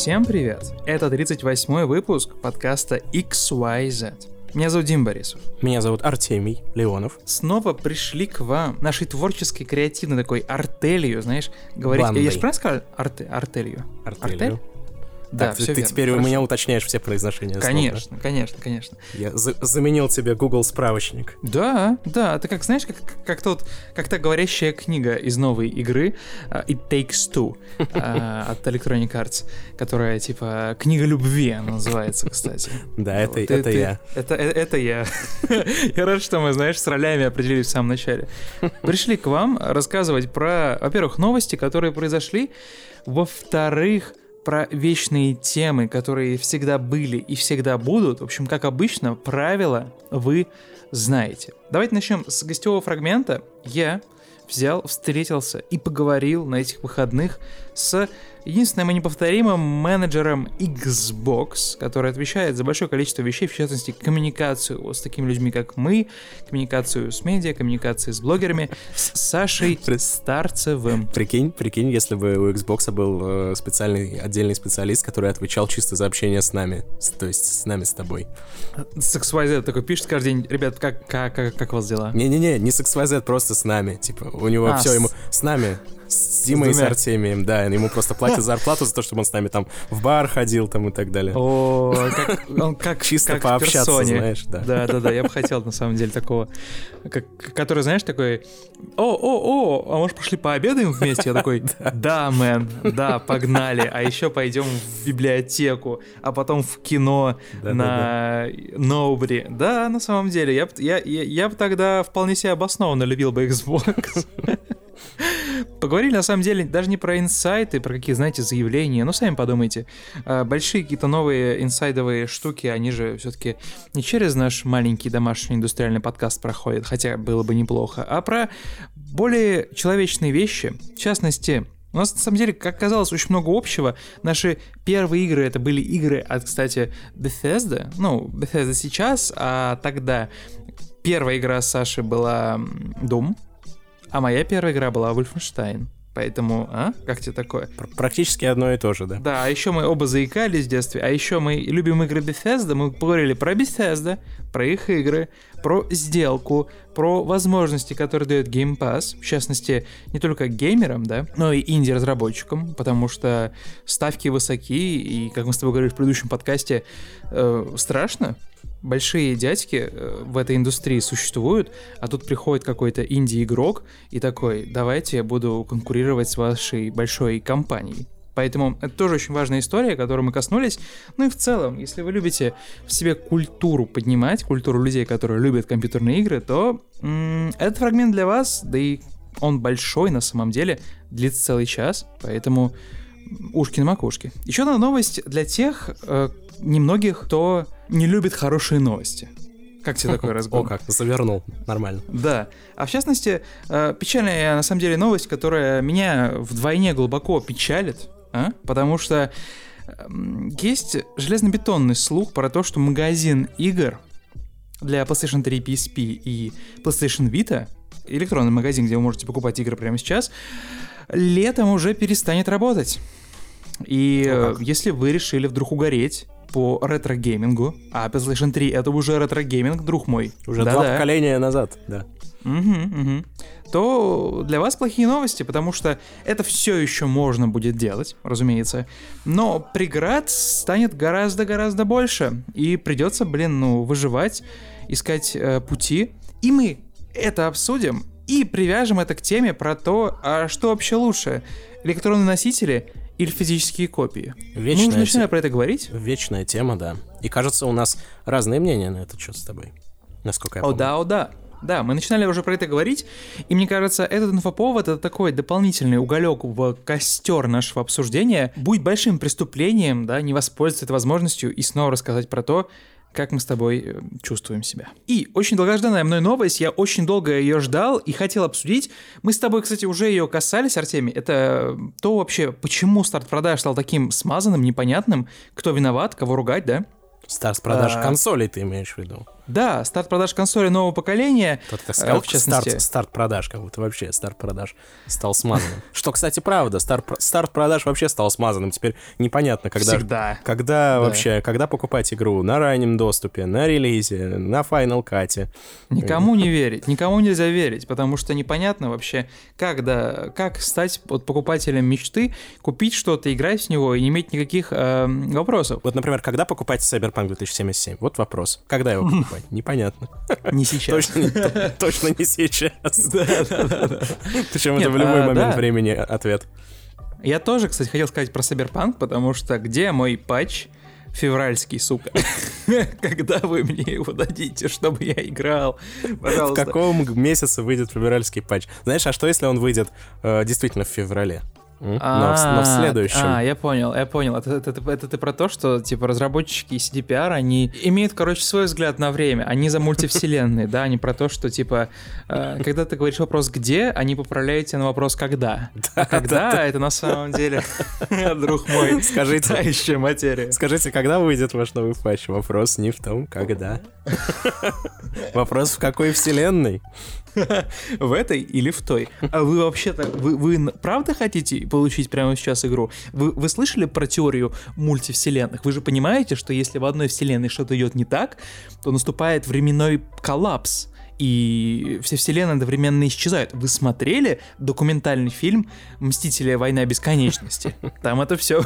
Всем привет! Это 38-й выпуск подкаста XYZ. Меня зовут Дим Борисов. Меня зовут Артемий Леонов. Снова пришли к вам, нашей творческой, креативной такой артелью, знаешь, говорить... Бандой. Я же правильно сказал? Арте, артелью. Артелью. Артель? Да, Так, все ты, ты верно. теперь у Хорошо. меня уточняешь все произношения слов, да? Конечно, конечно, конечно. Я за- заменил тебе Google справочник. Да, да, это как, знаешь, как, как тот, как та говорящая книга из новой игры а, It Takes Two а, от Electronic Arts, которая типа книга любви она называется, кстати. Да, это, ты- это ты- я. Это, э- это я. Я рад, что мы, знаешь, с ролями определились в самом начале. Пришли к вам рассказывать про, во-первых, новости, которые произошли, во-вторых, про вечные темы, которые всегда были и всегда будут. В общем, как обычно, правила вы знаете. Давайте начнем с гостевого фрагмента. Я взял, встретился и поговорил на этих выходных с единственным и неповторимым менеджером Xbox, который отвечает за большое количество вещей, в частности, коммуникацию вот с такими людьми, как мы, коммуникацию с медиа, коммуникацию с блогерами, с Сашей Старцевым. Прикинь, прикинь, если бы у Xbox был э, специальный отдельный специалист, который отвечал чисто за общение с нами, то есть с нами с тобой. С XYZ такой пишет каждый день, ребят, как, как, как, как у вас дела? Не-не-не, не с XYZ, просто с нами. Типа, у него А, все, с- ему с нами, с Димой и с. Артемием, да, ему просто платят зарплату за то, чтобы он с нами там в бар ходил там и так далее. О, как, он как Чисто как пообщаться, персоне. знаешь, да. Да, да, да, я бы хотел на самом деле такого, как, который, знаешь, такой, о, о, о, а может пошли пообедаем вместе? Я такой, да, мэн, да, погнали, а еще пойдем в библиотеку, а потом в кино Да-да-да. на Ноубри. Да, на самом деле, я, б- я, я, я бы тогда вполне себе обоснованно любил бы Xbox. Поговорили, на самом деле, даже не про инсайты, про какие, знаете, заявления. Ну, сами подумайте. А, Большие какие-то новые инсайдовые штуки, они же все-таки не через наш маленький домашний индустриальный подкаст проходят, хотя было бы неплохо, а про более человечные вещи. В частности, у нас, на самом деле, как оказалось, очень много общего. Наши первые игры, это были игры от, кстати, Bethesda. Ну, Bethesda сейчас, а тогда первая игра Саши была Doom, а моя первая игра была Wolfenstein. Поэтому, а? Как тебе такое? Пр- Практически одно и то же, да. Да, а еще мы оба заикались в детстве, а еще мы любим игры Bethesda, мы поговорили про Bethesda, про их игры, про сделку, про возможности, которые дает Game Pass, в частности, не только геймерам, да, но и инди-разработчикам, потому что ставки высоки, и, как мы с тобой говорили в предыдущем подкасте, э, страшно, большие дядьки э, в этой индустрии существуют, а тут приходит какой-то инди-игрок и такой, давайте я буду конкурировать с вашей большой компанией. Поэтому это тоже очень важная история, которой мы коснулись. Ну и в целом, если вы любите в себе культуру поднимать, культуру людей, которые любят компьютерные игры, то м, этот фрагмент для вас, да и он большой на самом деле, длится целый час, поэтому ушки на макушке. Еще одна новость для тех э, немногих, кто не любит хорошие новости. Как тебе такой разгон? О, как, завернул, нормально. Да. А в частности, э, печальная на самом деле новость, которая меня вдвойне глубоко печалит, а? потому что эм, есть железнобетонный слух про то, что магазин игр для PlayStation 3, PSP и PlayStation Vita, электронный магазин, где вы можете покупать игры прямо сейчас, летом уже перестанет работать. И О, э, как. если вы решили вдруг угореть по ретро-геймингу, а PlayStation 3 это уже ретро-гейминг, друг мой. Уже два Да-да. поколения назад, да. Мгм, мгм. то для вас плохие новости, потому что это все еще можно будет делать, разумеется. Но преград станет гораздо-гораздо больше. И придется, блин, ну, выживать, искать э, пути. И мы это обсудим и привяжем это к теме про то, а что вообще лучше, электронные носители или физические копии. Мы Вечная, уже начинали те- про это говорить. вечная тема, да. И кажется, у нас разные мнения на этот счет с тобой. Насколько я О помню. да, о да. Да, мы начинали уже про это говорить, и мне кажется, этот инфоповод это такой дополнительный уголек в костер нашего обсуждения. Будет большим преступлением, да, не воспользоваться этой возможностью и снова рассказать про то, как мы с тобой э, чувствуем себя. И очень долгожданная мной новость, я очень долго ее ждал и хотел обсудить. Мы с тобой, кстати, уже ее касались, Артемий. Это то вообще, почему старт продаж стал таким смазанным, непонятным, кто виноват, кого ругать, да? Старт продаж А. консолей ты имеешь в виду. Да, старт продаж консоли нового поколения. Тот, так э, сказал, в частности. старт, старт продаж, как будто вообще старт продаж стал смазанным. Что, кстати, правда, старт, старт продаж вообще стал смазанным. Теперь непонятно, когда, Всегда. когда Да. вообще, когда покупать игру на раннем доступе, на релизе, на Final Cut. Никому не верить, никому нельзя верить, потому что непонятно вообще, как, да, как стать вот покупателем мечты, купить что-то, играть в него и не иметь никаких э, вопросов. Вот, например, когда покупать Cyberpunk 2077? Вот вопрос. Когда его покупать? Непонятно. Не сейчас. Точно не, сейчас. Причем это в любой а, момент времени ответ. Я тоже, кстати, хотел сказать про Cyberpunk, потому что где мой патч февральский, сука? Когда вы мне его дадите, чтобы я играл? В Пожалуйста. каком месяце выйдет февральский патч? Знаешь, а что если он выйдет э, действительно в феврале? М? Но, в, но в А, следующем. А, я понял, я понял. Это, это- это- это ты про то, что, типа, разработчики CDPR, они имеют, короче, свой взгляд на время. Они за мультивселенные, да, они про то, что, типа, э, когда ты говоришь вопрос «где», они поправляют тебя на вопрос «когда». А когда — это на самом деле, друг мой, Скажите. тающая материя. Скажите, когда выйдет ваш новый патч? Вопрос не в том, когда. Вопрос в какой вселенной? В этой или в той? А вы вообще-то, вы, вы правда хотите получить прямо сейчас игру? Вы, вы слышали про теорию мультивселенных? Вы же понимаете, что если в одной вселенной что-то идет не так, то наступает временной коллапс. И все вселенные одновременно исчезают. Вы смотрели документальный фильм «Мстители. Война бесконечности»? Там это все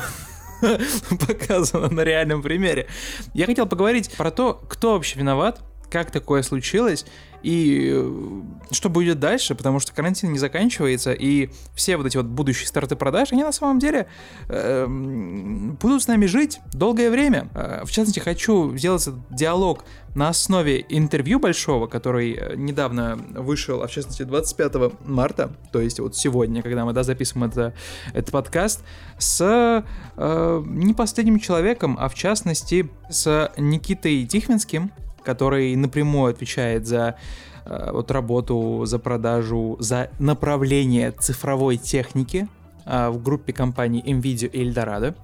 показано на реальном примере. Я хотел поговорить про то, кто вообще виноват, как такое случилось и э, что будет дальше, потому что карантин не заканчивается, и все вот эти вот будущие старты продаж, они на самом деле эм, будут с нами жить долгое время. Э, В частности, хочу сделать этот диалог на основе интервью большого, который э, недавно вышел, а в частности 25 марта, то есть вот сегодня, когда мы да, записываем это, этот подкаст, с э, не последним человеком, а в частности с Никитой Тихвинским, который напрямую отвечает за э, вот работу, за продажу, за направление цифровой техники э, в группе компаний NVIDIA и Eldorado,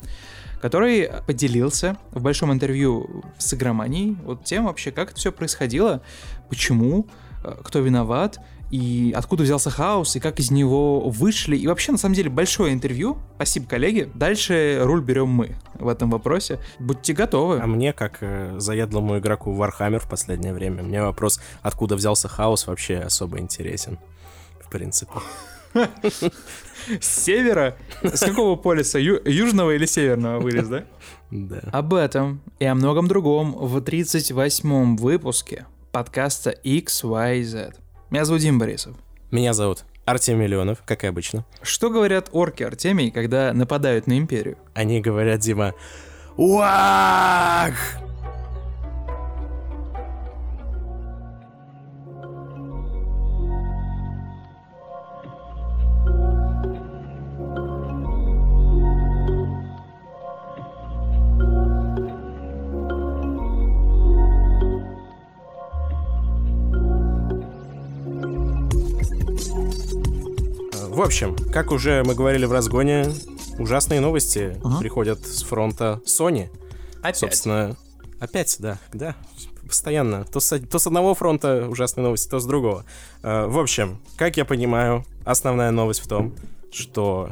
который поделился в большом интервью с игроманией вот тем вообще, как это все происходило, почему, э, кто виноват, и откуда взялся хаос, и как из него вышли. И вообще, на самом деле, большое интервью. Спасибо, коллеги. Дальше руль берем мы в этом вопросе. Будьте готовы. А мне, как э, заядлому игроку в Warhammer в последнее время, мне вопрос, откуда взялся хаос, вообще особо интересен. В принципе. С севера? С какого полюса? Ю- южного или северного вылез, да? Да. Об этом и о многом другом в 38-м выпуске подкаста XYZ. Меня зовут Дим Борисов. Меня зовут Артем Миллионов, как и обычно. Что говорят орки Артемий, когда нападают на империю? Они говорят, Дима, «Уах!» В общем, как уже мы говорили в разгоне, ужасные новости Ага. приходят с фронта Sony. Опять. Собственно, опять, да, да, постоянно. То с, то с одного фронта ужасные новости, то с другого. Э, в общем, как я понимаю, основная новость в том, что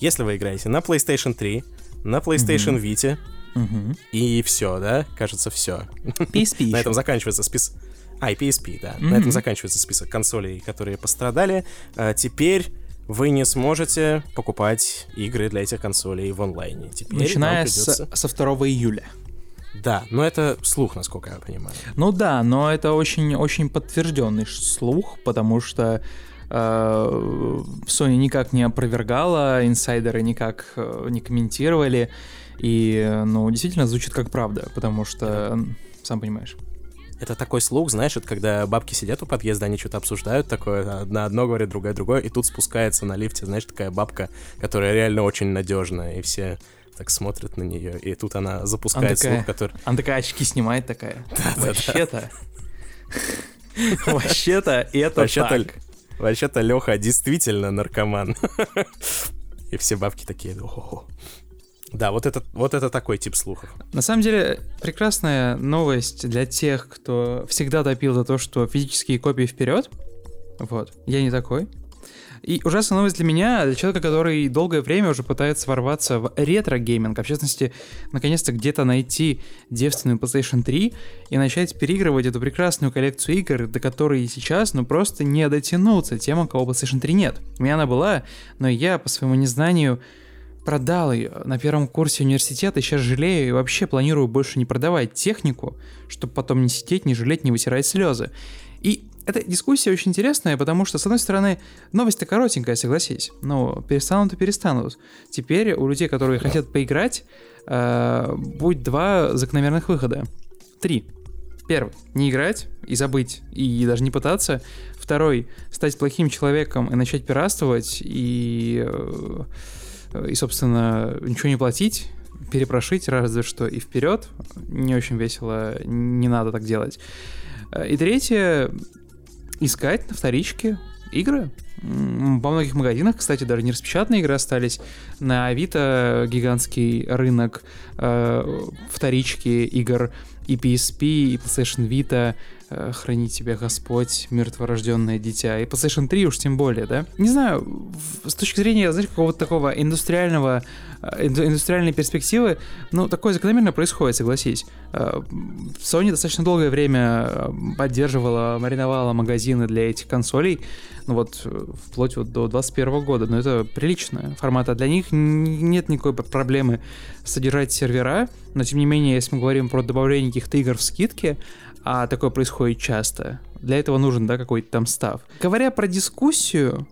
если вы играете на PlayStation 3, на PlayStation Vita, Мгм. и все, да, кажется, все. PSP На этом заканчивается список. А, и PSP, да. Мгм. На этом заканчивается список консолей, которые пострадали. А, теперь вы не сможете покупать игры для этих консолей в онлайне. Теперь Начиная придется- с, со 2 июля. Да, но это слух, насколько я понимаю. Ну да, но это очень-очень подтвержденный слух, потому что э, Sony никак не опровергала, инсайдеры никак э, не комментировали, и, э, ну, действительно звучит как правда, потому что, сам понимаешь. Это такой слух, знаешь, это когда бабки сидят у подъезда, они что-то обсуждают такое, одна одно говорит, другая другое, и тут спускается на лифте, знаешь, такая бабка, которая реально очень надежная, и все так смотрят на нее, и тут она запускает такая, слух, который... Она такая очки снимает такая. Вообще-то. Вообще-то это Вообще-то, так. вообще-то Леха действительно наркоман. И все бабки такие, «О-хо-хо». Да, вот это, вот это такой тип слухов. На самом деле, прекрасная новость для тех, кто всегда топил за то, что физические копии вперед. Вот. Я не такой. И ужасная новость для меня, для человека, который долгое время уже пытается ворваться в ретро-гейминг, а в частности, наконец-то где-то найти девственную PlayStation 3 и начать переигрывать эту прекрасную коллекцию игр, до которой сейчас, ну, просто не дотянуться тем, у кого PlayStation 3 нет. У меня она была, но я по своему незнанию продал ее на первом курсе университета, сейчас жалею и вообще планирую больше не продавать технику, чтобы потом не сидеть, не жалеть, не вытирать слезы. И эта дискуссия очень интересная, потому что, с одной стороны, новость-то коротенькая, согласись. Но перестанут и перестанут. Теперь у людей, которые хотят поиграть, э, будет два закономерных выхода. Три. Первый. Не играть и забыть, и даже не пытаться. Второй. Стать плохим человеком и начать пиратствовать, и, э, и собственно, ничего не платить, перепрошить разве что и вперед. Не очень весело, не надо так делать. Э, и третье, искать на вторичке игры. Во многих магазинах, кстати, даже не распечатанные игры остались. На Авито гигантский рынок э, вторички игр и PSP, и PlayStation Vita, э, храни тебя Господь, мертворожденное дитя, и PlayStation 3 уж тем более, да? Не знаю, с точки зрения, знаешь, какого-то такого индустриального, э, индустриальной перспективы, ну, такое закономерно происходит, согласись. Э, Sony достаточно долгое время поддерживала, мариновала магазины для этих консолей, ну вот, вплоть вот до 21 года, но это приличная формата. Для них нет никакой проблемы содержать сервера, но тем не менее, если мы говорим про добавление каких-то игр в скидки, а такое происходит часто, для этого нужен, да, какой-то там став. Говоря про дискуссию,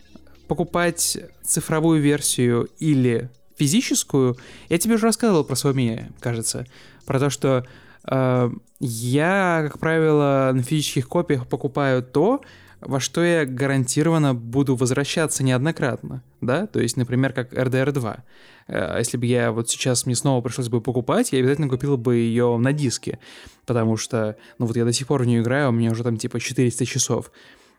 покупать цифровую версию или физическую, я тебе уже рассказывал про свое мнение, кажется, про то, что э, я, как правило, на физических копиях покупаю то, во что я гарантированно буду возвращаться неоднократно, да, то есть, например, как RDR 2. Э, если бы я вот сейчас мне снова пришлось бы покупать, я обязательно купил бы ее на диске, потому что, ну вот я до сих пор в нее играю, у меня уже там типа 400 часов.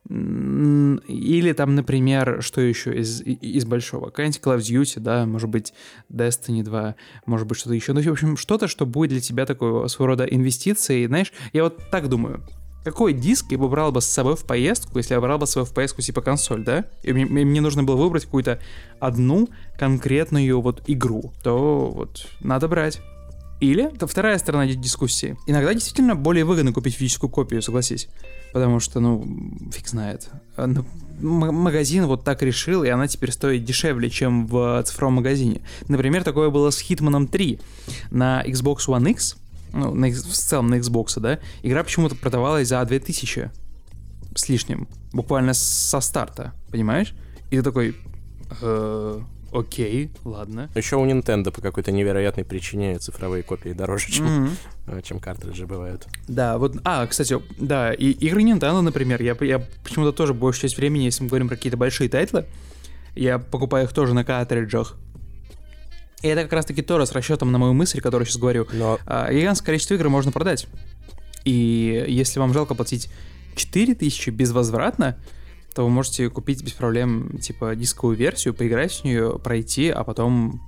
Или там, например, что еще из, из большого? Какая-нибудь Call of Duty, да, может быть, Destiny 2, может быть, что-то еще. Ну, в общем, что-то, что будет для тебя такой своего рода инвестицией, знаешь, я вот так думаю. Какой диск я бы брал бы с собой в поездку, если я брал бы с собой в поездку типа консоль, да? И мне, мне нужно было выбрать какую-то одну конкретную вот игру, то вот надо брать. Или, это вторая сторона дискуссии. Иногда действительно более выгодно купить физическую копию, согласись. Потому что, ну, фиг знает. А, ну, магазин вот так решил, и она теперь стоит дешевле, чем в цифровом магазине. Например, такое было с Hitman 3 на Xbox One X ну, на, в целом на Xbox, да, игра почему-то продавалась за 2000 с лишним, буквально со старта, понимаешь? И ты такой, э, окей, ладно. Еще у Nintendo по какой-то невероятной причине цифровые копии дороже, чем, mm-hmm. чем картриджи бывают. Да, вот, а, кстати, да, и игры Nintendo, например, я, я почему-то тоже большую часть времени, если мы говорим про какие-то большие тайтлы, я покупаю их тоже на картриджах, и это как раз-таки тоже с расчетом на мою мысль, которую сейчас говорю. Но... А, гигантское количество игр можно продать. И если вам жалко платить 4000 безвозвратно, то вы можете купить без проблем, типа, дисковую версию, поиграть в нее, пройти, а потом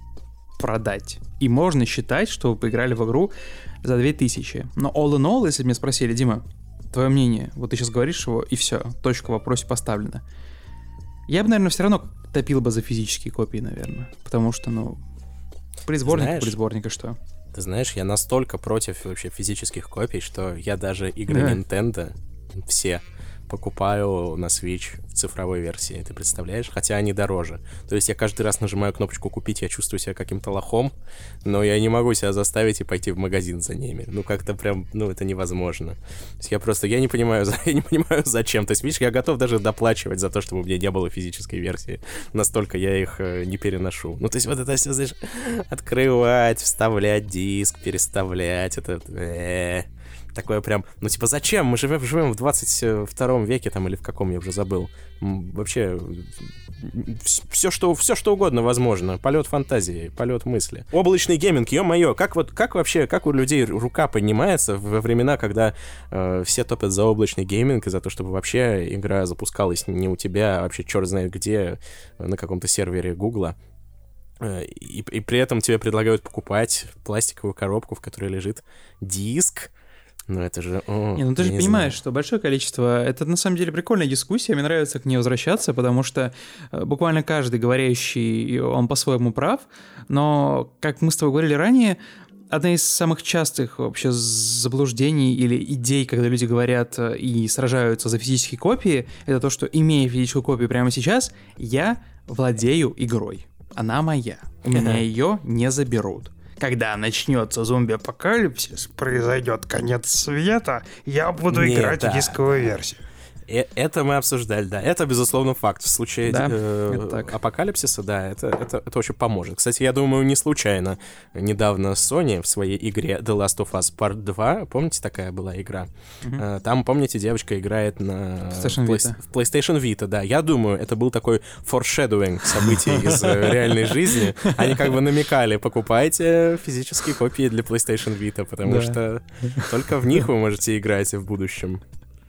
продать. И можно считать, что вы поиграли в игру за 2000. Но all in all, если меня спросили, Дима, твое мнение, вот ты сейчас говоришь его, и все, точка в вопросе поставлена. Я бы, наверное, все равно топил бы за физические копии, наверное. Потому что, ну, при сборнике, при сборнике что? Ты знаешь, я настолько против вообще физических копий, что я даже игры да. Nintendo все покупаю на Switch в цифровой версии, ты представляешь? Хотя они дороже. То есть я каждый раз нажимаю кнопочку «Купить», я чувствую себя каким-то лохом, но я не могу себя заставить и пойти в магазин за ними. Ну, как-то прям, ну, это невозможно. То есть я просто, я не понимаю, я не понимаю, зачем. То есть, видишь, я готов даже доплачивать за то, чтобы у меня не было физической версии. Настолько я их э, не переношу. Ну, то есть вот это все, знаешь, открывать, вставлять диск, переставлять, это... Э -э такое прям, ну типа зачем? Мы живем, живем в 22 веке там или в каком, я уже забыл. Вообще все что, все что угодно возможно. Полет фантазии, полет мысли. Облачный гейминг, ё-моё, как вот, как вообще, как у людей рука поднимается во времена, когда э, все топят за облачный гейминг и за то, чтобы вообще игра запускалась не у тебя, а вообще черт знает где, на каком-то сервере Гугла. э, и, и при этом тебе предлагают покупать пластиковую коробку, в которой лежит диск, ну это же... О, не, ну ты же не понимаешь, знаю. что большое количество... Это на самом деле прикольная дискуссия, мне нравится к ней возвращаться, потому что э, буквально каждый говорящий, он по-своему прав, но, как мы с тобой говорили ранее, одна из самых частых вообще заблуждений или идей, когда люди говорят э, и сражаются за физические копии, это то, что имея физическую копию прямо сейчас, я владею игрой. Она моя. У меня ее не заберут. Когда начнется зомби-апокалипсис, произойдет конец света, я буду Не, играть да. в дисковую версию. Э, Это мы обсуждали, да. Это, безусловно, факт. В случае Да, э, апокалипсиса, да, это, это, это очень поможет. Кстати, я думаю, не случайно недавно Sony в своей игре The Last of Us Part 2, помните, такая была игра? Э, Там, помните, девочка играет на PlayStation Play- Vita. в PlayStation Vita, да. Я думаю, это был такой foreshadowing событий из э, реальной жизни. Они как бы намекали, покупайте физические копии для PlayStation Vita, потому что только в них вы можете играть в будущем.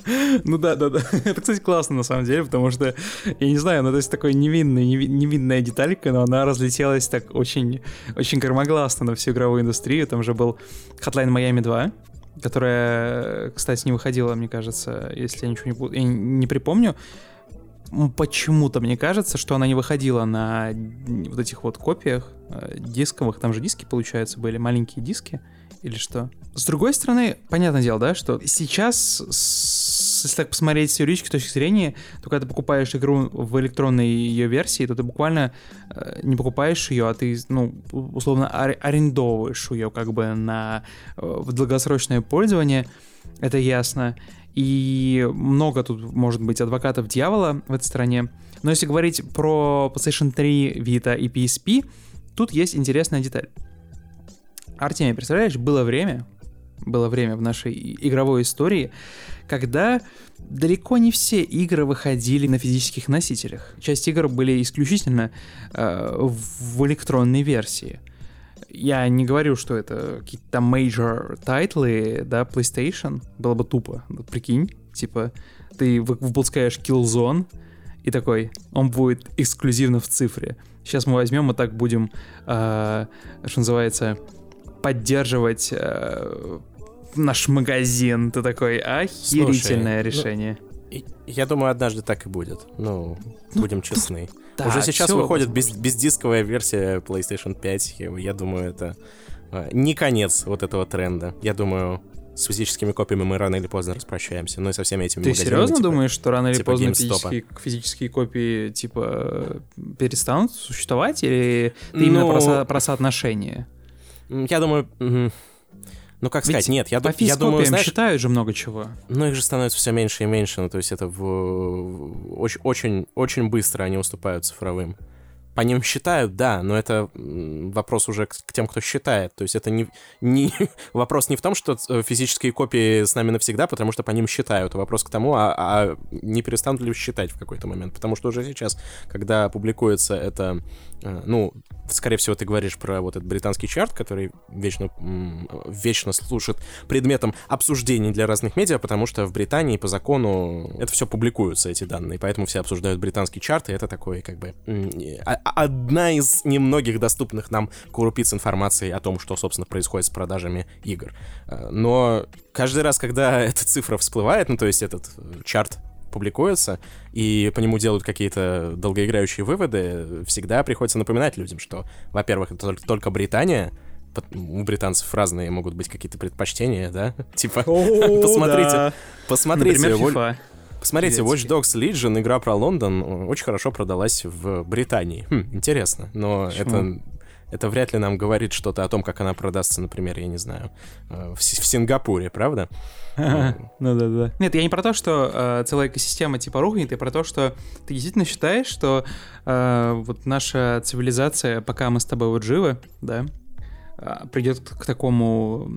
Ну да, да, да. Это, кстати, классно на самом деле, потому что, я не знаю, ну то есть такой невинный, неви- невинная деталька, но она разлетелась так очень, очень громогласно на всю игровую индустрию. Там же был Hotline Miami 2, которая, кстати, не выходила, мне кажется, если я ничего не, бу- я не припомню. Почему-то мне кажется, что она не выходила на вот этих вот копиях э, дисковых. Там же диски, получается, были маленькие диски или что? С другой стороны, понятное дело, да, что сейчас, с- если так посмотреть с юридической точки зрения, то когда ты покупаешь игру в электронной ее версии, то ты буквально э, не покупаешь ее, а ты, ну, условно ар- арендовываешь ее как бы на э, в долгосрочное пользование. Это ясно. И много тут может быть адвокатов дьявола в этой стране. Но если говорить про PlayStation 3, Vita и PSP, тут есть интересная деталь. Артемий, представляешь, было время, было время в нашей игровой истории, когда далеко не все игры выходили на физических носителях. Часть игр были исключительно э, в электронной версии. Я не говорю, что это какие-то там major тайтлы, да, PlayStation. Было бы тупо. Прикинь, типа, ты вы- выпускаешь Killzone, и такой, он будет эксклюзивно в цифре. Сейчас мы возьмем и так будем, э, что называется, поддерживать э, наш магазин. Ты такой, охерительное Слушай, ну, решение. И- Я думаю, однажды так и будет. Ну, будем честны. Да, Уже сейчас выходит без, бездисковая версия PlayStation 5. Я, думаю, это э, не конец вот этого тренда. Я думаю, с физическими копиями мы рано или поздно распрощаемся. Ну и со всеми этими Ты серьезно типа, думаешь, что рано или типа поздно физические, физические копии типа перестанут существовать, или ты именно Ну- про, со- про соотношение? Я думаю... Ну, как сказать, Ведь нет, я, По я думаю, знаешь, считают же много чего. ну их же становится все меньше и меньше, ну то есть это в, очень, очень, очень быстро они уступают цифровым. По ним считают, да, но это вопрос уже к, к тем, кто считает. То есть это не, не вопрос не в том, что э, физические копии с нами навсегда, потому что по ним считают. Вопрос к тому, а, а не перестанут ли считать в какой-то момент. Потому что уже сейчас, когда публикуется это, ну, скорее всего, ты говоришь про вот этот британский чарт, который вечно, вечно служит предметом обсуждений для разных медиа, потому что в Британии по закону это все публикуются, эти данные, поэтому все обсуждают британский чарт, и это такой, как бы, а- одна из немногих доступных нам крупиц информации о том, что, собственно, происходит с продажами игр. Э, Но каждый раз, когда эта цифра всплывает, ну, то есть этот э, чарт публикуется, и по нему делают какие-то долгоиграющие выводы, всегда приходится напоминать людям, что, во-первых, это только, Британия, у британцев разные могут быть какие-то предпочтения, да? Типа, посмотрите, посмотрите. Посмотрите, Watch. Dogs Legion, игра про Лондон, очень хорошо продалась в Британии. Хм, интересно, но это, это вряд ли нам говорит что-то о том, как она продастся, например, я не знаю, э, в, в Сингапуре, правда? Ну да, да. Нет, я не про то, что э, целая экосистема типа рухнет, я про то, что ты действительно считаешь, что э, вот наша цивилизация, пока мы с тобой вот живы, да, э, придет к такому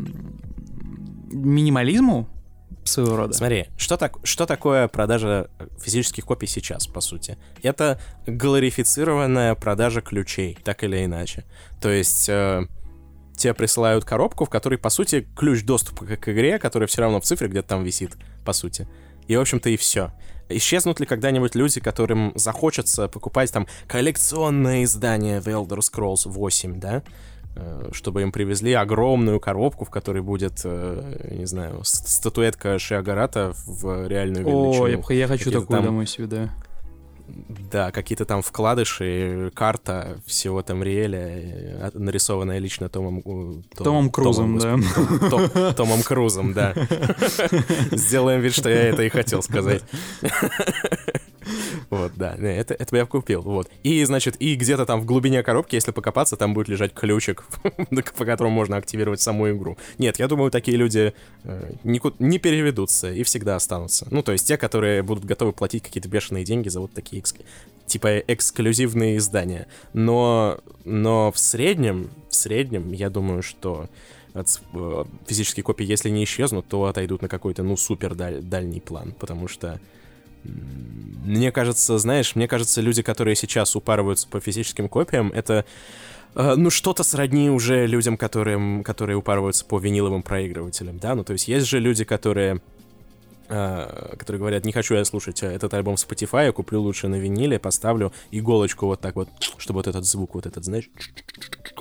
минимализму своего рода. Смотри, что, так, что такое продажа физических копий сейчас, по сути? Это глорифицированная продажа ключей, так или иначе. То есть э, тебе присылают коробку, в которой, по сути, ключ доступа к игре, который все равно в цифре где-то там висит, по сути. И, в общем-то, и все. Исчезнут ли когда-нибудь люди, которым захочется покупать там коллекционное издание The Elder Scrolls 8, да? Э, чтобы им привезли огромную коробку, в которой будет, э, не знаю, статуэтка Шиагарата в реальную величину. О, я, я хочу такую там... домой себе, да. Да, какие-то там вкладыши, карта всего там Риэля, э, нарисованная лично Томом... Том, Томом Крузом, Томом, да. Том, Томом Крузом, да. Сделаем вид, что я это и хотел сказать. Вот, да, это, это я купил, вот. И, значит, и где-то там в глубине коробки, если покопаться, там будет лежать ключик, по которому можно активировать саму игру. Нет, я думаю, такие люди э, не переведутся и всегда останутся. Ну, то есть те, которые будут готовы платить какие-то бешеные деньги за вот такие экск... типа эксклюзивные издания. Но, но в среднем, в среднем, я думаю, что от, э, физические копии, если не исчезнут, то отойдут на какой-то, ну, супер даль, дальний план, потому что мне кажется, знаешь, мне кажется, люди, которые сейчас упарываются по физическим копиям, это э, ну, что-то сродни уже людям, которым, которые упарываются по виниловым проигрывателям, да, ну, то есть есть же люди, которые которые говорят, не хочу я слушать этот альбом в Spotify, куплю лучше на виниле, поставлю иголочку вот так вот, чтобы вот этот звук, вот этот, знаешь,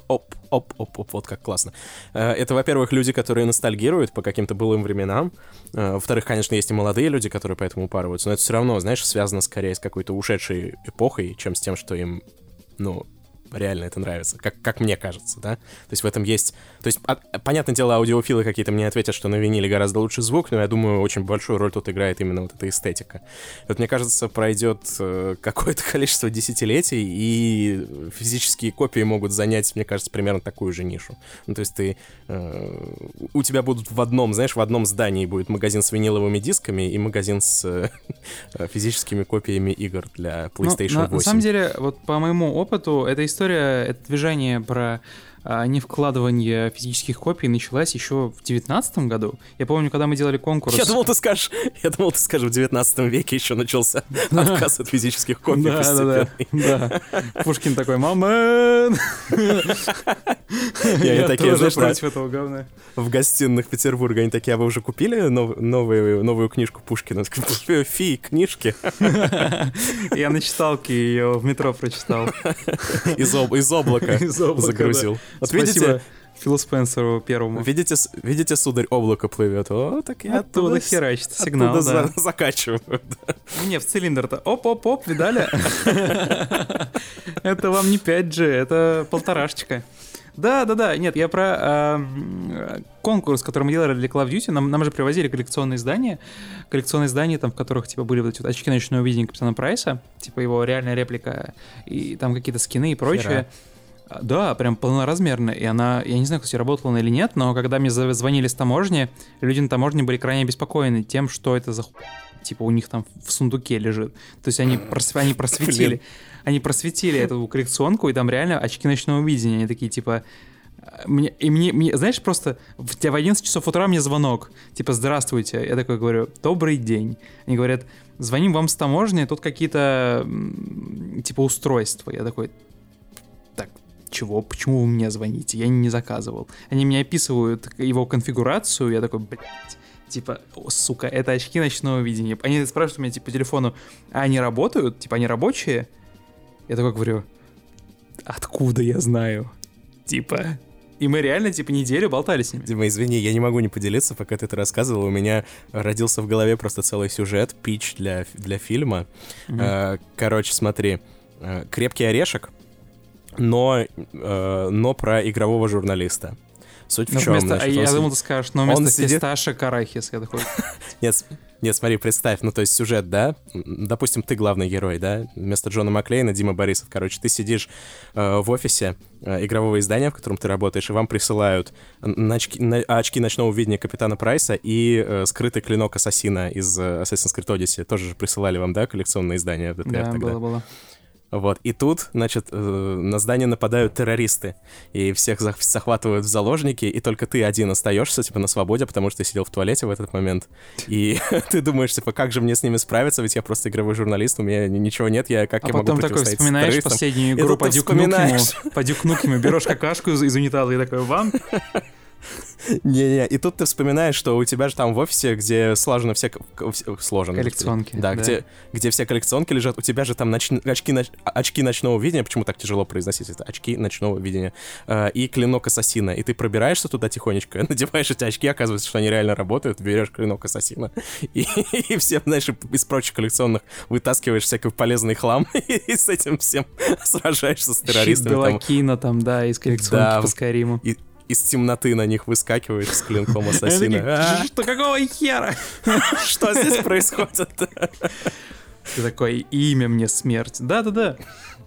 оп, оп, оп, оп, вот как классно. Э, это, во-первых, люди, которые ностальгируют по каким-то былым временам. Э, во-вторых, конечно, есть и молодые люди, которые поэтому упарываются, но это все равно, знаешь, связано скорее с какой-то ушедшей эпохой, чем с тем, что им, ну, реально это нравится, как, как мне кажется, да? То есть в этом есть... То есть, а, понятное дело, аудиофилы какие-то мне ответят, что на виниле гораздо лучше звук, но я думаю, очень большую роль тут играет именно вот эта эстетика. Вот мне кажется, пройдет э, какое-то количество десятилетий, и физические копии могут занять, мне кажется, примерно такую же нишу. Ну, то есть ты... Э, у тебя будут в одном, знаешь, в одном здании будет магазин с виниловыми дисками и магазин с э, физическими копиями игр для ну, PlayStation ну, 8. На самом деле, вот по моему опыту, эта история история, это движение про не вкладывание физических копий началась еще в девятнадцатом году. Я помню, когда мы делали конкурс... Я думал, ты скажешь, я думал, ты скажешь, в девятнадцатом веке еще начался отказ от физических копий да, да, да. Пушкин такой, мама! Я такие, знаешь, против этого говна. В гостиных Петербурга они такие, а вы уже купили новую новую книжку Пушкина? Фи, книжки. Я на читалке ее в метро прочитал. Из облака загрузил. Вот Спасибо. видите, Филу Спенсеру первому. Видите, видите, сударь, облако плывет. О, так я оттуда, оттуда херачит сигнал, оттуда да. За, закачиваю. Не, в цилиндр-то. Оп-оп-оп, видали? Это вам не 5G, это полторашечка. Да, да, да. Нет, я про э, конкурс, который мы делали для Call of Duty. Нам, нам же привозили коллекционные издания. Коллекционные издания, там, в которых типа были вот эти вот очки ночного видения Капитана Прайса, типа его реальная реплика, и там какие-то скины и прочее. Хера. Да, прям полноразмерная. И она, я не знаю, кстати, работала она или нет, но когда мне звонили с таможни, люди на таможне были крайне обеспокоены тем, что это за типа у них там в сундуке лежит. То есть они, прос... они просветили, они просветили эту коллекционку, и там реально очки ночного видения. Они такие, типа, мне, и мне, мне, знаешь, просто в, в 11 часов утра мне звонок, типа, здравствуйте. Я такой говорю, добрый день. Они говорят, звоним вам с таможни, тут какие-то, типа, устройства. Я такой, чего, почему вы мне звоните, я не заказывал. Они мне описывают его конфигурацию, я такой, блядь, типа, сука, это очки ночного видения. Они спрашивают меня, типа, по телефону, а они работают? Типа, они рабочие? Я такой говорю, откуда я знаю? Типа, и мы реально, типа, неделю болтали с ними. Дима, извини, я не могу не поделиться, пока ты это рассказывал. У меня родился в голове просто целый сюжет, пич для, для фильма. Mm-hmm. Короче, смотри. Э, «Крепкий орешек» но, э, но про игрового журналиста. Суть в чем? Вместо, значит, я думал, ты скажешь, но вместо он сидит... фисташа карахис. Я такой... Нет, нет, смотри, представь, ну то есть сюжет, да? Допустим, ты главный герой, да? Вместо Джона Маклейна Дима Борисов. Короче, ты сидишь э, в офисе э, игрового издания, в котором ты работаешь, и вам присылают на очки, на, очки ночного видения Капитана Прайса и э, скрытый клинок Ассасина из э, Assassin's Creed Odyssey. Тоже же присылали вам, да, коллекционное издание в ДТР да, тогда? было, было. Вот. И тут, значит, э, на здание нападают террористы. И всех захватывают в заложники, и только ты один остаешься, типа, на свободе, потому что ты сидел в туалете в этот момент. И ты думаешь, типа, как же мне с ними справиться, ведь я просто игровой журналист, у меня ничего нет, я как а я могу потом такой вспоминаешь последнюю игру по Дюк Нукему, по Дюк Нукему, берешь какашку из, из унитаза и такой, вам Не-не, и тут ты вспоминаешь, что у тебя же там в офисе, где сложено все... Сложено. Коллекционки. Да, да. Где, где все коллекционки лежат, у тебя же там ноч... очки, ноч... очки ночного видения, почему так тяжело произносить это? Очки ночного видения. Э, и клинок ассасина. И ты пробираешься туда тихонечко, надеваешь эти очки, оказывается, что они реально работают, берешь клинок ассасина. И, и все, знаешь, из прочих коллекционных вытаскиваешь всякий полезный хлам и с этим всем сражаешься с террористами. Белакина там, да, из коллекционки да, по Скайриму. И, из темноты на них выскакиваешь с клинком ассасина. «А, что, какого хера? Что здесь происходит? Ты такой, имя мне смерть. Да-да-да.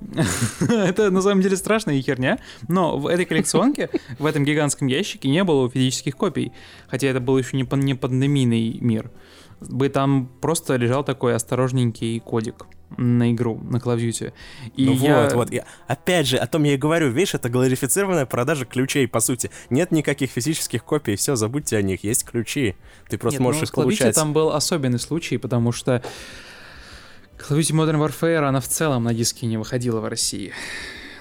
Это на самом деле страшная херня, но в этой коллекционке, в этом гигантском ящике не было физических копий, хотя это был еще не, не пандемийный мир. Бы там просто лежал такой осторожненький кодик на игру, на Call of Duty. И ну я... вот, вот. Я, опять же, о том я и говорю, видишь, это глорифицированная продажа ключей, по сути. Нет никаких физических копий, все, забудьте о них, есть ключи. Ты просто Нет, можешь ну, их получать. там был особенный случай, потому что Call of Duty Modern Warfare, она в целом на диске не выходила в России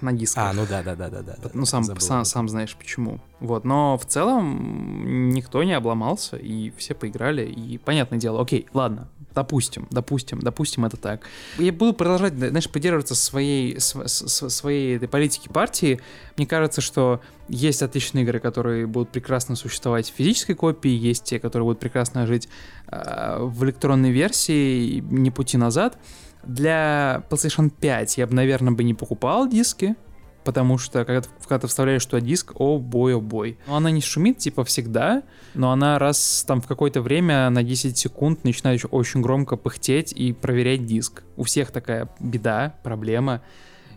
на дисках. А, ну да, да, да, да, да. Ну сам, сам, сам знаешь почему. Вот, но в целом никто не обломался и все поиграли и понятное дело, окей, ладно, Допустим, допустим, допустим, это так. Я буду продолжать, знаешь, поддерживаться своей, своей этой политики партии. Мне кажется, что есть отличные игры, которые будут прекрасно существовать в физической копии, есть те, которые будут прекрасно жить э, в электронной версии, не пути назад. Для PlayStation 5 я бы, наверное, бы не покупал диски, потому что когда, когда ты вставляешь туда диск, о бой, о бой. Но она не шумит, типа, всегда, но она раз там в какое-то время на 10 секунд начинает очень громко пыхтеть и проверять диск. У всех такая беда, проблема.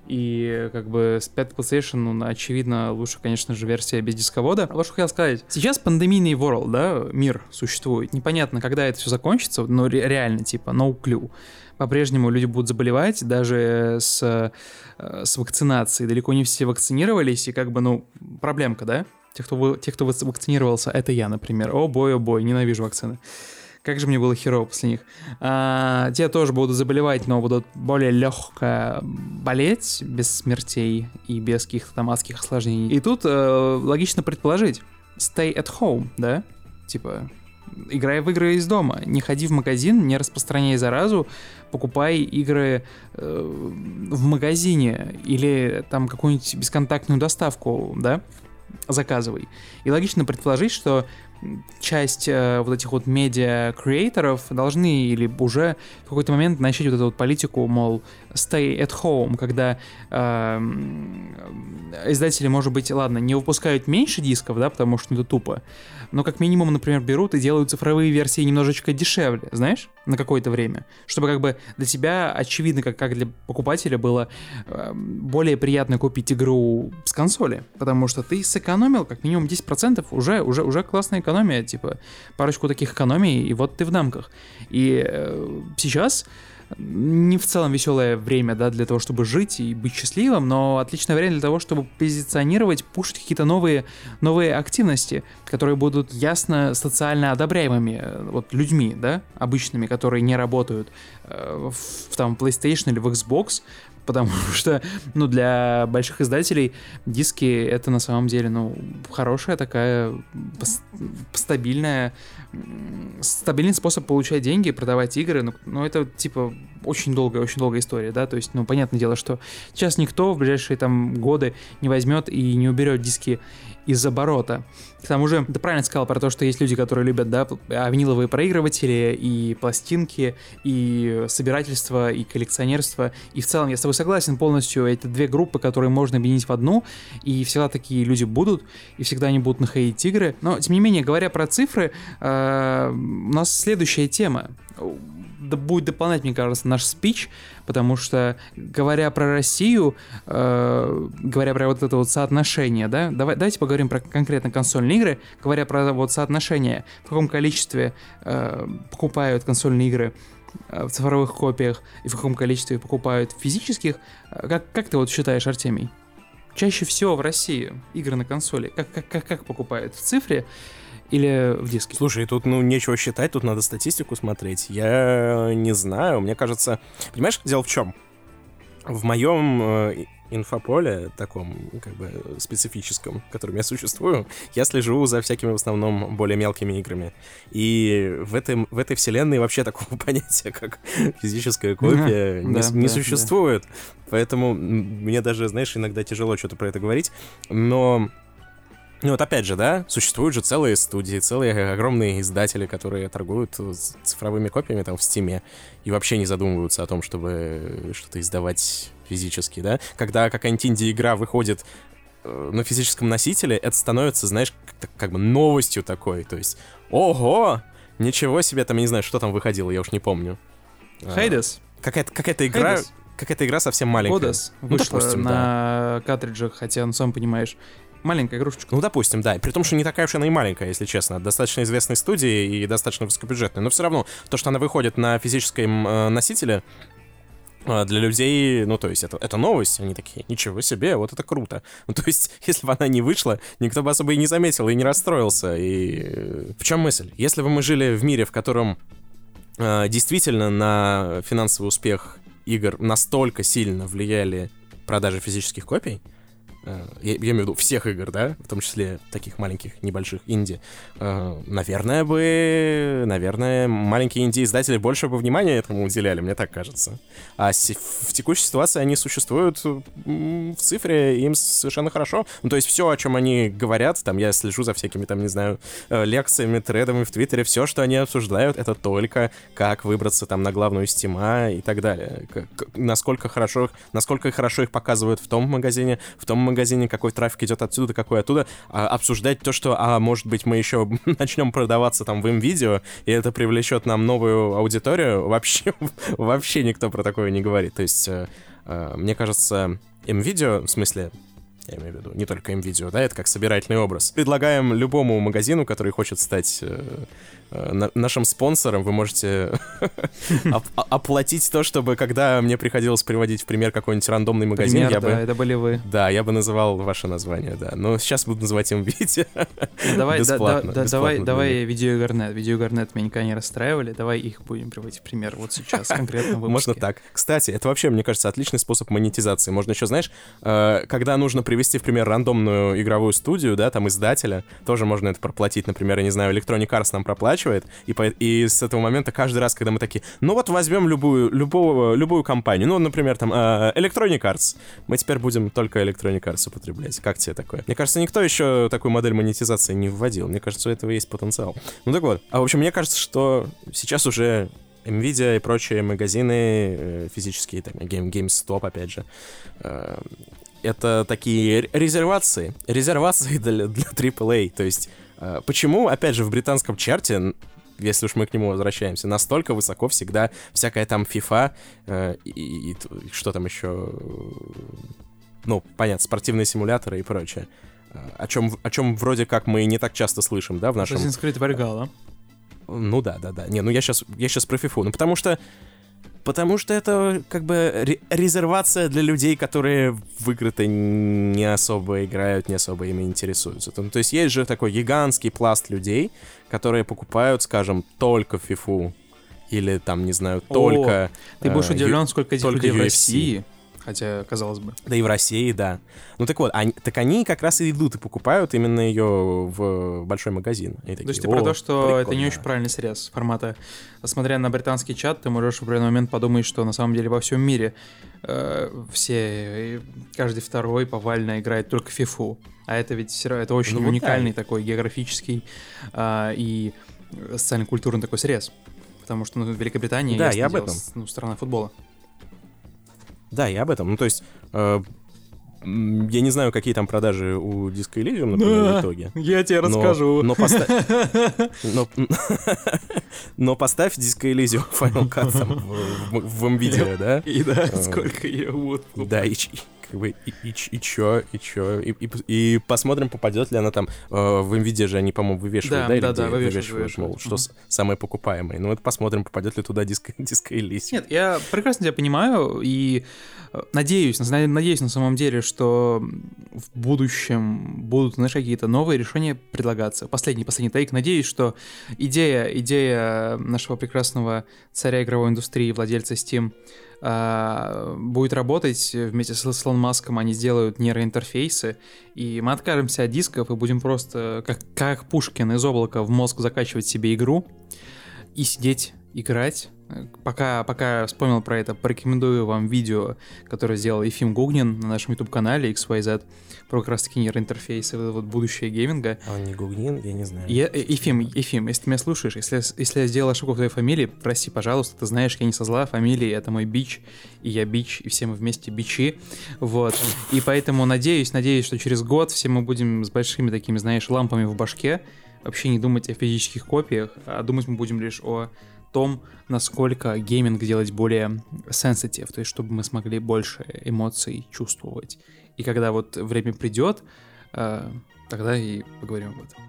И как бы с 5 PlayStation, ну, очевидно, лучше, конечно же, версия без дисковода. Вот что хотел сказать. Сейчас пандемийный world, да, мир существует. Непонятно, когда это все закончится, но реально, типа, no clue по-прежнему люди будут заболевать, даже с, э, с вакцинацией. Далеко не все вакцинировались, и как бы, ну, проблемка, да? Те, кто, те, кто вакцинировался, это я, например. О бой, о бой, ненавижу вакцины. Как же мне было херово после них. А, те тоже будут заболевать, но будут более легко болеть, без смертей и без каких-то там адских осложнений. И тут э, логично предположить, stay at home, да? Типа, играй в игры из дома, не ходи в магазин, не распространяй заразу, покупай игры э, в магазине или там какую-нибудь бесконтактную доставку, да, заказывай. И логично предположить, что часть э, вот этих вот медиа-креаторов должны или уже в какой-то момент начать вот эту вот политику, мол, stay at home, когда э, издатели, может быть, ладно, не выпускают меньше дисков, да, потому что это тупо, но как минимум, например, берут и делают цифровые версии немножечко дешевле, знаешь, на какое-то время, чтобы как бы для тебя очевидно, как, как для покупателя было э, более приятно купить игру с консоли, потому что ты сэкономил как минимум 10%, уже, уже, уже классная экономия, типа парочку таких экономий, и вот ты в дамках. И э, сейчас не в целом веселое время, да, для того, чтобы жить и быть счастливым, но отличное время для того, чтобы позиционировать, пушить какие-то новые, новые активности, которые будут ясно социально одобряемыми э, вот людьми, да, обычными, которые не работают э, в там PlayStation или в Xbox, потому что, ну, для больших издателей диски это на самом деле, ну, хорошая такая стабильная стабильный способ получать деньги, продавать игры, ну, ну это типа очень долгая, очень долгая история, да, то есть, ну, понятное дело, что сейчас никто в ближайшие там годы не возьмет и не уберет диски из оборота. К тому же, ты правильно сказал про то, что есть люди, которые любят, да, виниловые проигрыватели и пластинки, и собирательство, и коллекционерство, и в целом я с тобой согласен полностью, это две группы, которые можно объединить в одну, и всегда такие люди будут, и всегда они будут находить игры, но, тем не менее, говоря про цифры, э, у нас следующая тема будет дополнять, мне кажется, наш спич, потому что, говоря про Россию, э, говоря про вот это вот соотношение, да, давай, давайте поговорим про конкретно консольные игры, говоря про вот соотношение, в каком количестве э, покупают консольные игры э, в цифровых копиях и в каком количестве покупают физических, э, как, как ты вот считаешь, Артемий? Чаще всего в России игры на консоли, как, как, как, как покупают? В цифре, или в диске? Слушай, тут ну нечего считать, тут надо статистику смотреть. Я не знаю, мне кажется... Понимаешь, дело в чем? в моем э, инфополе, таком, как бы, специфическом, в котором я существую, я слежу за всякими, в основном, более мелкими играми. И в, этом, в этой вселенной вообще такого понятия, как физическая копия, не, да, не да, существует. Да. Поэтому мне даже, знаешь, иногда тяжело что-то про это говорить. Но ну вот опять же, да, существуют же целые студии, целые огромные издатели, которые торгуют цифровыми копиями там в Стиме и вообще не задумываются о том, чтобы что-то издавать физически, да. Когда какая-нибудь инди-игра выходит э, на физическом носителе, это становится, знаешь, как, как бы новостью такой, то есть, ого, ничего себе, там, я не знаю, что там выходило, я уж не помню. Хейдес. А, какая-то какая игра... Какая-то игра совсем маленькая. Кодес ну, вышла допустим, на да. картриджах, хотя, ну, сам понимаешь, Маленькая игрушечка. Ну, допустим, да. При том, что не такая уж она и маленькая, если честно. Достаточно известной студии и достаточно высокобюджетной. Но все равно, то, что она выходит на физическом э, носителе, э, для людей, ну, то есть, это, это новость, они такие, ничего себе, вот это круто. Ну, то есть, если бы она не вышла, никто бы особо и не заметил, и не расстроился, и... Э, в чем мысль? Если бы мы жили в мире, в котором э, действительно на финансовый успех игр настолько сильно влияли продажи физических копий, я, я имею в виду всех игр, да, в том числе таких маленьких, небольших инди, э, наверное бы, наверное, маленькие инди-издатели больше бы внимания этому уделяли, мне так кажется. А в текущей ситуации они существуют в цифре, им совершенно хорошо. Ну, то есть все, о чем они говорят, там, я слежу за всякими, там, не знаю, э, лекциями, тредами в Твиттере, все, что они обсуждают, это только как выбраться там на главную стима и так далее. Как, насколько хорошо, насколько хорошо их показывают в том магазине, в том магазине, магазине, какой трафик идет отсюда, какой оттуда, а, обсуждать то, что, а может быть, мы еще начнем продаваться там в им-видео, и это привлечет нам новую аудиторию, вообще, вообще никто про такое не говорит. То есть, э, э, мне кажется, им-видео, в смысле, я имею в виду, не только им-видео, да, это как собирательный образ. Предлагаем любому магазину, который хочет стать Э, нашим спонсором вы можете оплатить то, чтобы когда мне приходилось приводить в пример какой-нибудь рандомный магазин, пример, я да, бы... это были вы. Да, я бы называл ваше название, да. Но сейчас буду называть им видео. Давай, бесплатно, да, да, давай, давай видеогарнет. Видеогарнет меня никогда не расстраивали. Давай их будем приводить в пример вот сейчас, конкретно Можно так. Кстати, это вообще, мне кажется, отличный способ монетизации. Можно еще, знаешь, э, когда нужно привести в пример рандомную игровую студию, да, там издателя, тоже можно это проплатить. Например, я не знаю, Electronic Arts нам проплачивает, оплачивает, и, по, и с этого момента каждый раз, когда мы такие, ну вот возьмем любую, любого, любую компанию, ну, например, там, э, Electronic Arts, мы теперь будем только Electronic Arts употреблять. Как тебе такое? Мне кажется, никто еще такую модель монетизации не вводил. Мне кажется, у этого есть потенциал. Ну так вот. А в общем, мне кажется, что сейчас уже Nvidia и прочие магазины э, физические, там, Game, GameStop, опять же, э, это такие резервации, резервации для, для AAA, то есть почему, опять же, в британском чарте если уж мы к нему возвращаемся, настолько высоко всегда всякая там FIFA э, и, и, и что там еще, ну, понятно, спортивные симуляторы и прочее. Э, о чем, о чем вроде как мы не так часто слышим, да, в нашем... Assassin's Creed Valhalla. Ну да, да, да. Не, ну я сейчас, я сейчас про FIFA. Ну потому что Потому что это как бы резервация для людей, которые в игры-то не особо играют, не особо ими интересуются. То, то есть есть же такой гигантский пласт людей, которые покупают, скажем, только фифу или там, не знаю, только... О, ты будешь э, удивлен, сколько этих людей UFC. в России хотя, казалось бы. Да и в России, да. Ну так вот, они, так они как раз и идут и покупают именно ее в большой магазин. Такие, то есть ты про то, что прикольно. это не очень правильный срез формата. Смотря на британский чат, ты можешь в определенный момент подумать, что на самом деле во всем мире э, все, каждый второй повально играет только фифу. А это ведь все это очень ну, уникальный вот такой географический э, и социально-культурный такой срез. Потому что ну, Великобритания да, я об этом. Ну, страна футбола. Да, я об этом. Ну, то есть, э, я не знаю, какие там продажи у Disco Elysium, например, да, в итоге. Я тебе но, расскажу. Но, поставь... но, но поставь Disco Elysium Final Cut там в, в, в NVIDIA, да? И да, сколько ее вот. Да, и как бы, и, и, и чё, и чё, и, и, и посмотрим, попадет ли она там, э, в NVIDIA же они, по-моему, вывешивают, да, да, да, да вывешивают, вывешивают, вывешивают, мол, что mm-hmm. самое покупаемое. Ну вот посмотрим, попадет ли туда диск, диск Элис. Нет, я прекрасно тебя понимаю, и э, надеюсь, надеюсь на самом деле, что в будущем будут, знаешь, какие-то новые решения предлагаться. Последний, последний тейк. Надеюсь, что идея, идея нашего прекрасного царя игровой индустрии, владельца Steam, а, будет работать вместе с Илон Маском, они сделают нейроинтерфейсы, и мы откажемся от дисков и будем просто, как, как Пушкин из облака, в мозг закачивать себе игру и сидеть, играть. Пока, пока вспомнил про это, порекомендую вам видео, которое сделал Ефим Гугнин на нашем YouTube-канале XYZ про как раз-таки нейроинтерфейсы, вот будущее гейминга. А он не Гугнин? Я не знаю. Я, э, Ефим, Ефим, если ты меня слушаешь, если, если я сделал ошибку в твоей фамилии, прости, пожалуйста, ты знаешь, я не со зла, фамилии, это мой бич, и я бич, и все мы вместе бичи, вот. И поэтому надеюсь, надеюсь, что через год все мы будем с большими такими, знаешь, лампами в башке, вообще не думать о физических копиях, а думать мы будем лишь о том, насколько гейминг делать более sensitive, то есть чтобы мы смогли больше эмоций чувствовать. И когда вот время придет, э, тогда и поговорим об этом.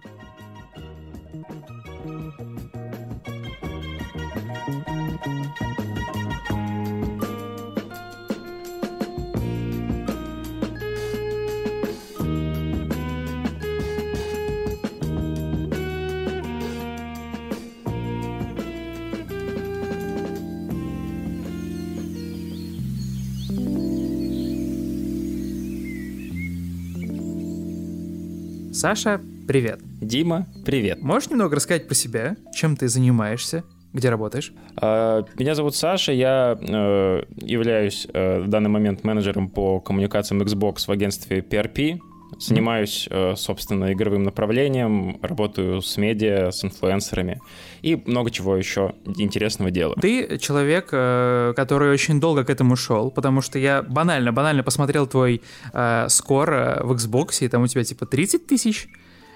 Саша, привет. Дима, привет. Можешь немного рассказать по себе, чем ты занимаешься? Где работаешь? А, меня зовут Саша, я э, являюсь э, в данный момент менеджером по коммуникациям Xbox в агентстве PRP. Занимаюсь, э, собственно, игровым направлением, работаю с медиа, с инфлюенсерами и много чего еще интересного делаю. Ты человек, э, который очень долго к этому шел, потому что я банально, банально посмотрел твой э, скор в Xbox, и там у тебя типа 30 тысяч.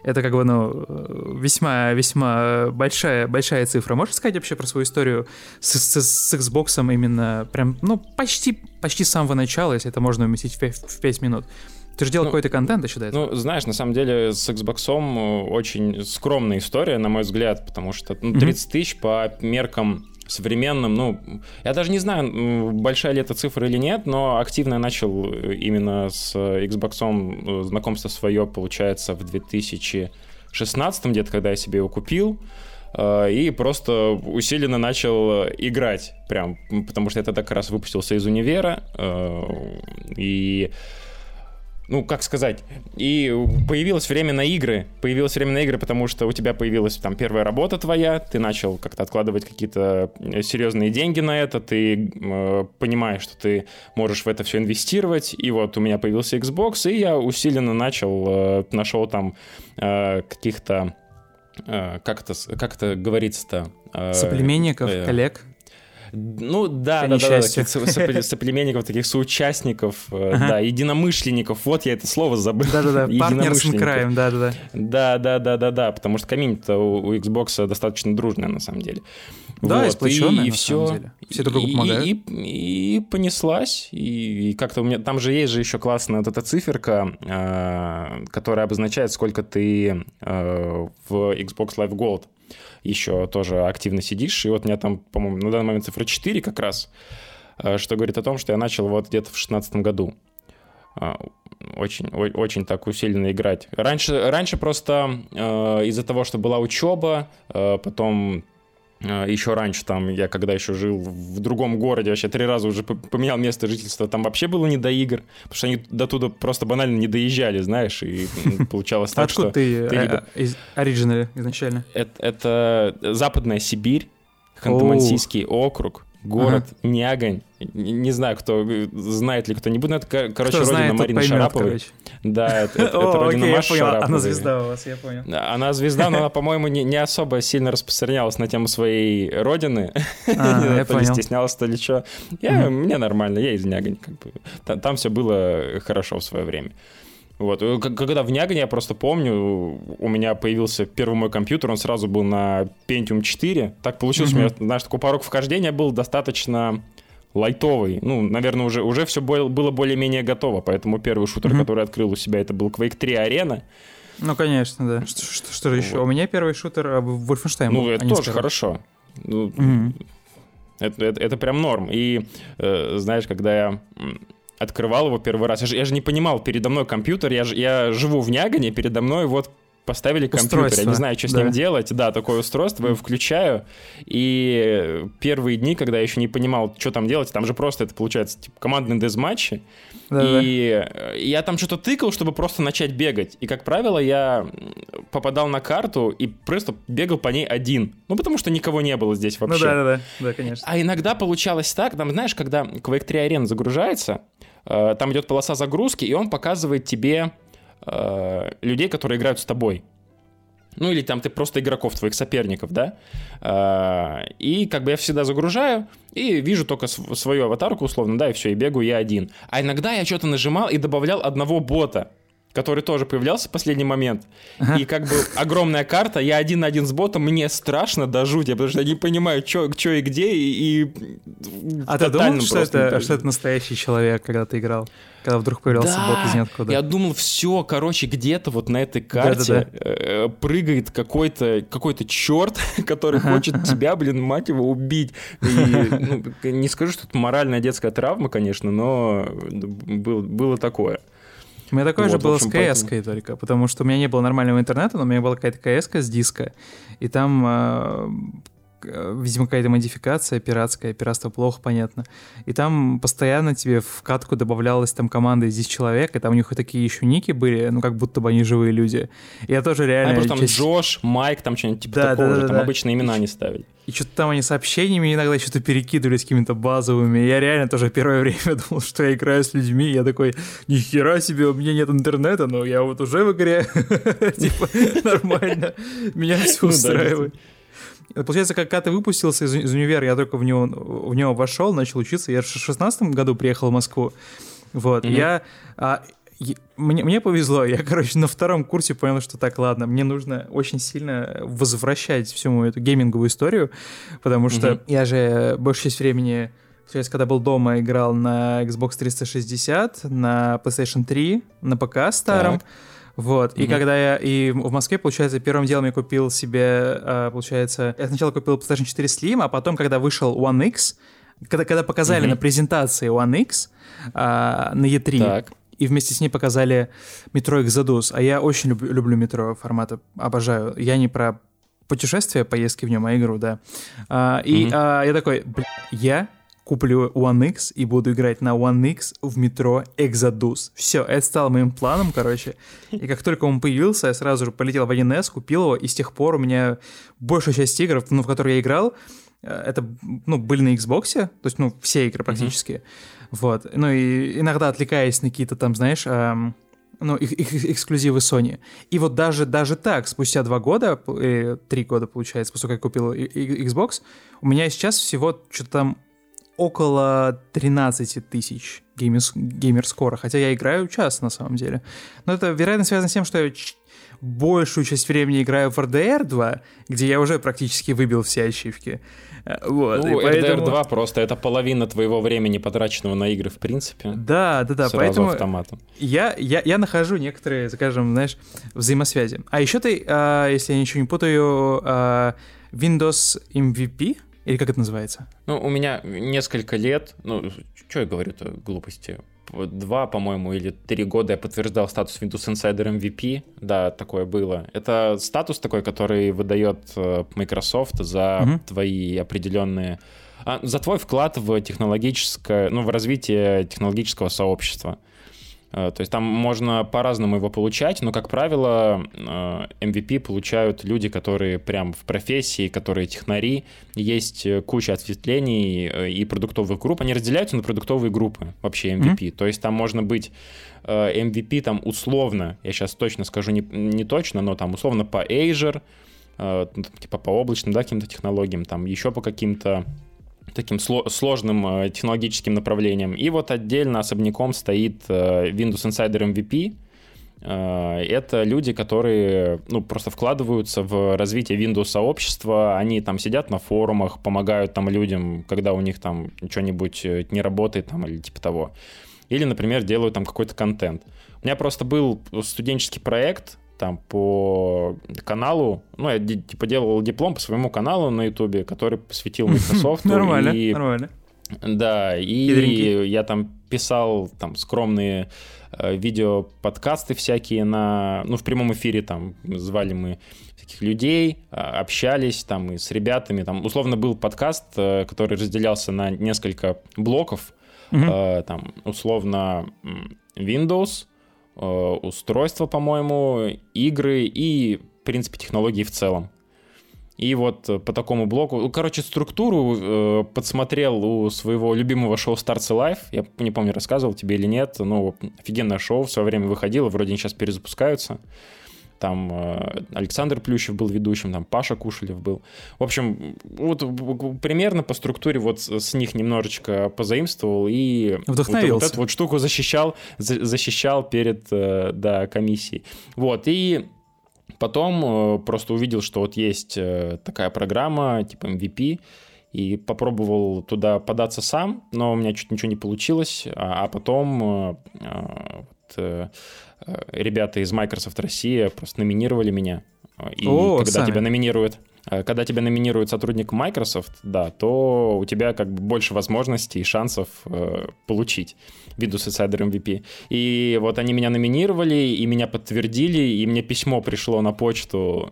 Это как бы, ну, весьма, весьма большая, большая цифра. Можешь сказать вообще про свою историю с, с, с Xbox именно прям, ну, почти, почти с самого начала, если это можно уместить в 5, в 5 минут? Ты же делал ну, какой-то контент еще до этого? Ну, знаешь, на самом деле с Xbox э, очень скромная история, на мой взгляд, потому что ну, 30 mm-hmm. тысяч по меркам современным, ну, я даже не знаю, большая ли эта цифра или нет, но активно я начал э, именно с Xbox э, знакомство свое, получается, в 2016 где-то, когда я себе его купил, и просто усиленно начал играть, прям, потому что я тогда как раз выпустился из универа, и ну, как сказать, и появилось время на игры, появилось время на игры, потому что у тебя появилась там первая работа твоя, ты начал как-то откладывать какие-то э, серьезные деньги на это, ты э, понимаешь, что ты можешь в это все инвестировать, и вот у меня появился Xbox, и я усиленно начал, э, нашел там э, каких-то э, как это, как это говорится-то? Э, Соплеменников, э, коллег? Ну да, да, да, да, соплеменников, таких соучастников, э, да, единомышленников. Вот я это слово забыл. Да-да-да, партнерским краем, да-да-да. Да-да-да-да-да, потому что комьюнити у Xbox достаточно дружное на самом деле. Да, вот, и, и все. Все друг другу помогают. И, и, и понеслась, и, и как-то у меня... Там же есть же еще классная вот эта циферка, э, которая обозначает, сколько ты э, в Xbox Live Gold еще тоже активно сидишь. И вот у меня там, по-моему, на данный момент цифра 4 как раз, э, что говорит о том, что я начал вот где-то в 2016 году а, очень, очень так усиленно играть. Раньше, раньше просто э, из-за того, что была учеба, э, потом еще раньше там, я когда еще жил в другом городе, вообще три раза уже поменял место жительства, там вообще было не до игр, потому что они до туда просто банально не доезжали, знаешь, и получалось так, что... Откуда ты э, из оригинали изначально? Это Западная Сибирь, Ханты-Мансийский округ, город. Нягань. Не знаю, кто знает ли кто-нибудь, но это, короче, кто родина знает, Марины поймет, Шараповой. Короче. Да, это, это, О, родина окей, Маши я понял. Она звезда у вас, я понял. Она звезда, но она, по-моему, не, не особо сильно распространялась на тему своей родины. А, я понял. стеснялась то ли что. Я, Мне нормально, я из Нягань. Как бы. там, там все было хорошо в свое время. Вот. Э, когда в Нягане, я просто помню, у меня появился первый мой компьютер, он сразу был на Pentium 4. Так получилось, mm-hmm. у меня, знаешь, такой порог вхождения был достаточно лайтовый. Ну, наверное, уже, уже все было более-менее готово, поэтому первый шутер, mm-hmm. который открыл у себя, это был Quake 3 Arena. Ну, конечно, да. Что, что, что еще? Вот. У меня первый шутер а, Wolfenstein Ну, это тоже скажу. хорошо. Ну, mm-hmm. это, это, это прям норм. И, э, знаешь, когда я открывал его первый раз, я же, я же не понимал, передо мной компьютер, я, же, я живу в Нягане, передо мной вот поставили компьютер, устройство. я не знаю, что с да. ним делать. Да, такое устройство, я его включаю, и первые дни, когда я еще не понимал, что там делать, там же просто это получается типа командные дезматчи, да, и да. я там что-то тыкал, чтобы просто начать бегать, и, как правило, я попадал на карту и просто бегал по ней один, ну, потому что никого не было здесь ну вообще. Ну да, да, да, да, конечно. А иногда получалось так, там, знаешь, когда Quake 3 Arena загружается, э, там идет полоса загрузки, и он показывает тебе э, людей, которые играют с тобой. Ну или там ты просто игроков, твоих соперников, да? Э, и как бы я всегда загружаю и вижу только свою аватарку условно, да, и все, и бегаю я один. А иногда я что-то нажимал и добавлял одного бота который тоже появлялся в последний момент. Ага. И как бы огромная карта, я один на один с ботом, мне страшно до жути, потому что я не понимаю, что и где, и... и а ты думал, что это, что это настоящий человек, когда ты играл? Когда вдруг появлялся да, бот из ниоткуда. Я думал, все, короче, где-то вот на этой карте да, да, да. прыгает какой-то какой-то черт, который хочет тебя, блин, мать его, убить. И, ну, не скажу, что это моральная детская травма, конечно, но было, было такое. У меня такое вот, же было общем, с КС поэтому... только, потому что у меня не было нормального интернета, но у меня была какая-то КС с диска, и там а, видимо, какая-то модификация пиратская, пиратство плохо, понятно. И там постоянно тебе в катку добавлялась там команда из 10 человек, и там у них такие еще ники были, ну, как будто бы они живые люди. И я тоже реально... А просто там часть... Джош, Майк, там что-нибудь типа да, такого да, да, же, там да. обычно имена не ставили. И что-то там они сообщениями иногда что-то перекидывались какими-то базовыми. Я реально тоже первое время думал, что я играю с людьми. Я такой, нихера себе, у меня нет интернета, но я вот уже в игре. Типа, нормально. Меня все ну устраивает. Получается, когда ты выпустился из, из универа, я только в него, в него вошел, начал учиться. Я в шестнадцатом году приехал в Москву. Вот, mm-hmm. я... А, мне, мне повезло, я, короче, на втором курсе понял, что так, ладно, мне нужно очень сильно возвращать всю мою эту гейминговую историю, потому что mm-hmm. я же большую часть времени, получается, когда был дома, играл на Xbox 360, на PlayStation 3, на ПК старом, так. Вот. Mm-hmm. И когда я... И в Москве, получается, первым делом я купил себе, а, получается... Я сначала купил PlayStation 4 Slim, а потом, когда вышел One X, когда, когда показали mm-hmm. на презентации One X а, на E3, так. и вместе с ней показали метро Exodus, а я очень люб, люблю метро формата, обожаю. Я не про путешествия, поездки в нем, а игру, да. А, и mm-hmm. а, я такой, бля, я куплю One X и буду играть на One X в метро Exodus. Все, это стало моим планом, короче. И как только он появился, я сразу же полетел в 1С, купил его, и с тех пор у меня большая часть игр, ну, в которые я играл, э, это, ну, были на Xbox, то есть, ну, все игры практически. Mm-hmm. Вот. Ну, и иногда отвлекаясь на какие-то там, знаешь, эм, ну, их, их эксклюзивы Sony. И вот даже, даже так, спустя два года, э, три года, получается, после как я купил Xbox, у меня сейчас всего что-то там около 13 тысяч геймер-скора, хотя я играю час на самом деле. Но это, вероятно, связано с тем, что я большую часть времени играю в RDR 2, где я уже практически выбил все ачивки. Э, вот, ну, поэтому... RDR 2 просто это половина твоего времени, потраченного на игры, в принципе. Да, да, да. Сразу поэтому автоматом. Я, я, я нахожу некоторые, скажем, знаешь, взаимосвязи. А еще ты, э, если я ничего не путаю, э, Windows MVP — или как это называется? Ну, у меня несколько лет, ну, что я говорю-то, глупости. Два, по-моему, или три года я подтверждал статус Windows Insider MVP. Да, такое было. Это статус такой, который выдает э, Microsoft за угу. твои определенные а, за твой вклад в технологическое, ну, в развитие технологического сообщества. Э, то есть там можно по-разному его получать, но, как правило, MVP э, получают люди, которые прям в профессии, которые технари. Есть э, куча ответвлений и продуктовых групп. Они разделяются на продуктовые группы вообще MVP. Mm-hmm. То есть там можно быть MVP там условно, я сейчас точно скажу не, не точно, но там условно по Azure, типа по облачным, да, каким-то технологиям, там еще по каким-то таким сложным э, технологическим направлением. И вот отдельно особняком стоит э, Windows Insider MVP, Э, это люди, которые ну, просто вкладываются в развитие Windows сообщества, они там сидят на форумах, помогают там людям, когда у них там что-нибудь не работает там или типа того. Или, например, делают там какой-то контент. У меня просто был студенческий проект, там по каналу, ну, я типа делал диплом по своему каналу на Ютубе, который посвятил Microsoft. Нормально, нормально. Да, и я там писал там скромные э, видео подкасты всякие на, ну, в прямом эфире там звали мы всяких людей, а, общались там и с ребятами, там условно был подкаст, э, который разделялся на несколько блоков, mm-hmm. там условно Windows, Э, устройства, по-моему, игры и, в принципе, технологии в целом. И вот э, по такому блоку, ну, короче, структуру э, подсмотрел у своего любимого шоу Starts Life. Я не помню, рассказывал тебе или нет, но офигенное шоу в свое время выходило, вроде они сейчас перезапускаются. Там э, Александр Плющев был ведущим, там Паша Кушелев был. В общем, вот примерно по структуре вот с них немножечко позаимствовал и вот, вот эту вот штуку защищал, защищал перед э, да, комиссией. Вот, и потом э, просто увидел, что вот есть такая программа типа MVP, и попробовал туда податься сам, но у меня чуть ничего не получилось, а, а потом вот, Э, ребята из Microsoft Россия просто номинировали меня. И О, когда сами. тебя номинируют, э, когда тебя номинирует сотрудник Microsoft, да, то у тебя как бы больше возможностей и шансов э, получить Windows Insider MVP. И вот они меня номинировали, и меня подтвердили, и мне письмо пришло на почту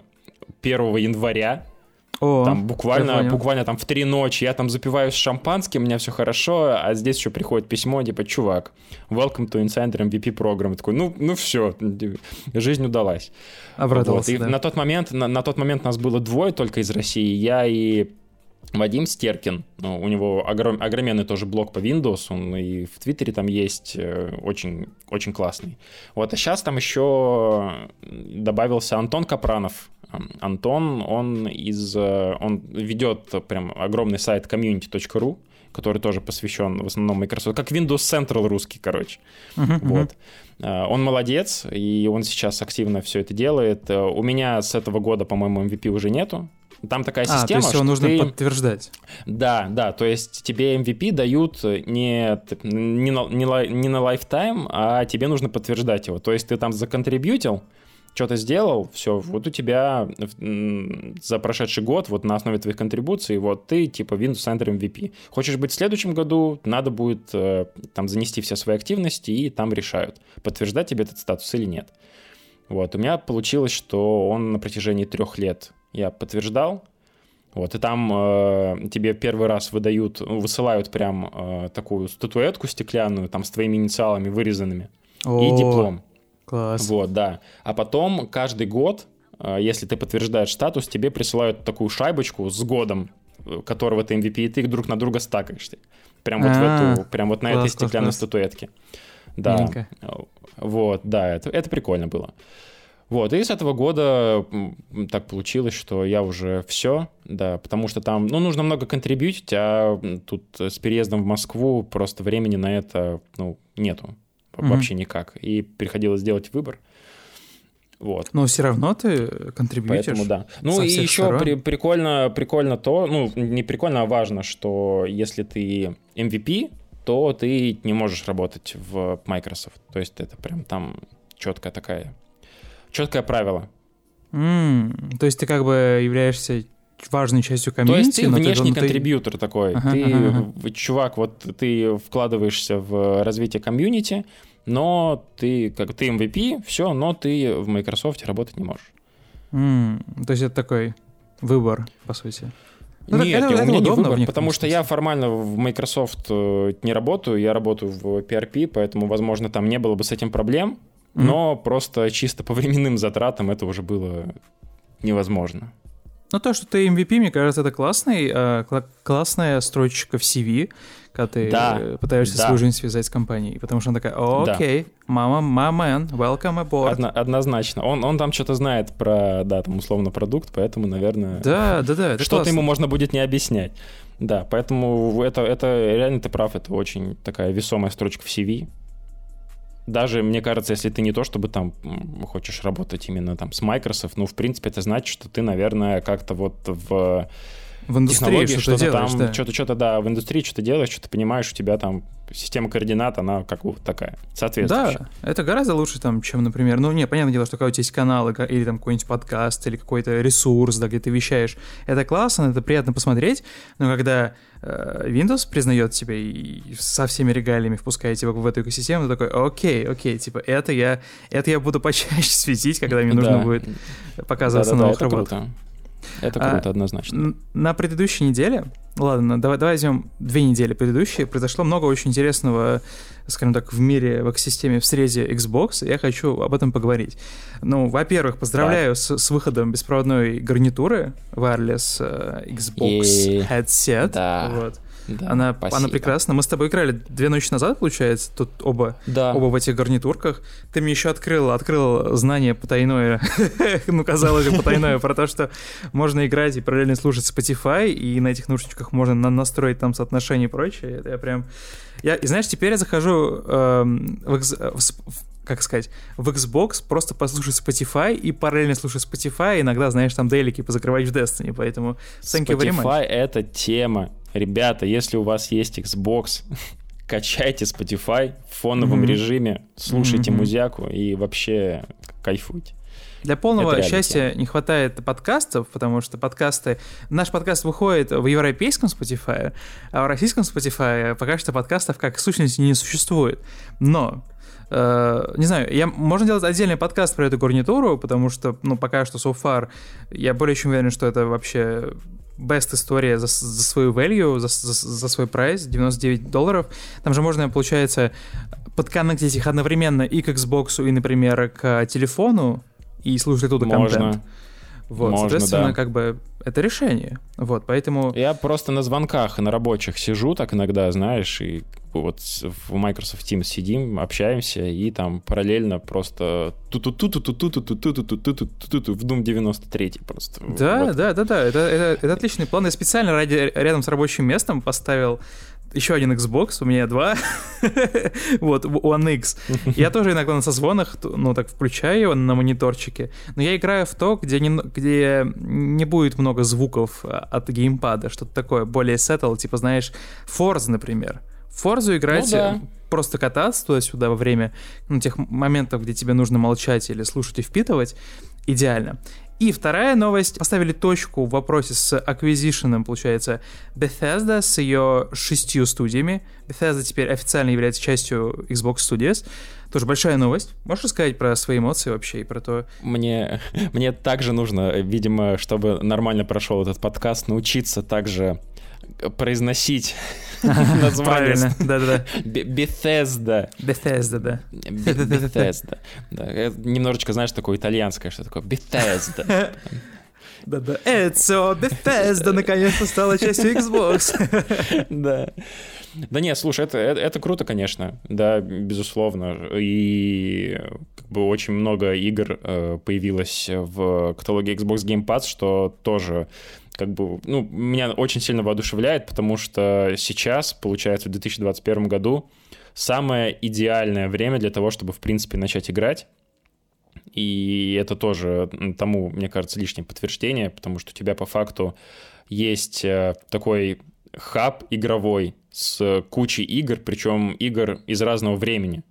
1 января о, там буквально, буквально там в три ночи я там запиваюсь шампанским, у меня все хорошо, а здесь еще приходит письмо, типа, чувак, welcome to Insider MVP Program. такой, ну, ну все, жизнь удалась. Обрадовался, вот. И да. на тот момент, на, на тот момент нас было двое только из России, я и Вадим Стеркин, ну, у него огром, огроменный тоже блог по Windows, он и в Твиттере там есть, э, очень, очень классный. Вот, а сейчас там еще добавился Антон Капранов, Антон, он из, э, он ведет прям огромный сайт community.ru, который тоже посвящен в основном Microsoft, как Windows Central русский, короче. Uh-huh, вот. Uh-huh. Он молодец, и он сейчас активно все это делает. Э, у меня с этого года, по-моему, MVP уже нету. Там такая а, система, то есть его нужно ты... подтверждать. Да, да, то есть тебе MVP дают не, не, на, не на lifetime, а тебе нужно подтверждать его. То есть ты там законтрибьютил, что-то сделал, все, вот у тебя за прошедший год, вот на основе твоих контрибуций, вот ты типа Windows Center MVP. Хочешь быть в следующем году, надо будет э, там занести все свои активности и там решают, подтверждать тебе этот статус или нет. Вот, у меня получилось, что он на протяжении трех лет я подтверждал, вот, и там э, тебе первый раз выдают, высылают прям э, такую статуэтку стеклянную, там с твоими инициалами вырезанными, О, и диплом. Класс. Вот, да. А потом каждый год, э, если ты подтверждаешь статус, тебе присылают такую шайбочку с годом, э, которого ты MVP, и ты друг на друга стакаешь. Прям вот в а, эту, прям вот на этой стеклянной статуэтке. Да. Вот, да, это, это прикольно было. Вот, и с этого года так получилось, что я уже все, да, потому что там, ну, нужно много контрибьютить, а тут с переездом в Москву просто времени на это, ну, нету mm-hmm. вообще никак. И приходилось делать выбор. Вот. Но все равно ты контрибьютишь. Поэтому да. Ну и еще при, прикольно, прикольно то, ну не прикольно, а важно, что если ты MVP, то ты не можешь работать в Microsoft. То есть это прям там четкая такая, четкое правило. Mm, то есть ты как бы являешься важной частью комьюнити. То есть ты внешний ты, контрибьютор такой. Ага, ты, ага, ага. чувак, вот ты вкладываешься в развитие комьюнити, но ты как ты MVP, все, но ты в Microsoft работать не можешь. Mm, то есть это такой выбор, по сути. Ну, Нет, это, у меня не выбор, потому что я формально в Microsoft э, не работаю, я работаю в PRP, поэтому, возможно, там не было бы с этим проблем, mm-hmm. но просто чисто по временным затратам это уже было невозможно. Ну, то, что ты MVP, мне кажется, это классный, э, классная строчка в CV, когда ты да, пытаешься да. свою жизнь связать с компанией. Потому что она такая, окей, мама, man, welcome aboard. Одно, однозначно. Он, он там что-то знает про, да, там, условно, продукт, поэтому, наверное... Да, да, да. Что-то ему можно будет не объяснять. Да, поэтому это, это реально ты прав, это очень такая весомая строчка в CV. Даже, мне кажется, если ты не то, чтобы там хочешь работать именно там с Microsoft, ну, в принципе, это значит, что ты, наверное, как-то вот в в индустрии что-то, что делаешь, там, да. что-то, что-то, да, в индустрии что-то делаешь, что-то понимаешь, у тебя там система координат, она как вот такая, соответствующая. Да, это гораздо лучше, там, чем, например, ну, не, понятное дело, что когда у тебя есть каналы, или там какой-нибудь подкаст, или какой-то ресурс, да, где ты вещаешь, это классно, это приятно посмотреть, но когда э, Windows признает тебя и со всеми регалиями впускает тебя в эту экосистему, ты такой, окей, окей, типа, это я, это я буду почаще светить, когда мне нужно Да. будет показываться на новых это круто. Это круто, А, однозначно. На предыдущей неделе, ладно, давай, давай возьмем две недели предыдущие, произошло много очень интересного, скажем так, в мире, в экосистеме, в среде Xbox, и я хочу об этом поговорить. Ну, во-первых, поздравляю с, с выходом беспроводной гарнитуры wireless э, Xbox Е, headset. да. Вот. Да, Она, спасибо. она прекрасна. Мы с тобой играли две ночи назад, получается, тут оба Да. оба в этих гарнитурках. Ты мне еще открыл, открыл знание потайное, ну, казалось бы, потайное, про то, что можно играть и параллельно слушать Spotify, и на этих наушничках можно на- настроить там соотношение и прочее. Это я прям... Я, и знаешь, теперь я захожу эм, в, X- в с- в- как сказать, в Xbox просто послушать Spotify и параллельно слушать Spotify, иногда, знаешь, там дейлики позакрывать в Destiny, поэтому thank you very much. Spotify — это тема. Ребята, если у вас есть Xbox, качайте Spotify в фоновом Мгм. режиме, слушайте Мгм. музяку и вообще кайфуйте. Для полного счастья не хватает подкастов, потому что подкасты... Наш подкаст выходит в европейском Spotify, а в российском Spotify пока что подкастов как сущности не существует. Но э, не знаю, я, можно делать отдельный подкаст про эту гарнитуру, потому что, ну, пока что so far я более чем уверен, что это вообще best история за, за свою value, за, за, за свой прайс, 99 долларов. Там же можно, получается, подконнектить их одновременно и к Xbox, и, например, к телефону, и слушать оттуда контент. Вот, можно, соответственно, да. как бы это решение. Вот, поэтому... Я просто на звонках и на рабочих сижу так иногда, знаешь, и вот в Microsoft Teams сидим, общаемся, и там параллельно просто ту ту ту ту ту ту ту ту ту ту ту ту ту ту в Doom 93 просто. Да, Вот. да, да, да, это, это, это отличный план. Я специально ради, рядом с рабочим местом поставил еще один Xbox, у меня два, вот, One X. Я тоже иногда на созвонах, ну, так включаю его на мониторчике, но я играю в то, где не, где не будет много звуков а, от геймпада, что-то такое более settle, типа, знаешь, Forza, например. В Forza играть, Ну да. просто кататься туда-сюда во время ну, тех моментов, где тебе нужно молчать или слушать и впитывать, идеально. И вторая новость. Поставили точку в вопросе с acquisition, получается, Bethesda с ее шестью студиями. Bethesda теперь официально является частью Xbox Studios. Тоже большая новость. Можешь рассказать про свои эмоции вообще и про то... Мне, мне также нужно, видимо, чтобы нормально прошел этот подкаст, научиться также произносить название. Правильно, да-да-да. Bethesda. Bethesda, да. Bethesda. Это немножечко, знаешь, такое итальянское, что такое Bethesda. Да-да. Эцо, Bethesda наконец-то стала частью Xbox. Да. Да нет, слушай, это, это, это круто, конечно, да, безусловно. И как бы очень много игр э, появилось в каталоге Xbox Game Pass, что тоже как бы, ну, меня очень сильно воодушевляет, потому что сейчас, получается, в 2021 году самое идеальное время для того, чтобы, в принципе, начать играть. И это тоже тому, мне кажется, лишнее подтверждение, потому что у тебя по факту есть э, такой хаб игровой с кучей игр, причем игр из разного времени.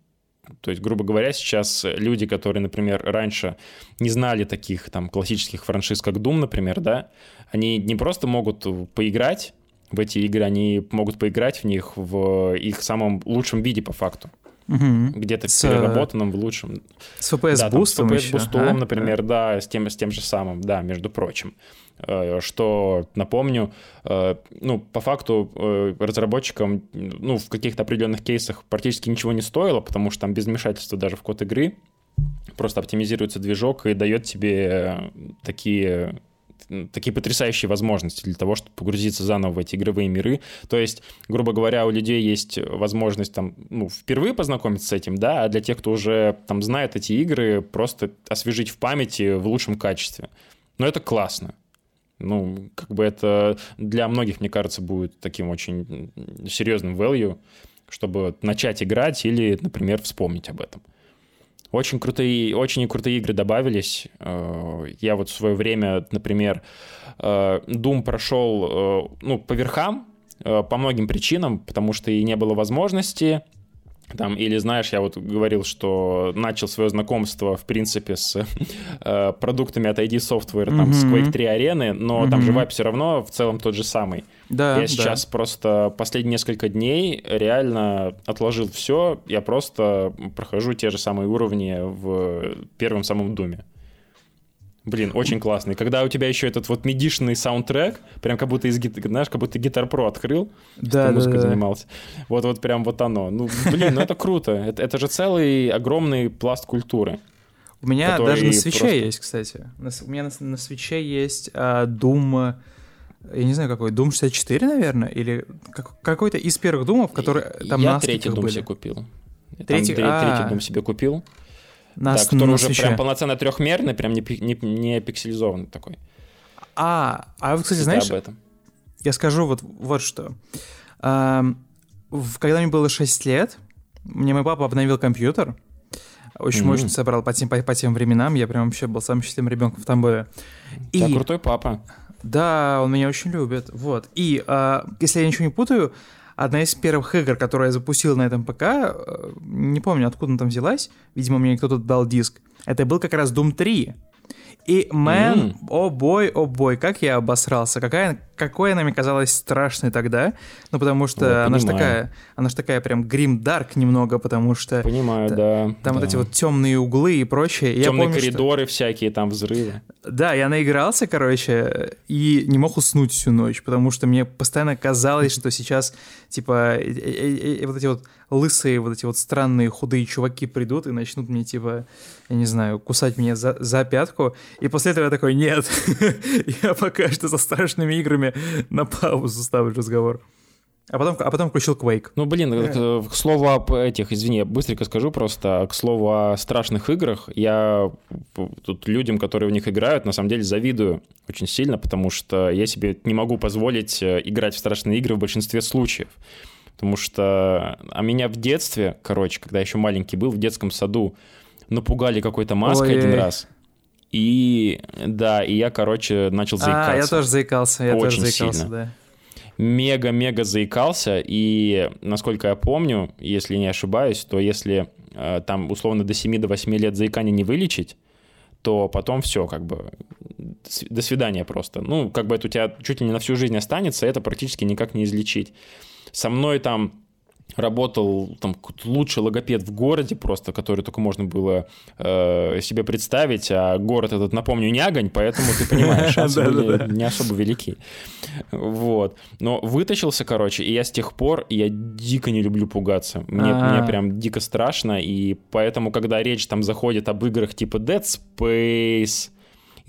То есть, грубо говоря, сейчас люди, которые, например, раньше не знали таких там классических франшиз, как Doom, например, да, они не просто могут поиграть в эти игры, они могут поиграть в них в их самом лучшем виде по факту. Мгм. Где-то С, переработанном в лучшем. С FPS Да, там с бустом, а? например, да, с тем, с тем же самым, да, между прочим. Э, Что, напомню, э, ну, по факту э, разработчикам, ну, в каких-то определенных кейсах практически ничего не стоило, потому что там без вмешательства даже в код игры просто оптимизируется движок и дает тебе такие такие потрясающие возможности для того, чтобы погрузиться заново в эти игровые миры. То есть, грубо говоря, у людей есть возможность там, ну, впервые познакомиться с этим, да, а для тех, кто уже там знает эти игры, просто освежить в памяти в лучшем качестве. Но это классно. Ну, как бы это для многих, мне кажется, будет таким очень серьезным value, чтобы начать играть или, например, вспомнить об этом. Очень крутые, очень крутые игры добавились. Э, я вот в свое время, например, э, Doom прошел ну, по верхам, по многим причинам, потому что и не было возможности, там, или знаешь, я вот говорил, что начал свое знакомство, в принципе, с э, продуктами от ID Software, там, mm-hmm. с Quake 3 арены, но mm-hmm. там же вайп все равно в целом тот же самый. Да, я сейчас да. просто последние несколько дней реально отложил все, я просто прохожу те же самые уровни в первом самом Думе. Блин, очень классный. Когда у тебя еще этот вот медишный саундтрек, прям как будто из знаешь, как будто Гитар Про открыл, да, да, музыкой да, занимался. Вот вот прям вот оно. Ну, блин, ну это круто. Это, это же целый огромный пласт культуры. У меня даже на свече просто... есть, кстати. На, у меня на, на свече есть а, Doom, я не знаю какой, Doom 64, наверное, или как, какой-то из первых Думов, которые там я на третий Doom себе купил. Третий, там, а... третий Doom себе купил на, да, который на уже свече. прям полноценно трехмерный, прям не, не, не пикселизованный такой. А, а вот, кстати, знаешь, об этом. я скажу вот, вот что. А, когда мне было 6 лет, мне мой папа обновил компьютер, очень mm-hmm. мощно собрал по тем, по, по тем временам, я прям вообще был самым счастливым ребенком в Тамбове. И... Да, крутой папа. Да, он меня очень любит, вот. И, а, если я ничего не путаю, одна из первых игр, которую я запустил на этом ПК, э, не помню, откуда она там взялась, видимо, мне кто-то дал диск, это был как раз Doom 3. И, мэн, о бой, о бой, как я обосрался, какая, какой она мне казалась страшной тогда, ну, потому что я она же такая, она же такая прям грим дарк немного, потому что... Понимаю, да. Там да. вот эти вот темные углы и прочее. Темные помню, коридоры что... всякие, там взрывы. Да, я наигрался, короче, и не мог уснуть всю ночь, потому что мне постоянно казалось, что сейчас, типа, вот эти вот лысые, вот эти вот странные худые чуваки придут и начнут мне, типа, я не знаю, кусать меня за, за пятку. И после этого я такой, нет, я пока что со страшными играми на паузу ставлю разговор. А потом, а потом включил Quake. Ну, блин, yeah. к слову об этих, извини, я быстренько скажу просто, к слову о страшных играх, я тут людям, которые в них играют, на самом деле завидую очень сильно, потому что я себе не могу позволить э, играть в страшные игры в большинстве случаев. Потому что... А меня в детстве, короче, когда я еще маленький был, в детском саду напугали какой-то маской Ой. один раз. И да, и я, короче, начал заикаться. А, я тоже заикался, я Очень тоже заикался, сильно. да. Мега-мега заикался, и, насколько я помню, если не ошибаюсь, то если э, там условно до 7 до 8 лет заикания не вылечить, то потом все, как бы, до свидания просто. Ну, как бы это у тебя чуть ли не на всю жизнь останется, это практически никак не излечить со мной там работал там лучший логопед в городе просто, который только можно было э, себе представить, а город этот, напомню, не огонь, поэтому ты понимаешь, шансы были не особо велики. Вот. Но вытащился, короче, и я с тех пор, я дико не люблю пугаться. Мне, мне прям дико страшно, и поэтому, когда речь там заходит об играх типа Dead Space,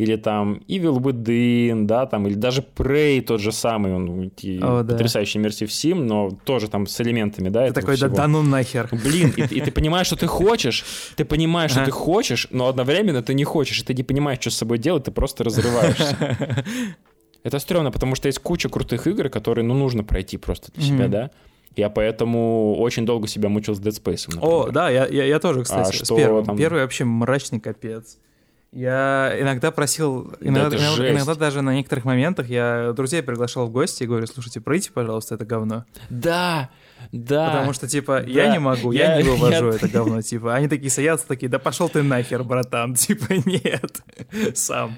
или там Evil Within, да, там, или даже Prey тот же самый, он О, потрясающий да. Immersive Sim, но тоже там с элементами, да, Ты такой, всего. да, да ну нахер. Блин, и, и ты понимаешь, что ты хочешь, ты понимаешь, что ты хочешь, но одновременно ты не хочешь, и ты не понимаешь, что с собой делать, ты просто разрываешься. Это стрёмно, потому что есть куча крутых игр, которые, ну, нужно пройти просто для себя, да. Я поэтому очень долго себя мучил с Dead Space. Например. О, да, я, я, я тоже, кстати, а с первым. Там... Первый вообще мрачный капец. Я иногда просил, иногда, да иногда, иногда даже на некоторых моментах я друзей приглашал в гости и говорю, слушайте, пройдите, пожалуйста, это говно. Да, да. Потому что, типа, да. я не могу, я, я не вывожу я... это говно, типа. Они такие садятся, такие, да пошел ты нахер, братан, типа, нет, сам.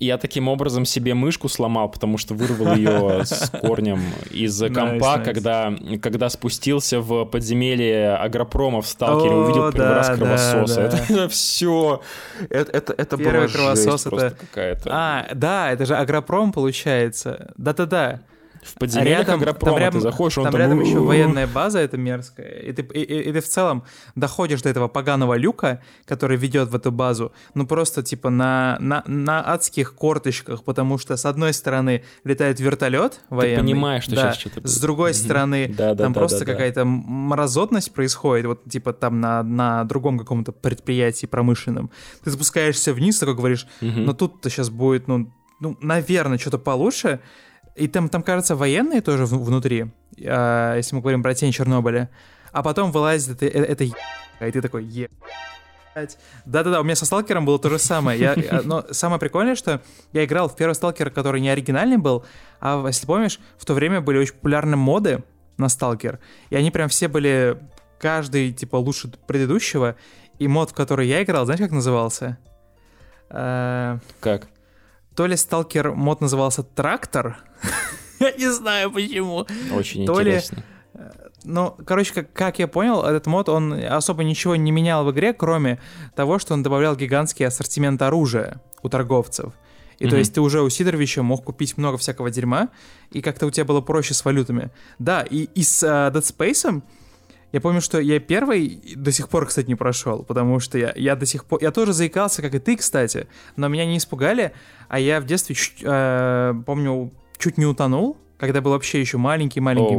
Я таким образом себе мышку сломал, потому что вырвал ее с корнем из компа, когда, когда спустился в подземелье агропрома в сталкере, увидел первый раз кровососа. Это, все. Это, это, это Первый кровосос это какая-то. А, да, это же агропром получается. Да-да-да. В подземельях рядом, Агропрома там рядом, ты заходишь, он там... там рядом еще военная база, это мерзкая. И ты, и, и, и ты в целом доходишь до этого поганого люка, который ведет в эту базу, ну просто типа на, на, на адских корточках, потому что с одной стороны летает вертолет военный. Ты понимаешь, что да, сейчас что-то С другой стороны да, да, там да, просто да, какая-то мразотность происходит, вот типа там на, на другом каком-то предприятии промышленном. Ты спускаешься вниз, такой говоришь, но тут-то сейчас будет, ну, ну, наверное, что-то получше, И там, там кажется, военные тоже внутри, а, если мы говорим про тень Чернобыля. А потом вылазит это, это е- и ты такой, е... Да-да-да, у меня со Сталкером было то же самое. Я, я- но самое прикольное, что я играл в первый Сталкер, который не оригинальный был, а если помнишь, в то время были очень популярны моды на Сталкер, и они прям все были, каждый, типа, лучше предыдущего, и мод, в который я играл, знаешь, как назывался? Э, Как? То ли Сталкер мод назывался Трактор, я не знаю почему. Очень То ли- интересно. Ну, короче, как, как я понял, этот мод, он особо ничего не менял в игре, кроме того, что он добавлял гигантский ассортимент оружия у торговцев. И то Мгм. есть ты уже у Сидоровича мог купить много всякого дерьма, и как-то у тебя было проще с валютами. Да, и, и с а, Dead Space я помню, что я первый до сих пор, кстати, не прошел, потому что я, я до сих пор... Я тоже заикался, как и ты, кстати, но меня не испугали, а я в детстве, чуть, э, помню, чуть не утонул, когда был вообще еще маленький-маленький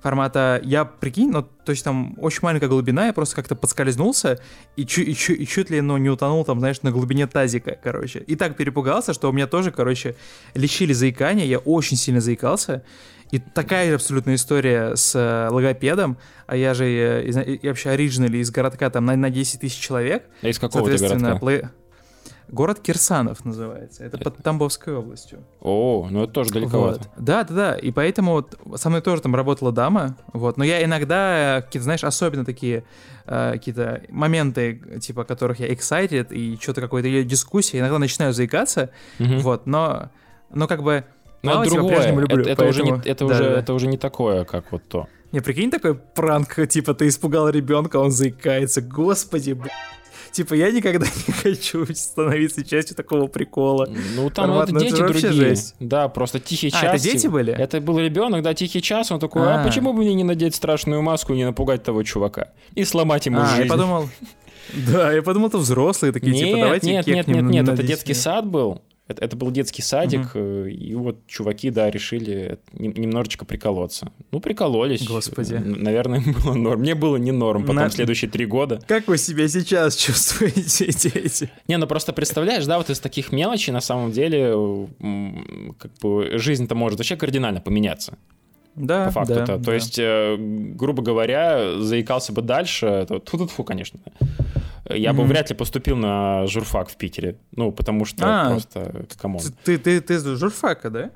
формата, я, прикинь, ну, то есть там очень маленькая глубина, я просто как-то подскользнулся и, чу- и, чу- и чуть ли, ну, не утонул там, знаешь, на глубине тазика, короче. И так перепугался, что у меня тоже, короче, лечили заикание, я очень сильно заикался. И такая же абсолютная история с э, логопедом, а я же э, из- и вообще оригинали из городка там на, на 10 тысяч человек. А из какого Соответственно, городка? плей- Город Кирсанов называется. Это под Тамбовской областью. О, ну это тоже далековато. Вот. Да, да, да. И поэтому вот со мной тоже там работала дама. Вот. Но я иногда э, какие-то, знаешь, особенно такие э, какие-то моменты, типа, которых я excited, и что-то какой-то дискуссия, иногда начинаю заикаться. Мгм. Вот. Но, но как бы... Но это плавать я другое. по-прежнему люблю, это, это уже не, это, да, уже, да. это уже не такое, как вот то. Не, прикинь, такой пранк, типа, ты испугал ребенка, он заикается. Господи, блядь. Типа, я никогда не хочу становиться частью такого прикола. Ну там Формат, это это дети другие. жесть. Да, просто тихий А, час. это дети типа. были? Это был ребенок, да, тихий час. Он такой, а, А. почему бы мне не надеть страшную маску и не напугать того чувака? И сломать ему А, жизнь. я подумал... Да, я подумал, это взрослые такие, нет, типа, давайте нет, нет, нет, нет, это 10 детский сад был. Это, это был детский садик, э, и вот чуваки, да, решили нем- немножечко приколоться. Ну, прикололись. Господи. Наверное, было норм. Мне было не норм потом На- следующие три года. Как вы себя сейчас чувствуете, дети? Не, ну просто представляешь, да, вот из таких мелочей на самом деле как бы жизнь-то может вообще кардинально поменяться. Да, по факту-то. да, То да. есть, э, грубо говоря, заикался бы дальше, то тут фу, конечно. Я бы вряд ли поступил на журфак в Питере. Ну, потому что А, просто, come on. Ты, ты, ты с журфака, да?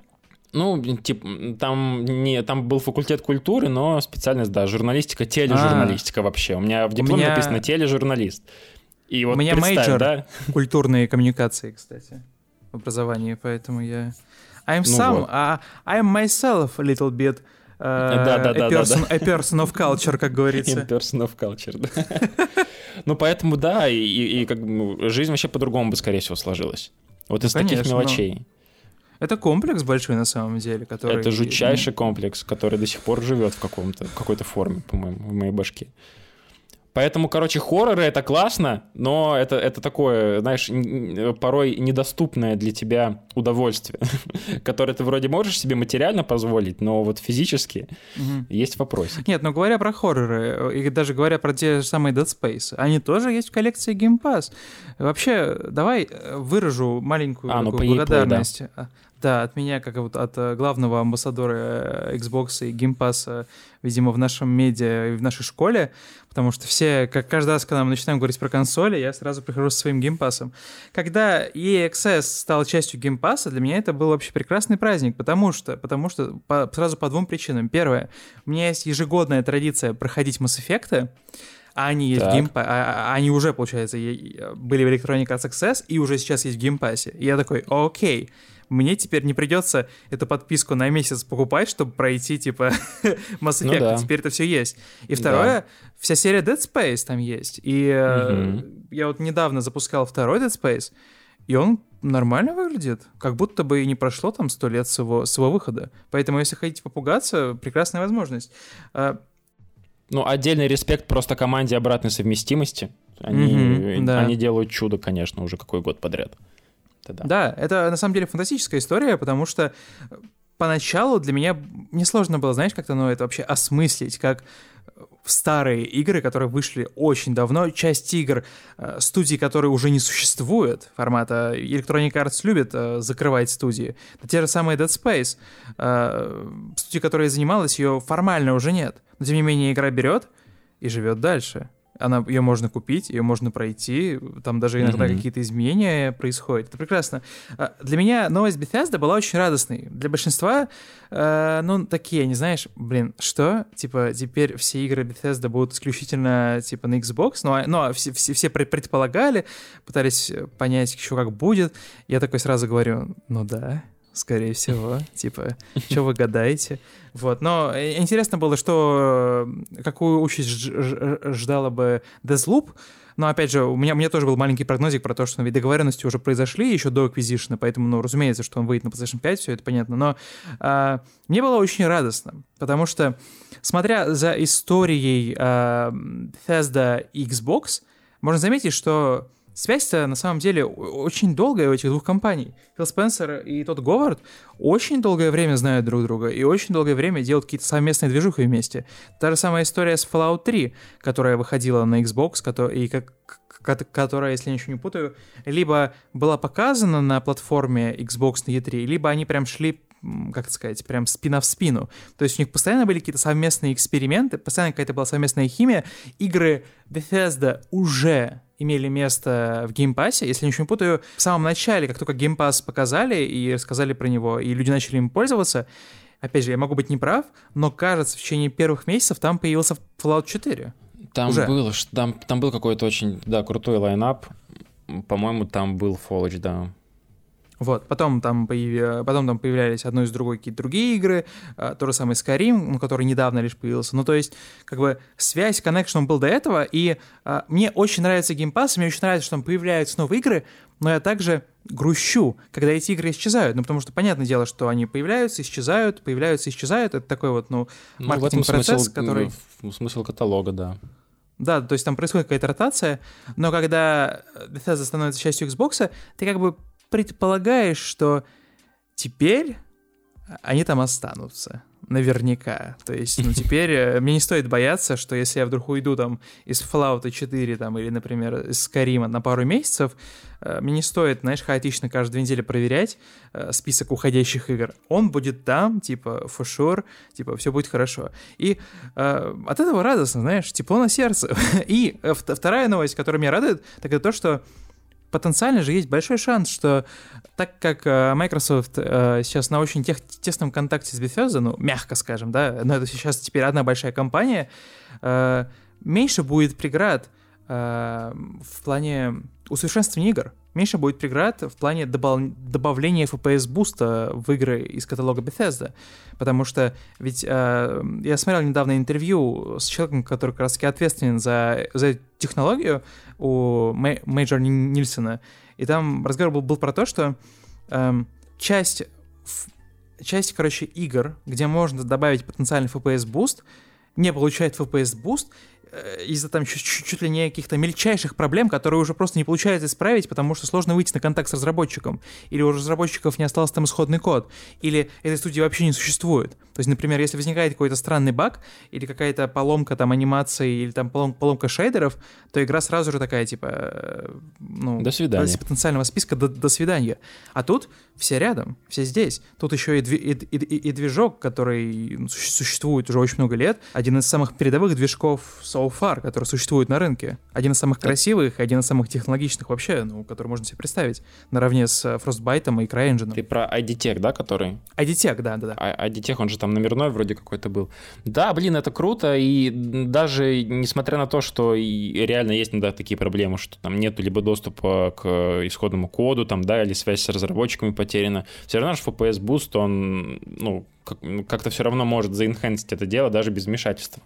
Ну, типа, там, не, там был факультет культуры, но специальность, да, журналистика, тележурналистика вообще. У меня в дипломе А. меня- написано тележурналист. И вот меня представь, major. да? Культурные коммуникации, кстати, в образовании, поэтому я... I'm Ну some, вот. а, I'm myself a little bit Да-да-да-да-да. a, person, a person of culture, как говорится. person of culture, да. Ну, поэтому, да, и, как бы ну, жизнь вообще по-другому бы, скорее всего, сложилась. Вот из таких конечно, но- мелочей. Это комплекс большой на самом деле, который... Это жутчайший комплекс, который до сих пор живет в, каком-то, в какой-то форме, по-моему, в моей башке. Поэтому, короче, хорроры это классно, но это, это такое, знаешь, порой недоступное для тебя удовольствие, которое ты вроде можешь себе материально позволить, но вот физически Мгм. есть вопросы. Нет, ну говоря про хорроры, э, и даже говоря про те же самые Dead Space, они тоже есть в коллекции Game Pass. Вообще, давай э, выражу маленькую А, ну, благодарность. А, Да, от меня, как вот от э, главного амбассадора э, Xbox и Game Pass, э, видимо, в нашем медиа и в нашей школе, потому что все, как каждый раз, когда мы начинаем говорить про консоли, я сразу прихожу со своим Pass. Когда Access стал частью Pass, для меня это был вообще прекрасный праздник, потому что, потому что по- сразу по двум причинам. Первое, у меня есть ежегодная традиция проходить Mass Effect, а они есть в Так. Game Pass, а- а они уже, получается, были в Electronic Arts Access и уже сейчас есть в Pass. И я такой, окей, мне теперь не придется эту подписку на месяц покупать, чтобы пройти, типа, Mass Ну Effect. да. Теперь это все есть. И второе, вся серия Dead Space там есть. И Мгм. я вот недавно запускал второй Dead Space, и он нормально выглядит. Как будто бы и не прошло там сто лет с его, с его выхода. Поэтому, если хотите попугаться, прекрасная возможность. А, Ну, отдельный респект просто команде обратной совместимости. Они, Мгм, да. они делают чудо, конечно, уже какой год подряд. Это да. Это на самом деле фантастическая история, потому что, э, поначалу для меня не сложно было, знаешь, как-то ну, это вообще осмыслить, как в старые игры, которые вышли очень давно, часть игр э, студий, которые уже не существуют, формата Electronic Arts любит э, закрывать студии. Те же самые Dead Space. Э, студия, которая занималась, ее формально уже нет. Но тем не менее игра берет и живет дальше. Она, ее можно купить, ее можно пройти, там даже иногда mm-hmm. какие-то изменения происходят. Это прекрасно. А, для меня новость Bethesda была очень радостной. Для большинства, э, ну, такие, не знаешь, блин, что? Типа, теперь все игры Bethesda будут исключительно, типа, на Xbox? Ну, а, ну а все, все, все предполагали, пытались понять еще как будет. Я такой сразу говорю, ну да, скорее всего. Типа, что вы гадаете? Вот, но интересно было, что какую участь ждала бы Deathloop, но, опять же, у меня, у меня тоже был маленький прогнозик про то, что ведь договоренности уже произошли еще до Acquisition, поэтому, ну, разумеется, что он выйдет на PlayStation 5, все это понятно. Но а, мне было очень радостно, потому что, смотря за историей а, Bethesda и Xbox, можно заметить, что связь-то на самом деле очень долгая у этих двух компаний. Фил Спенсер и тот Говард очень долгое время знают друг друга и очень долгое время делают какие-то совместные движухи вместе. Та же самая история с Fallout 3, которая выходила на Xbox, и как которая, если я ничего не путаю, либо была показана на платформе Xbox на E3, либо они прям шли как сказать, прям спина в спину. То есть у них постоянно были какие-то совместные эксперименты, постоянно какая-то была совместная химия. Игры Bethesda уже имели место в Game Pass е, если ничего не путаю, в самом начале, как только Game Pass показали и рассказали про него, и люди начали им пользоваться, опять же, я могу быть неправ, но кажется, в течение первых месяцев там появился Fallout 4. Там Уже. было, там, там был какой-то очень, да, крутой lineup. По-моему, там был Fallout, да. Вот, потом там, появ... потом там появлялись одной из другой какие-то другие игры, а, то же самое Skyrim, который недавно лишь появился. Ну, то есть, как бы связь, коннекшн был до этого, и а, мне очень нравится Pass, мне очень нравится, что там появляются новые игры, но я также грущу, когда эти игры исчезают. Ну, потому что, понятное дело, что они появляются, исчезают, появляются, исчезают. Это такой вот, ну, ну маркетинг-процесс, смысл, который... Смысл каталога, да. Да, то есть там происходит какая-то ротация, но когда Bethesda становится частью Xbox, ты как бы предполагаешь, что теперь они там останутся. Наверняка. То есть, ну, теперь э, мне не стоит бояться, что если я вдруг уйду там из Fallout 4 там, или, например, из Skyrim на пару месяцев, э, мне не стоит, знаешь, хаотично каждую две недели проверять э, список уходящих игр. Он будет там, типа, for sure, типа, все будет хорошо. И э, от этого радостно, знаешь, тепло на сердце. И вторая новость, которая меня радует, так это то, что потенциально же есть большой шанс, что так как э, Microsoft э, сейчас на очень тех, тесном контакте с Bethesda, ну, мягко скажем, да, но это сейчас теперь одна большая компания, э, меньше будет преград в плане усовершенствования игр. Меньше будет преград в плане добав- добавления FPS-буста в игры из каталога Bethesda. Потому что ведь э, я смотрел недавно интервью с человеком, который как раз таки ответственен за, за технологию у Major Nelson а. И там разговор был, был про то, что э, часть, часть, короче, игр, где можно добавить потенциальный FPS-boost, не получает FPS-boost, Э, из-за там чуть, чуть ли не каких-то мельчайших проблем, которые уже просто не получается исправить, потому что сложно выйти на контакт с разработчиком, или у разработчиков не остался там исходный код, или этой студии вообще не существует. То есть, например, если возникает какой-то странный баг, или какая-то поломка там анимации, или там полом, поломка шейдеров, то игра сразу же такая, типа, э, ну, до свидания. Из потенциального списка до, до свидания. А тут все рядом, все здесь. Тут еще и, дви, и, и, и, движок, который ну, существует уже очень много лет, один из самых передовых движков so far, который существует на рынке. Один из самых красивых, один из самых технологичных вообще, ну, который можно себе представить, наравне с э, Frostbite и CryEngine. Ты про IDTech, да, который? IDTech, да, да, да. А, IDTech, он же там номерной вроде какой-то был. Да, блин, это круто, и даже несмотря на то, что реально есть иногда такие проблемы, что там нету либо доступа к исходному коду, там, да, или связь с разработчиками потеряна, все равно же FPS Boost, он, ну, как-то все равно может заинхенсить это дело даже без вмешательства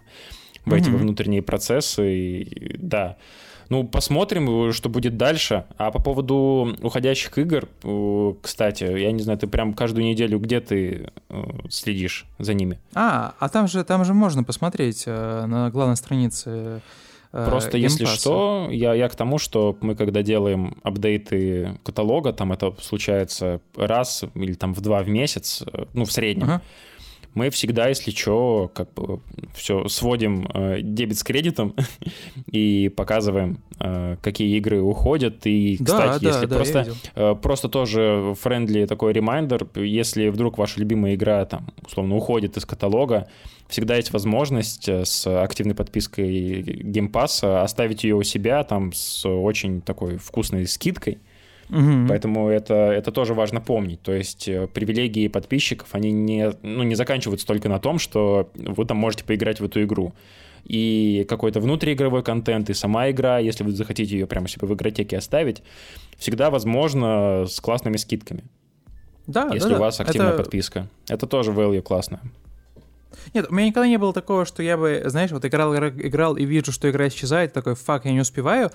в эти mm-hmm. внутренние процессы. И, да. Ну, посмотрим, что будет дальше. А по поводу уходящих игр, кстати, я не знаю, ты прям каждую неделю где ты э, следишь за ними? А, а там же, там же можно посмотреть э, на главной странице э, Просто если Game Pass а. что, я, я к тому, что мы когда делаем апдейты каталога, там это случается раз или там в два в месяц, э, ну, в среднем, Ага. Мы всегда, если что, как бы все сводим э, дебет с кредитом и показываем, э, какие игры уходят. И, Да, кстати, да, если да, просто видел. Э, Просто тоже friendly такой reminder, если вдруг ваша любимая игра, там, условно, уходит из каталога, всегда есть возможность э, с активной подпиской Game Pass оставить ее у себя там с очень такой вкусной скидкой. Мгм. Поэтому это, это тоже важно помнить. То есть э, привилегии подписчиков, они не, ну, не заканчиваются только на том, что вы там можете поиграть в эту игру. И какой-то внутриигровой контент, и сама игра, если вы захотите ее прямо себе в игротеке оставить, всегда возможно с классными скидками, Да, если да, у вас активная Это- подписка. Это тоже value классно. Нет, у меня никогда не было такого, что я бы, знаешь, вот играл, игра- играл и вижу, что игра исчезает, такой, фак, я не успеваю.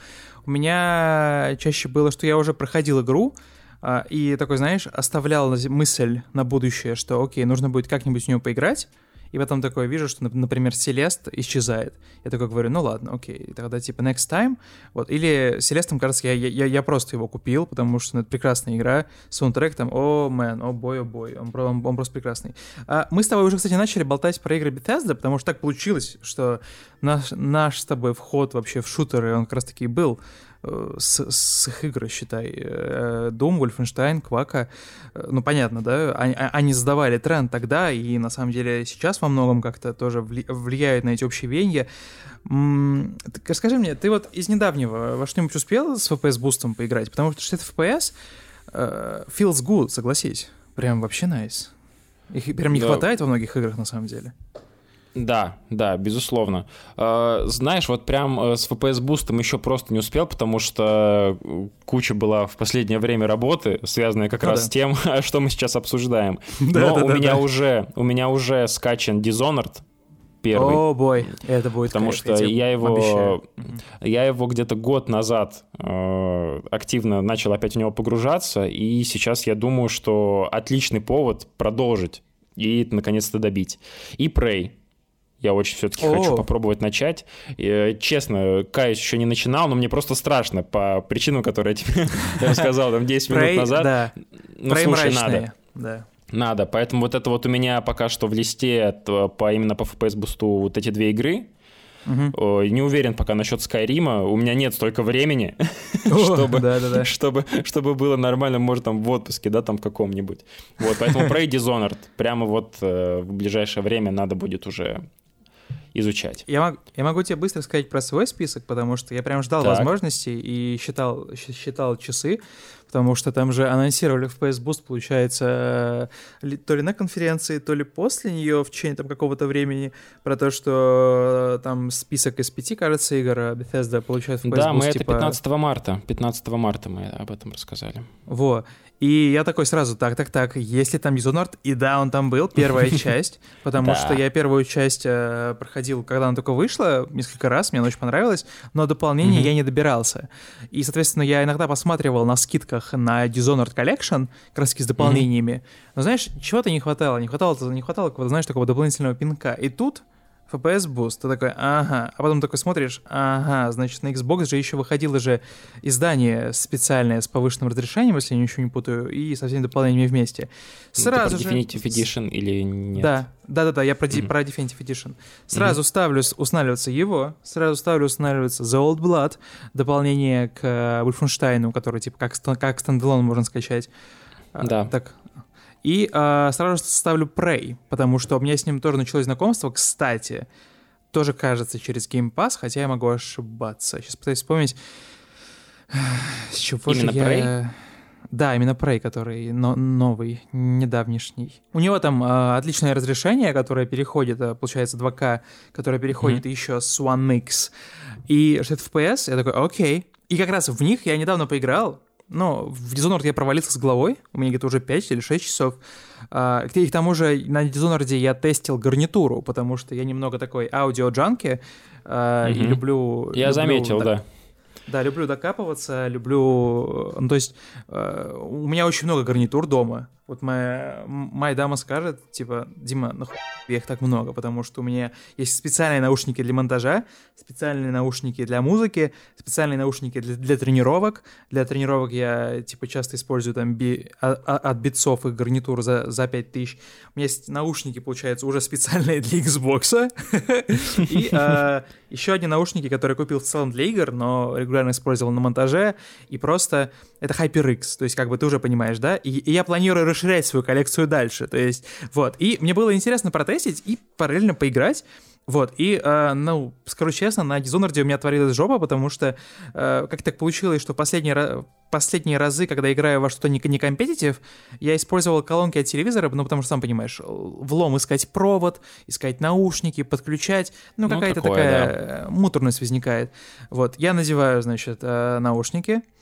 У меня чаще было, что я уже проходил игру, а, и такой, знаешь, оставлял мысль на будущее, что, окей, нужно будет как-нибудь в нее поиграть, и потом такое вижу, что, нап- например, Селест исчезает. Я такой говорю, ну ладно, окей, тогда типа next time. Вот. Или Селестом, кажется, я, я, я просто его купил, потому что ну, это прекрасная игра. Саундтрек там, о, мэн, о бой, о бой, он, он, он просто прекрасный. А мы с тобой уже, кстати, начали болтать про игры Bethesda, потому что так получилось, что наш, наш с тобой вход вообще в шутеры, он как раз-таки и был с, с их игр, считай. Э, Doom, Wolfenstein, Квака. Э, Ну, понятно, да? Они, а- они задавали тренд тогда, и на самом деле сейчас во многом как-то тоже вли- влияют на эти общие веяния. Так Расскажи мне, ты вот из недавнего во что-нибудь успел с FPS-бустом поиграть? Потому что 60 FPS э, feels good, согласись. Прям вообще nice. Их прям не Да. хватает во многих играх, на самом деле. Да, да, безусловно. Э, Знаешь, вот прям э, с FPS бустом еще просто не успел, потому что э, куча была в последнее время работы, связанная как Ну раз да. с тем, что мы сейчас обсуждаем. Да, Но да, у да, меня да. уже у меня уже скачан Dishonored первый. О, бой, это будет Потому кайф, что я его, обещаю. Я его где-то год назад э, активно начал опять в него погружаться, и сейчас я думаю, что отличный повод продолжить и наконец-то добить. И Prey. Я очень все-таки хочу попробовать начать. И, э, честно, каюсь, еще не начинал, но мне просто страшно по причинам, которые я тебе рассказал там 10 минут назад. Ну, слушай, надо. Надо, поэтому вот это вот у меня пока что в листе т- по, именно по FPS бусту вот эти две игры. Не уверен пока насчет Скайрима. У меня нет столько времени, чтобы, чтобы, чтобы было нормально, может, там в отпуске, да, там каком-нибудь. Вот, поэтому Prey Dishonored прямо вот э, в ближайшее время надо будет уже изучать. Я, мог- я могу тебе быстро сказать про свой список, потому что я прям ждал Так. возможностей и считал, считал часы, потому что там же анонсировали FPS Boost, получается, э, то ли на конференции, то ли после нее в течение там какого-то времени, про то, что э, там список из пяти, кажется, игр а Bethesda получает FPS Да, Boost, мы это типа... 15 марта. 15 марта мы об этом рассказали. Во. И я такой сразу, так, так, так, если там Dishonored, и да, он там был, первая часть, потому что я первую часть э, проходил, когда она только вышла, несколько раз, мне она очень понравилась, но дополнение я не добирался. И, соответственно, я иногда посматривал на скидках на Dishonored Collection, как раз с дополнениями, но, знаешь, чего-то не хватало, не хватало, не хватало, знаешь, такого дополнительного пинка. И тут FPS Boost, ты такой, ага, а потом такой смотришь, ага, значит, на Xbox же еще выходило же издание специальное с повышенным разрешением, если я ничего не путаю, и со всеми дополнениями вместе. Сразу Ну, ты же... Definitive Edition или нет? Да, да, да, да, я про, Мгм. про Definitive Edition. Сразу ставлю с- устанавливаться его, сразу ставлю устанавливаться The Old Blood, дополнение к э, Wolfenstein, который типа как, как стендалон можно скачать. А, Да. Так. И а, сразу же ставлю Prey, потому что у меня с ним тоже началось знакомство. Кстати, тоже кажется через Game Pass, хотя я могу ошибаться. Сейчас пытаюсь вспомнить, с чего Именно же я... Prey? Да, именно Prey, который но- новый, недавнешний. У него там а, отличное разрешение, которое переходит, а, получается, 2К, которое переходит еще с One X. И 60 FPS, я такой, окей. И как раз в них я недавно поиграл, но в Dishonored я провалился с головой, у меня где-то уже 5 или 6 часов. А, И к тому же на Dishonored я тестил гарнитуру, потому что я немного такой аудио-джанки, а, и Мгм. люблю... Я люблю, заметил, да. да, люблю докапываться, люблю... Ну, то есть э, у меня очень много гарнитур дома, вот моя, моя дама скажет, типа, Дима, нахуй их так много, потому что у меня есть специальные наушники для монтажа, специальные наушники для музыки, специальные наушники для, для тренировок. Для тренировок я, типа, часто использую там би, а, а, от битцов и гарнитур за, за 5000. У меня есть наушники, получается, уже специальные для Xbox. И а, еще одни наушники, которые я купил в целом для игр, но регулярно использовал на монтаже, и просто это HyperX, то есть как бы ты уже понимаешь, да? И я планирую расширять свою коллекцию дальше. То есть, вот. И мне было интересно протестить и параллельно поиграть. Вот, и, э, ну, скажу честно, на Dishonored у меня творилась жопа, потому что э, как так получилось, что последние, последние разы, когда играю во что-то не, не компетитив, я использовал колонки от телевизора, ну, потому что, сам понимаешь, влом искать провод, искать наушники, подключать, ну, ну какая-то такая да. муторность возникает. Вот, я надеваю, значит, э, наушники, Э,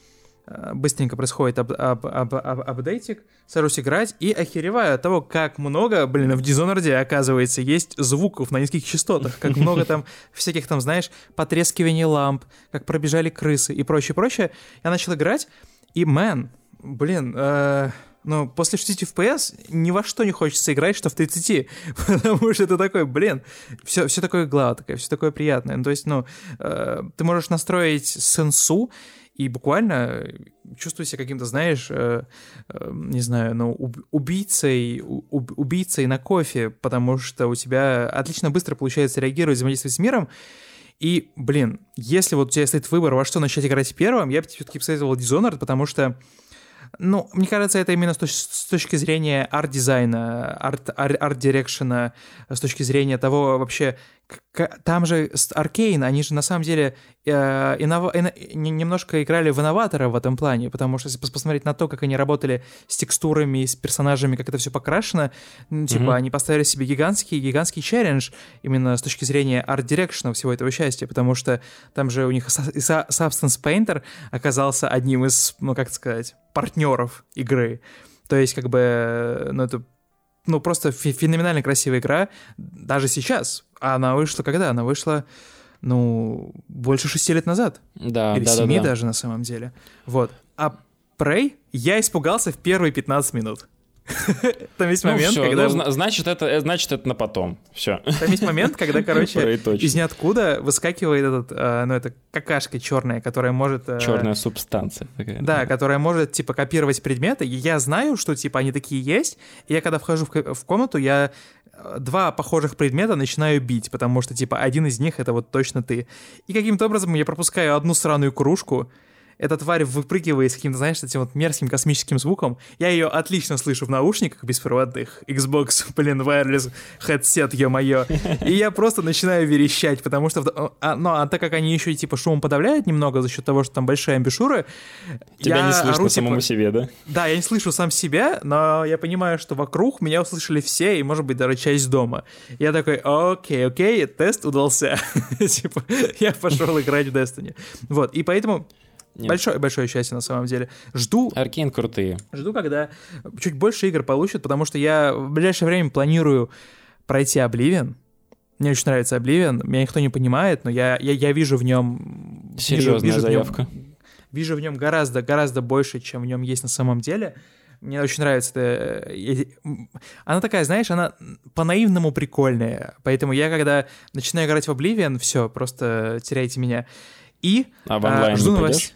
быстренько происходит ап ап ап ап апдейтик, сажусь играть и охереваю от того, как много, блин, в Dishonored, оказывается, есть звуков на низких частотах, как много там всяких там, знаешь, потрескиваний ламп, как пробежали крысы и прочее, прочее. Я начал играть, и, мэн, блин, э, ну, после 60 FPS ни во что не хочется играть, что в 30, потому что это такой, блин, все, все такое гладкое, все такое приятное. Ну, то есть, ну, э, ты можешь настроить сенсу, и буквально чувствую себя каким-то, знаешь, э, э, не знаю, ну, убийцей, уб, убийцей на кофе, потому что у тебя отлично быстро получается реагировать, взаимодействовать с миром, и, блин, если вот у тебя стоит выбор, во что начать играть первым, я бы все-таки посоветовал Dishonored, потому что ну, мне кажется, это именно с, точ- с точки зрения арт-дизайна, art direction а, с точки зрения того вообще, там же Arkane, они же на самом деле э, инов... немножко играли в инноватора в этом плане, потому что если посмотреть на то, как они работали с текстурами, с персонажами, как это все покрашено, ну, типа mm-hmm. они поставили себе гигантский, гигантский челлендж именно с точки зрения арт-дирекшена всего этого счастья, потому что там же у них Substance Painter оказался одним из, ну как сказать, партнеров игры. То есть, как бы, ну, это ну, просто феноменально красивая игра даже сейчас. А она вышла когда? Она вышла, ну, больше шести лет назад. Да, Или да, семи да, да. даже на самом деле. Вот. А Prey я испугался в первые 15 минут. Там есть момент, ну, все, когда... Ну, значит, это, э, значит, это на потом. Все. Там есть момент, когда, короче, из ниоткуда выскакивает этот, э, ну, это какашка черная, которая может... Э, Черная субстанция. Такая. Да, которая может, типа, копировать предметы. Я знаю, что, типа, они такие есть. И я, когда вхожу в, в комнату, я два похожих предмета начинаю бить, потому что, типа, один из них — это вот точно ты. И каким-то образом я пропускаю одну сраную кружку, эта тварь выпрыгивает с каким-то, знаешь, этим вот мерзким космическим звуком. Я ее отлично слышу в наушниках беспроводных. Xbox, блин, wireless headset, ё-моё. И я просто начинаю верещать, потому что... А, ну, а так как они еще типа шумом подавляют немного за счет того, что там большая амбушюра... Тебя я не слышно ору, самому типа... себе, да? Да, я не слышу сам себя, но я понимаю, что вокруг меня услышали все, и, может быть, даже часть дома. Я такой, окей, окей, тест удался. Типа, я пошел играть в Destiny. Вот, и поэтому нет. Большое, большое счастье на самом деле. Жду... Аркейн крутые. Жду, когда чуть больше игр получат, потому что я в ближайшее время планирую пройти Обливион. Мне очень нравится Обливион. Меня никто не понимает, но я, я, я вижу в нем... Серьезная вижу, вижу заявка. В нем, вижу в нем гораздо, гораздо больше, чем в нем есть на самом деле. Мне очень нравится это. Она такая, знаешь, она по-наивному прикольная. Поэтому я, когда начинаю играть в Oblivion, все, просто теряйте меня. И а в онлайн а, жду новостей.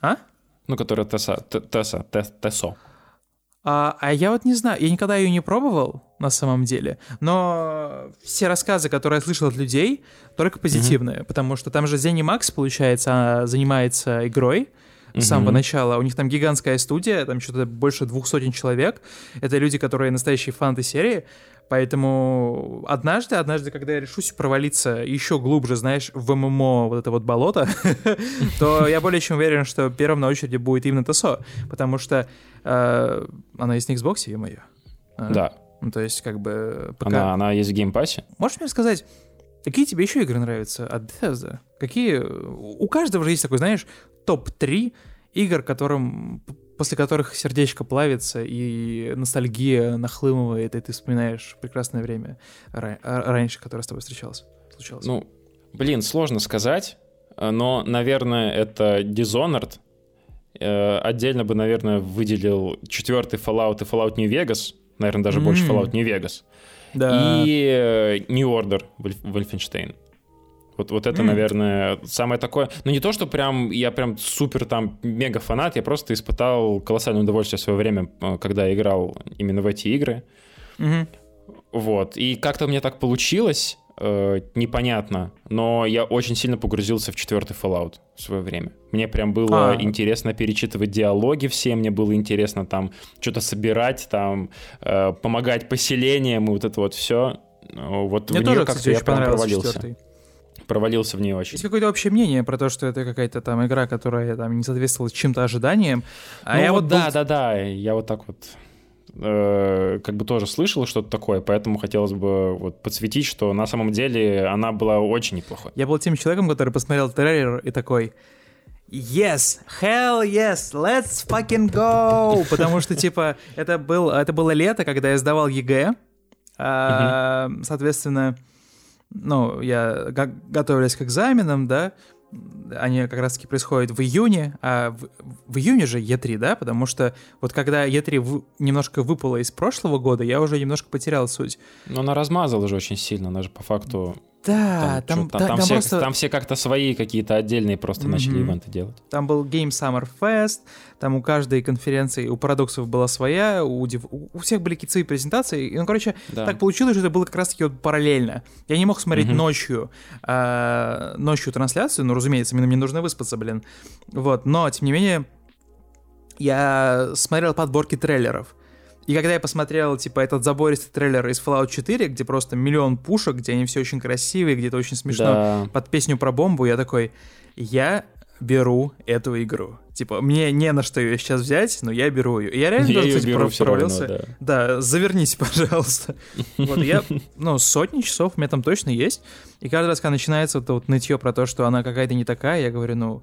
А? Ну, которая Теса, Теса, Тесо. А, а я вот не знаю, я никогда ее не пробовал на самом деле, но все рассказы, которые я слышал от людей, только позитивные, mm-hmm. потому что там же Зени Макс, получается, занимается игрой с самого mm-hmm. начала. У них там гигантская студия, там что-то больше двух сотен человек. Это люди, которые настоящие фанаты серии. Поэтому однажды, однажды, когда я решусь провалиться еще глубже, знаешь, в ММО вот это вот болото, то я более чем уверен, что первым на очереди будет именно TESO, потому что э, она есть на Xbox, ё-моё. А, да. Ну, то есть, как бы... Пока... Она, она есть в Game Pass е? Можешь мне сказать, какие тебе еще игры нравятся от Bethesda? Какие... У каждого же есть такой, знаешь, топ-3 игр, которым после которых сердечко плавится и ностальгия нахлымывает, и ты вспоминаешь прекрасное время раньше, которое с тобой встречалось, случалось. Ну, блин, сложно сказать, но, наверное, это Dishonored, Э, отдельно бы, наверное, выделил четвертый Fallout и Fallout New Vegas. Наверное, даже mm-hmm. больше Fallout New Vegas. Да. И э, New Order Wolfenstein. Вот, вот это, mm. наверное, самое такое... Ну, не то, что прям я прям супер там мега фанат, я просто испытал колоссальное удовольствие в свое время, э, когда играл именно в эти игры. Mm-hmm. Вот. И как-то мне так получилось, э, непонятно, но я очень сильно погрузился в четвертый Fallout в свое время. Мне прям было а. интересно перечитывать диалоги все, мне было интересно там что-то собирать, там э, помогать поселениям и вот это вот все. Вот мне в тоже, как-то я прям провалился. Четвертый провалился в нее очень. Есть какое-то общее мнение про то, что это какая-то там игра, которая там не соответствовала чем-то ожиданиям. А ну, я вот да, был... да, да, я вот так вот э, как бы тоже слышал что-то такое, поэтому хотелось бы вот подсветить, что на самом деле она была очень неплохой. Я был тем человеком, который посмотрел трейлер и такой... Yes, hell yes, let's fucking go! Потому что, типа, это, был, это было лето, когда я сдавал ЕГЭ. А, соответственно, ну, я готовились к экзаменам, да, они как раз-таки происходят в июне, а в, в июне же Е3, да, потому что вот когда Е3 в, немножко выпало из прошлого года, я уже немножко потерял суть. Но она размазала же очень сильно, она же по факту да, там, там, там, там, все, просто... там все как-то свои какие-то отдельные просто mm-hmm. начали ивенты делать. Там был Game Summer Fest, там у каждой конференции, у парадоксов была своя, у, у всех были какие-то свои презентации. И, ну, короче, да. так получилось, что это было как раз-таки вот параллельно. Я не мог смотреть mm-hmm. ночью, э, ночью трансляцию, ну, разумеется, мне, мне нужно выспаться, блин. Вот, но, тем не менее, я смотрел подборки трейлеров. И когда я посмотрел, типа, этот забористый трейлер из Fallout 4, где просто миллион пушек, где они все очень красивые, где это очень смешно, да. под песню про бомбу, я такой, я беру эту игру. Типа, мне не на что ее сейчас взять, но я беру ее. И я реально я тоже, кстати, беру провалился. Равно, да. да, завернись, пожалуйста. Вот, я, ну, сотни часов у меня там точно есть. И каждый раз, когда начинается это вот нытье про то, что она какая-то не такая, я говорю, ну,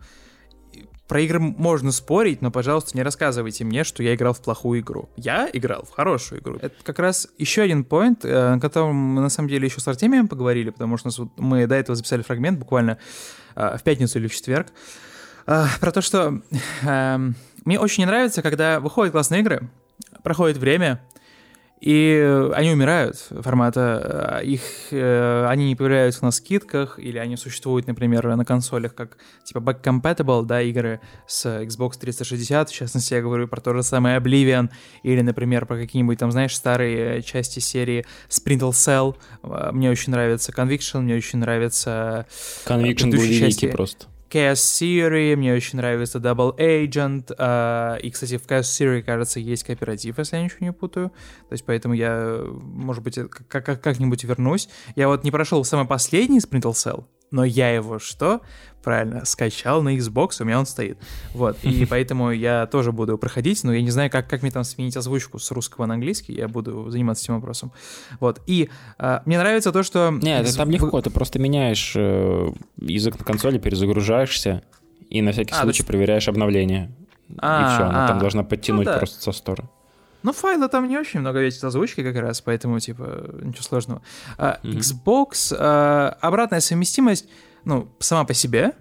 про игры можно спорить, но, пожалуйста, не рассказывайте мне, что я играл в плохую игру. Я играл в хорошую игру. Это как раз еще один поинт, э, о котором мы на самом деле еще с Артемием поговорили, потому что мы до этого записали фрагмент буквально э, в пятницу или в четверг. Э, про то, что эм, мне очень не нравится, когда выходят классные игры, проходит время, и они умирают формата, э, их, э, они не появляются на скидках, или они существуют, например, на консолях как типа back-compatible, да, игры с Xbox 360, в частности, я говорю про то же самое Oblivion, или, например, про какие-нибудь там, знаешь, старые части серии Sprintle Cell, э, мне очень нравится Conviction, мне очень нравится... Conviction был великий просто. Chaos Theory, мне очень нравится Double Agent, uh, и, кстати, в Chaos Theory, кажется, есть кооператив, если я ничего не путаю, то есть поэтому я, может быть, как-нибудь вернусь. Я вот не прошел самый последний Sprintle Cell, но я его что? Правильно, скачал на Xbox, у меня он стоит. Вот, и поэтому я тоже буду проходить, но я не знаю, как, как мне там сменить озвучку с русского на английский, я буду заниматься этим вопросом. Вот, и а, мне нравится то, что... Нет, это там легко, ты просто меняешь э, язык на консоли, перезагружаешься, и на всякий а, случай есть... проверяешь обновление. А, и все, она а, там должна подтянуть ну, да. просто со стора. Ну, файла там не очень много есть озвучки как раз, поэтому, типа, ничего сложного. А, mm-hmm. Xbox, а, обратная совместимость, ну, сама по себе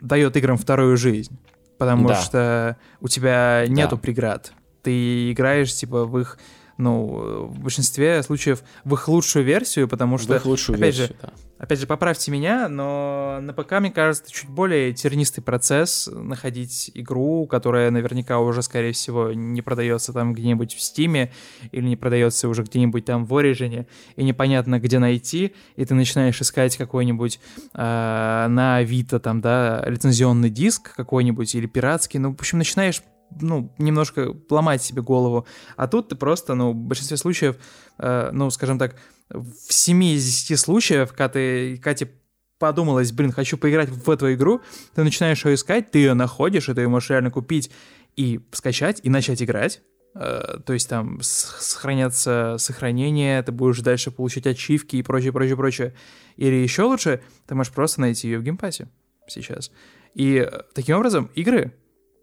дает играм вторую жизнь, потому да. что у тебя нету да. преград. Ты играешь, типа, в их ну, в большинстве случаев в их лучшую версию, потому что, в их лучшую опять версию, же, да. опять же, поправьте меня, но на ПК, мне кажется, чуть более тернистый процесс находить игру, которая наверняка уже, скорее всего, не продается там где-нибудь в Стиме или не продается уже где-нибудь там в Origin, и непонятно, где найти, и ты начинаешь искать какой-нибудь э, на Авито там, да, лицензионный диск какой-нибудь или пиратский, ну, в общем, начинаешь ну, немножко ломать себе голову. А тут ты просто, ну, в большинстве случаев, э, ну, скажем так, в 7 из 10 случаев, когда ты, Катя подумалась, блин, хочу поиграть в эту игру, ты начинаешь ее искать, ты ее находишь, и ты ее можешь реально купить и скачать, и начать играть. Э, то есть там сохранятся сохранения, ты будешь дальше получить ачивки и прочее, прочее, прочее. Или еще лучше, ты можешь просто найти ее в Game Pass е сейчас. И э, таким образом игры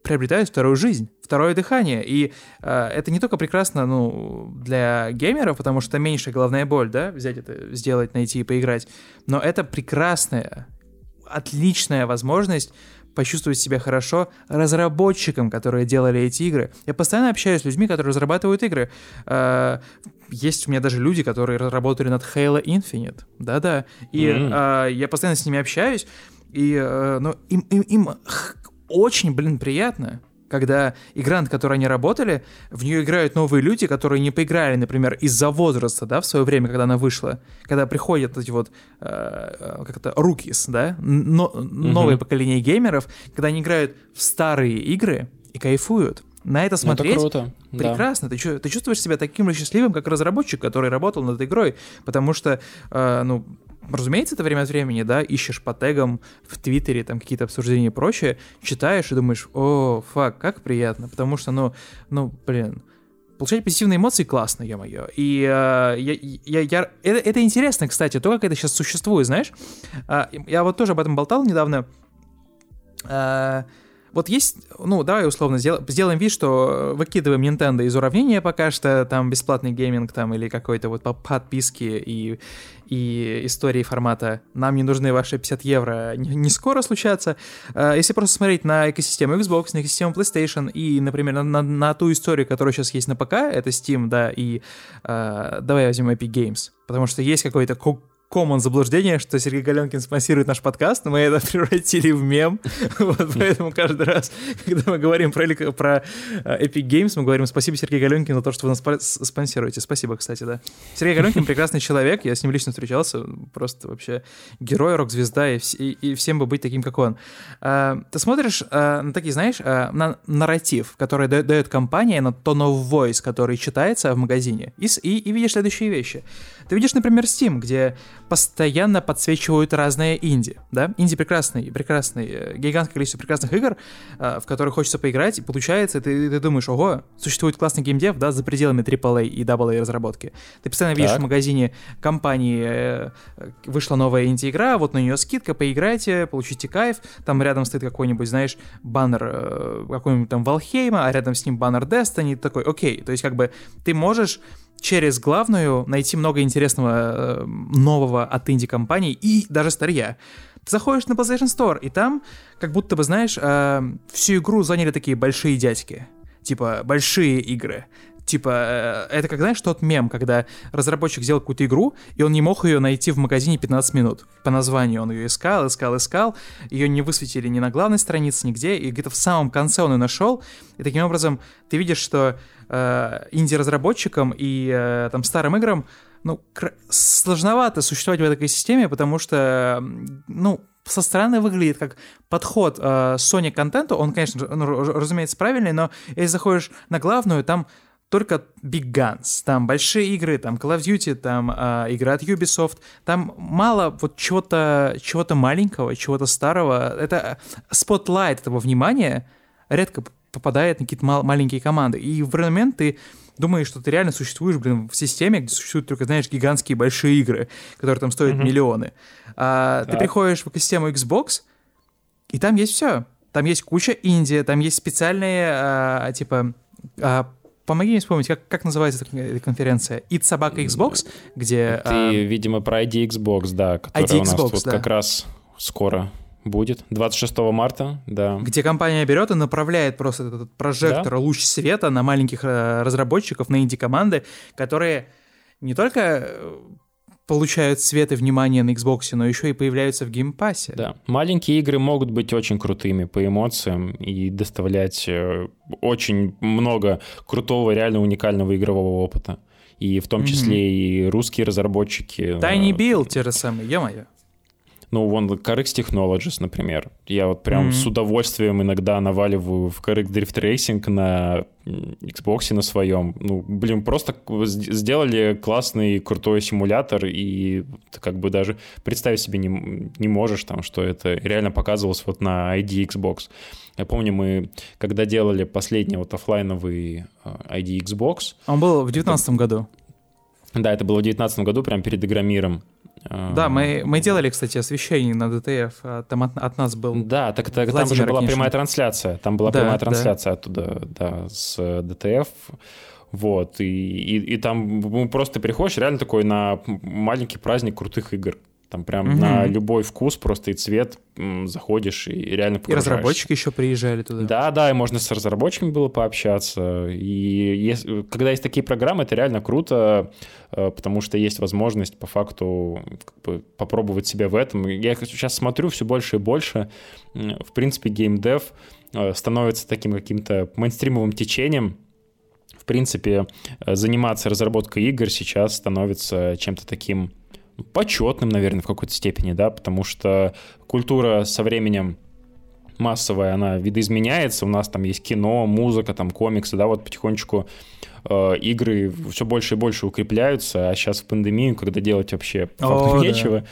приобретают вторую жизнь, второе дыхание. И э, это не только прекрасно ну, для геймеров, потому что меньше головная боль, да, взять это, сделать, найти и поиграть, но это прекрасная, отличная возможность почувствовать себя хорошо разработчикам, которые делали эти игры. Я постоянно общаюсь с людьми, которые разрабатывают игры. А, есть у меня даже люди, которые работали над Halo Infinite. Да-да. И mm-hmm. я постоянно с ними общаюсь. И э, ну, им, им, им очень, блин, приятно когда игра, над которой они работали, в нее играют новые люди, которые не поиграли, например, из-за возраста, да, в свое время, когда она вышла, когда приходят эти вот, э, э как то рукис, да, но, новое mm-hmm. поколение геймеров, когда они играют в старые игры и кайфуют. На это смотреть это круто. прекрасно. Да. Ты, ты чувствуешь себя таким же счастливым, как разработчик, который работал над игрой, потому что, э, ну, разумеется, это время от времени, да, ищешь по тегам в Твиттере, там какие-то обсуждения и прочее, читаешь и думаешь, о, фак, как приятно, потому что, ну, ну, блин, получать позитивные эмоции классно, ё-моё. И э, я, я, я, это, это интересно, кстати, то, как это сейчас существует, знаешь. Э, я вот тоже об этом болтал недавно. Э, вот есть, ну, давай условно сделаем, вид, что выкидываем Nintendo из уравнения пока что, там бесплатный гейминг там или какой-то вот подписки и, и истории формата «нам не нужны ваши 50 евро» не, не скоро случатся. А, если просто смотреть на экосистему Xbox, на экосистему PlayStation и, например, на, на, на ту историю, которая сейчас есть на ПК, это Steam, да, и э, давай возьмем Epic Games, потому что есть какой-то common заблуждение, что Сергей Галенкин спонсирует наш подкаст, но мы это превратили в мем. вот, поэтому каждый раз, когда мы говорим про, про э, Epic Games, мы говорим спасибо Сергей Галенкин за то, что вы нас спонсируете. Спасибо, кстати, да. Сергей Галенкин прекрасный человек, я с ним лично встречался, просто вообще герой, рок-звезда, и, и, и всем бы быть таким, как он. А, ты смотришь а, на такие, знаешь, а, на нарратив, который дает, дает компания, на tone of voice, который читается в магазине, и, и, и видишь следующие вещи. Ты видишь, например, Steam, где постоянно подсвечивают разные инди, да? Инди прекрасный, прекрасный, э, гигантское количество прекрасных игр, э, в которые хочется поиграть, и получается, ты, ты думаешь, ого, существует классный геймдев, да, за пределами AAA и AA разработки. Ты постоянно видишь так. в магазине компании, э, вышла новая инди-игра, вот на нее скидка, поиграйте, получите кайф, там рядом стоит какой-нибудь, знаешь, баннер какой-нибудь там Валхейма, а рядом с ним баннер Destiny, такой, окей, то есть как бы ты можешь через главную найти много интересного э, нового от инди-компаний и даже старья. Ты заходишь на PlayStation Store, и там, как будто бы, знаешь, э, всю игру заняли такие большие дядьки. Типа, большие игры. Типа, э, это как, знаешь, тот мем, когда разработчик сделал какую-то игру, и он не мог ее найти в магазине 15 минут. По названию он ее искал, искал, искал, ее не высветили ни на главной странице, нигде, и где-то в самом конце он ее нашел, и таким образом ты видишь, что э, инди-разработчикам и э, там старым играм, ну, сложновато существовать в этой системе, потому что, ну, со стороны выглядит как подход э, Sony контенту, он, конечно, ну, разумеется, правильный, но если заходишь на главную, там только Big Guns, там большие игры, там Call of Duty, там э, игры от Ubisoft, там мало вот чего-то чего маленького, чего-то старого. Это spotlight этого внимания редко попадает на какие-то мал- маленькие команды. И в момент ты думаешь, что ты реально существуешь, блин, в системе, где существуют только, знаешь, гигантские большие игры, которые там стоят mm-hmm. миллионы. А, ты приходишь в экосистему Xbox, и там есть все. Там есть куча инди, там есть специальные, а, типа, а, помоги мне вспомнить, как, как называется эта конференция? ID собака Xbox, где... Ты, а... видимо, про ID Xbox, да, которая ID у нас Xbox, тут да. как раз скоро будет. 26 марта, да. Где компания берет и направляет просто этот прожектор, да? луч света на маленьких э, разработчиков, на инди-команды, которые не только э, получают свет и внимание на Xbox, но еще и появляются в Game Pass е. Да. Маленькие игры могут быть очень крутыми по эмоциям и доставлять э, очень много крутого, реально уникального игрового опыта. И в том числе mm-hmm. и русские разработчики. Tiny Build те же самые, ё-моё. Ну, вон CarX Technologies, например. Я вот прям mm-hmm. с удовольствием иногда наваливаю в CarX Drift Racing на Xbox на своем. Ну, блин, просто сделали классный, крутой симулятор, и ты как бы даже представить себе не, не можешь там, что это реально показывалось вот на ID Xbox. Я помню, мы когда делали последний вот офлайновый э, ID Xbox... Он был в 2019 году. Да, это было в 2019 году, прям перед Игромиром. Да, мы, мы делали, кстати, освещение на DTF, а там от, от нас был Да, так, так там же была прямая трансляция, там была да, прямая трансляция да. оттуда, да, с DTF. Вот, и, и, и там ну, просто приходишь реально такой на маленький праздник крутых игр. Там прям угу. на любой вкус просто и цвет заходишь и реально И разработчики еще приезжали туда. Да, да, и можно с разработчиками было пообщаться. И если, когда есть такие программы, это реально круто, э, потому что есть возможность по факту как бы, попробовать себя в этом. Я сейчас смотрю все больше и больше. В принципе, геймдев э, становится таким каким-то мейнстримовым течением, в принципе, э, заниматься разработкой игр сейчас становится чем-то таким почетным, наверное, в какой-то степени, да, потому что культура со временем массовая, она видоизменяется, у нас там есть кино, музыка, там комиксы, да, вот потихонечку э, игры все больше и больше укрепляются, а сейчас в пандемию, когда делать вообще по факту О, нечего,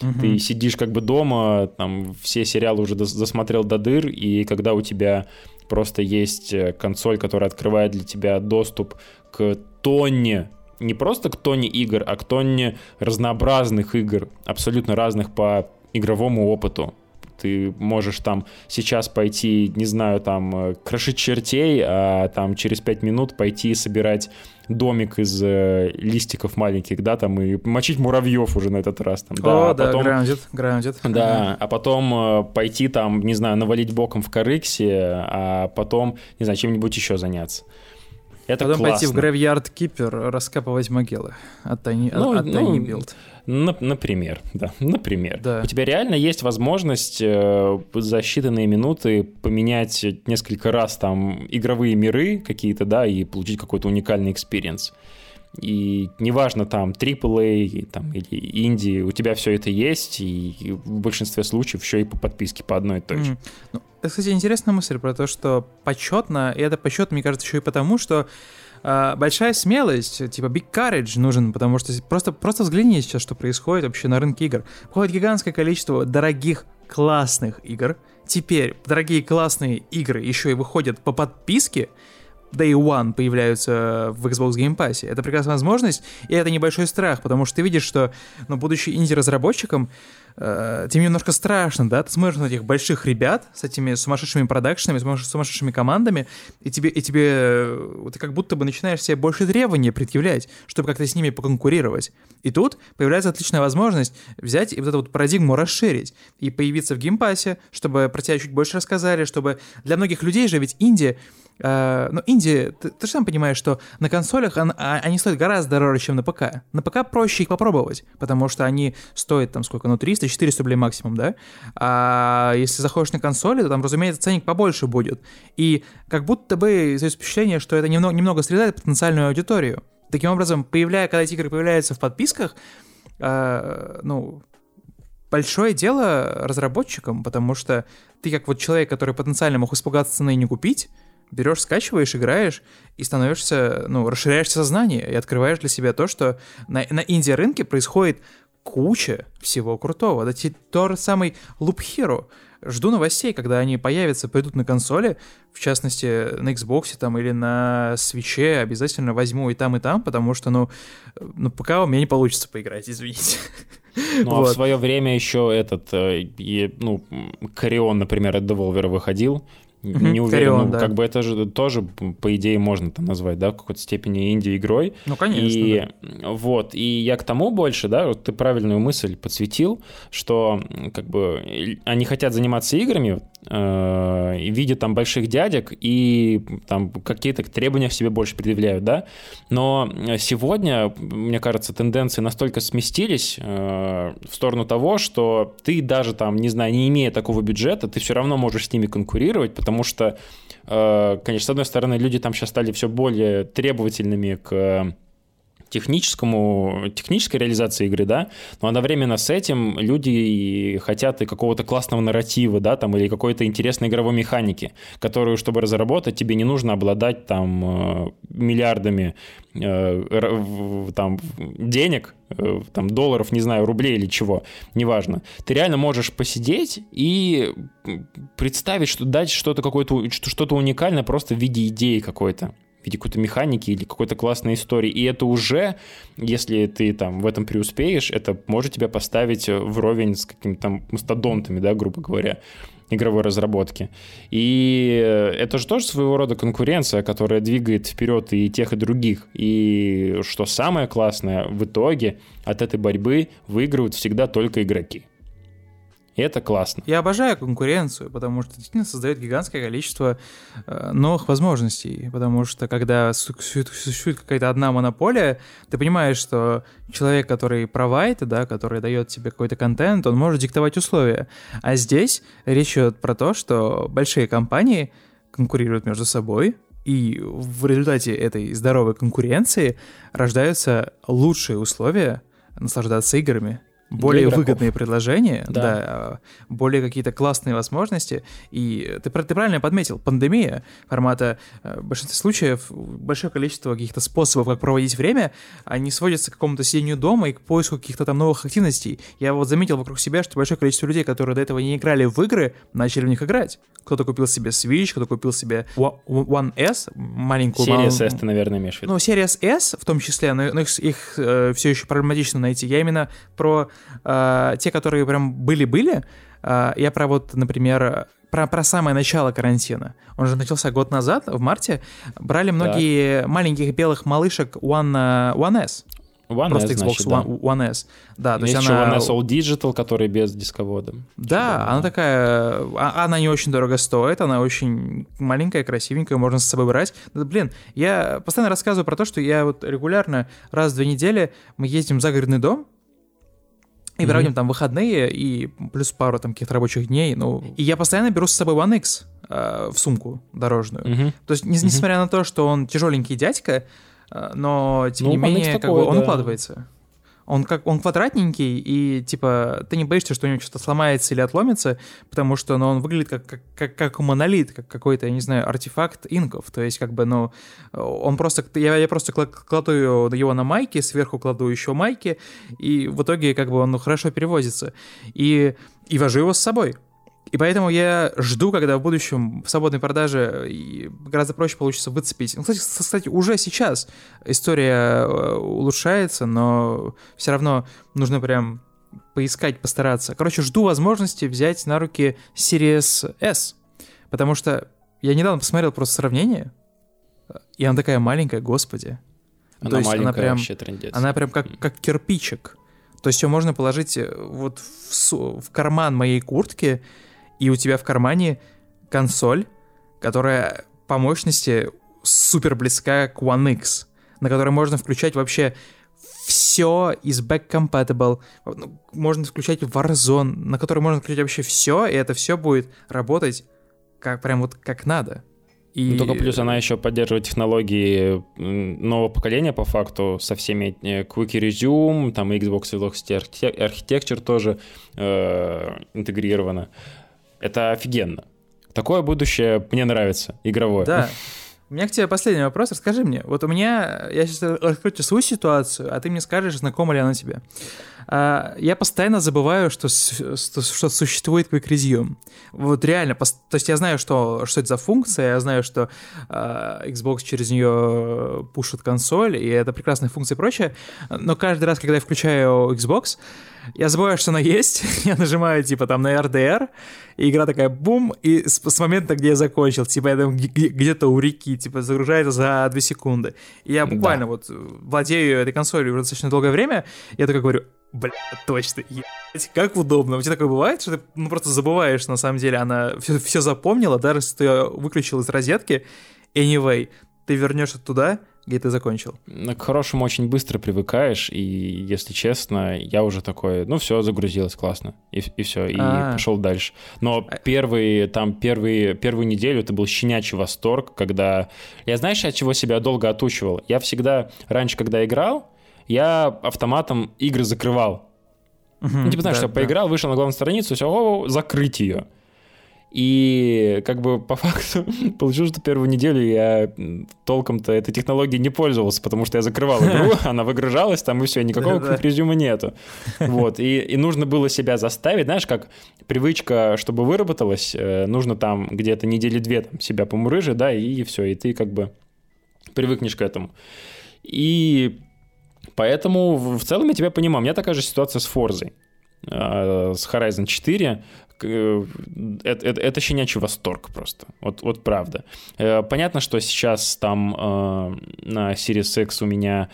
да. ты угу. сидишь как бы дома, там все сериалы уже досмотрел до дыр, и когда у тебя просто есть э, консоль, которая открывает для тебя доступ к тонне не просто к тоне игр, а к тоне разнообразных игр, абсолютно разных по игровому опыту. Ты можешь там сейчас пойти, не знаю, там, э, крошить чертей, а там через пять минут пойти собирать домик из э, листиков маленьких, да, там, и мочить муравьев уже на этот раз. Там, да, О, а да, потом, grounded, grounded. Да, а потом э, пойти там, не знаю, навалить боком в корыксе, а потом, не знаю, чем-нибудь еще заняться. Это Потом классно. пойти в Graveyard Keeper раскапывать могилы от Tiny, ну, от, от ну. На, например, да, например. Да. У тебя реально есть возможность э, за считанные минуты поменять несколько раз там игровые миры какие-то, да, и получить какой-то уникальный experience. И неважно, там, AAA там, или инди, у тебя все это есть, и в большинстве случаев еще и по подписке по одной и той же. Mm. Ну, это, кстати, интересная мысль про то, что почетно, и это почетно, мне кажется, еще и потому, что э, большая смелость, типа big courage нужен, потому что просто, просто взгляни сейчас, что происходит вообще на рынке игр. Входит гигантское количество дорогих, классных игр. Теперь дорогие классные игры еще и выходят по подписке, Day One появляются в Xbox Game Pass. Это прекрасная возможность, и это небольшой страх, потому что ты видишь, что, ну, будучи инди-разработчиком, э, тебе немножко страшно, да? Ты смотришь на этих больших ребят с этими сумасшедшими продакшенами, сумасшедшими командами, и тебе, и тебе э, ты как будто бы начинаешь себе больше требований предъявлять, чтобы как-то с ними поконкурировать. И тут появляется отличная возможность взять и вот эту вот парадигму расширить и появиться в Game Pass е, чтобы про тебя чуть больше рассказали, чтобы для многих людей же ведь инди э, ну, инди, ты, ты же сам понимаешь, что на консолях он, а, они стоят гораздо дороже, чем на ПК. На ПК проще их попробовать, потому что они стоят там сколько, ну, 300-400 рублей максимум, да? А если заходишь на консоли, то там, разумеется, ценник побольше будет. И как будто бы есть впечатление, что это немного, немного срезает потенциальную аудиторию. Таким образом, появляя, когда эти игры появляются в подписках, uh, ну, большое дело разработчикам, потому что ты как вот человек, который потенциально мог испугаться цены и не купить, берешь, скачиваешь, играешь и становишься, ну, расширяешь сознание и открываешь для себя то, что на, на инди-рынке происходит куча всего крутого. Это тот же самый Loop Hero. Жду новостей, когда они появятся, пойдут на консоли, в частности, на Xbox там или на свече, обязательно возьму и там, и там, потому что, ну, ну пока у меня не получится поиграть, извините. Ну, вот. а в свое время еще этот, э, ну, Корион, например, от Devolver выходил, Mm-hmm. Не уверен, Carrion, ну, да. как бы это же тоже, по идее, можно там назвать, да, в какой-то степени инди-игрой. Ну, конечно, и, да. Вот, и я к тому больше, да, вот ты правильную мысль подсветил, что как бы они хотят заниматься играми, э, видят там больших дядек и там какие-то требования в себе больше предъявляют, да, но сегодня, мне кажется, тенденции настолько сместились э, в сторону того, что ты даже там, не знаю, не имея такого бюджета, ты все равно можешь с ними конкурировать, потому что, э, конечно, с одной стороны, люди там сейчас стали все более требовательными к техническому, технической реализации игры, да, но одновременно с этим люди хотят и какого-то классного нарратива, да, там, или какой-то интересной игровой механики, которую, чтобы разработать, тебе не нужно обладать там э, миллиардами э, там денег, э, там долларов, не знаю, рублей или чего, неважно. Ты реально можешь посидеть и представить, что дать что-то какое-то, что-то уникальное просто в виде идеи какой-то в виде какой-то механики или какой-то классной истории. И это уже, если ты там в этом преуспеешь, это может тебя поставить вровень с какими-то там мастодонтами, да, грубо говоря. игровой разработки. И это же тоже своего рода конкуренция, которая двигает вперед и тех, и других. И что самое классное, в итоге от этой борьбы выигрывают всегда только игроки. И это классно. Я обожаю конкуренцию, потому что действительно создает гигантское количество э, новых возможностей. Потому что когда существует какая-то одна монополия, ты понимаешь, что человек, который провайд, да, который дает тебе какой-то контент, он может диктовать условия. А здесь речь идет про то, что большие компании конкурируют между собой, и в результате этой здоровой конкуренции рождаются лучшие условия наслаждаться играми более выгодные предложения, да. да, более какие-то классные возможности. И ты, ты правильно подметил, пандемия формата э, в большинстве случаев большое количество каких-то способов, как проводить время, они сводятся к какому-то сидению дома и к поиску каких-то там новых активностей. Я вот заметил вокруг себя, что большое количество людей, которые до этого не играли в игры, начали в них играть. Кто-то купил себе Switch, кто-то купил себе One S, маленькую... Series S ты, наверное, имеешь в виду. Ну, Series S в том числе, но их, их э, все еще проблематично найти. Я именно про э, те, которые прям были-были, э, я про вот, например, про, про самое начало карантина. Он же начался год назад, в марте. Брали многие так. маленьких белых малышек One, One S. One Просто S, Xbox значит, One, да. One S. Да, то есть, есть она... One S All Digital, который без дисковода. Да, типа, она такая... А, она не очень дорого стоит, она очень маленькая, красивенькая, можно с собой брать. Да, блин, я постоянно рассказываю про то, что я вот регулярно раз в две недели мы ездим в загородный дом, и проводим mm-hmm. там выходные, и плюс пару там каких-то рабочих дней. Ну, и я постоянно беру с собой One X э, в сумку дорожную. Mm-hmm. То есть, не, несмотря mm-hmm. на то, что он тяжеленький дядька, э, но тем ну, не менее, такой, как бы, он да. укладывается. Он как он квадратненький, и типа ты не боишься, что у него что-то сломается или отломится, потому что ну, он выглядит как, как, как, как монолит, как какой-то, я не знаю, артефакт инков. То есть, как бы, ну, он просто. Я, я просто кладу его на майки, сверху кладу еще майки, и в итоге, как бы, он ну, хорошо перевозится. И, и вожу его с собой. И поэтому я жду, когда в будущем в свободной продаже гораздо проще получится выцепить. Ну, кстати, кстати, уже сейчас история э, улучшается, но все равно нужно прям поискать, постараться. Короче, жду возможности взять на руки Series S, потому что я недавно посмотрел просто сравнение, и она такая маленькая, господи. Она То есть маленькая, она прям, вообще трендец. Она прям как, как кирпичик. То есть ее можно положить э, вот в, в карман моей куртки, и у тебя в кармане консоль, которая по мощности супер близка к One X, на которой можно включать вообще все из back compatible, ну, можно включать Warzone, на которой можно включать вообще все, и это все будет работать как прям вот как надо. И... Ну, только плюс она еще поддерживает технологии нового поколения по факту со всеми э, Quick Resume, там Xbox Velocity Architecture тоже э, интегрировано. Это офигенно. Такое будущее мне нравится, игровое. Да. У меня к тебе последний вопрос. Расскажи мне. Вот у меня... Я сейчас раскрою тебе свою ситуацию, а ты мне скажешь, знакома ли она тебе. А, я постоянно забываю, что, что, что существует Quick Resume. Вот реально. То есть я знаю, что, что это за функция, я знаю, что а, Xbox через нее пушит консоль, и это прекрасная функция и прочее. Но каждый раз, когда я включаю Xbox, я забываю, что она есть, я нажимаю, типа, там, на RDR, и игра такая бум, и с, с момента, где я закончил, типа, я там где-то у реки, типа, загружается за 2 секунды. И я буквально да. вот владею этой консолью уже достаточно долгое время, я только говорю, бля, точно, ебать, как удобно. У тебя такое бывает, что ты ну, просто забываешь, на самом деле, она все, все запомнила, даже если ты ее выключил из розетки, anyway, ты вернешься туда, где ты закончил? К хорошему очень быстро привыкаешь, и, если честно, я уже такой, ну все, загрузилось, классно, и, и все, и А-а-а. пошел дальше. Но а первые, там, первые, первую неделю это был щенячий восторг, когда... Я знаешь, от чего себя долго отучивал? Я всегда, раньше, когда играл, я автоматом игры закрывал. Угу, ну, типа, знаешь, да, что да. поиграл, вышел на главную страницу, все, о, закрыть ее. И как бы по факту получилось, что первую неделю я толком-то этой технологией не пользовался, потому что я закрывал игру, она выгружалась, там и все, никакого квик-резюма нету. Вот, и, и нужно было себя заставить, знаешь, как привычка, чтобы выработалась, э, нужно там где-то недели две там, себя помурыжить, да, и все, и ты как бы привыкнешь к этому. И поэтому в целом я тебя понимаю, у меня такая же ситуация с Форзой. Э, с Horizon 4, это, это, это щенячий восторг просто. Вот, вот правда. Э, понятно, что сейчас там э, на Series X у меня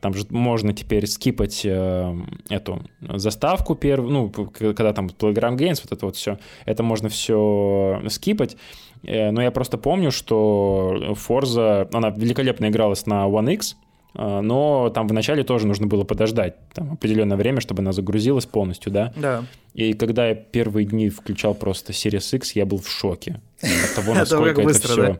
там же можно теперь скипать эту заставку первую, ну, когда там Playground Games, вот это вот все, это можно все скипать. Но я просто помню, что Forza, она великолепно игралась на One X, но там вначале тоже нужно было подождать там, определенное время, чтобы она загрузилась полностью, да? Да. И когда я первые дни включал просто Series X, я был в шоке от того, насколько это все...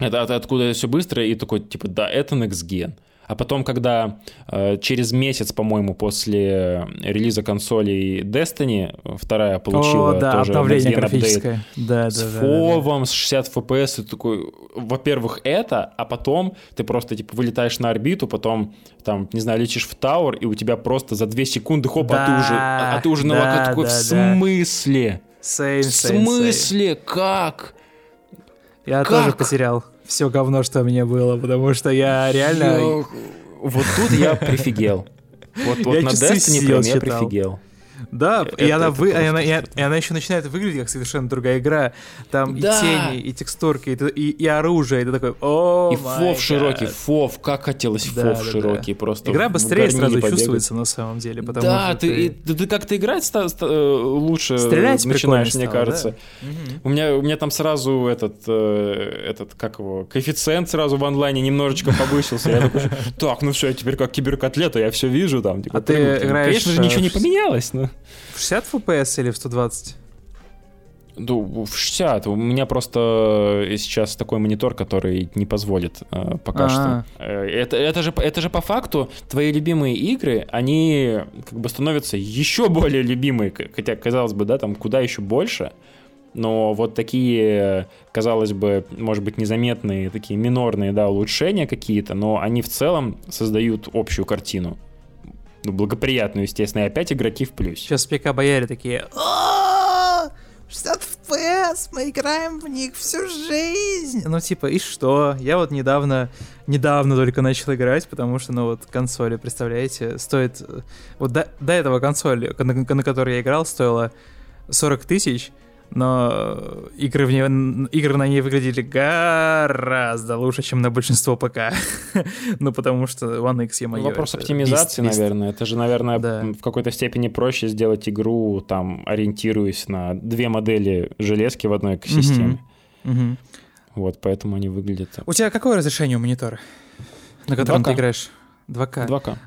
Это откуда это все быстро, и такой, типа, да, это Next Gen. А потом, когда э, через месяц, по-моему, после релиза консолей Destiny вторая получила О, да, тоже обновление графическое. Да, с да, фовом, да, да. с 60 FPS, ты такой, во-первых, это, а потом ты просто, типа, вылетаешь на орбиту, потом, там, не знаю, летишь в Тауэр, и у тебя просто за 2 секунды, хоп, да, а ты уже, а ты уже на да, такой, да, в смысле? Same, в смысле? Same. Как? Я как? тоже потерял все говно, что у меня было, потому что я реально... Вот тут я прифигел. Вот, вот я на Destiny прям я прифигел. Да, это, и, она вы, и, она, и, и она еще начинает выглядеть как совершенно другая игра. Там да. и тени, и текстурки, и, и, и оружие, и ты такой, о И фов широкий, фов, как хотелось да, фов да, широкий, да. просто Игра быстрее сразу побегать. чувствуется на самом деле, потому да, что ты... ты... ты как-то играть ста- ста- э, лучше Стрелять начинаешь, мне стало, кажется. Да? У, меня, у меня там сразу этот, э, этот, как его, коэффициент сразу в онлайне немножечко повысился. Я такой, так, ну все, теперь как киберкотлета, я все вижу там. Типа, а ты играешь... Конечно же, ничего не поменялось, но... В 60 FPS или в 120? Ну, в 60. У меня просто сейчас такой монитор, который не позволит э, пока А-а-а. что. Э, это, это, же, это же по факту твои любимые игры, они как бы становятся еще более любимые, хотя, казалось бы, да, там куда еще больше. Но вот такие, казалось бы, может быть, незаметные, такие минорные, да, улучшения какие-то, но они в целом создают общую картину ну, благоприятную, естественно, и опять игроки в плюс. Сейчас ПК бояре такие, 60 FPS, мы играем в них всю жизнь. Ну, типа, и что? Я вот недавно, недавно только начал играть, потому что, ну, вот консоли, представляете, стоит... Вот до, до этого консоли, на, на которой я играл, стоила 40 тысяч, но игры, в ней, игры на ней выглядели гораздо лучше, чем на большинство ПК. ну, потому что One X я. Вопрос оптимизации, бист, наверное. Это же, наверное, да. в какой-то степени проще сделать игру, там, ориентируясь на две модели железки в одной экосистеме. Вот, поэтому они выглядят... У тебя какое разрешение у монитора, на котором 2К. ты играешь? 2К. 2К.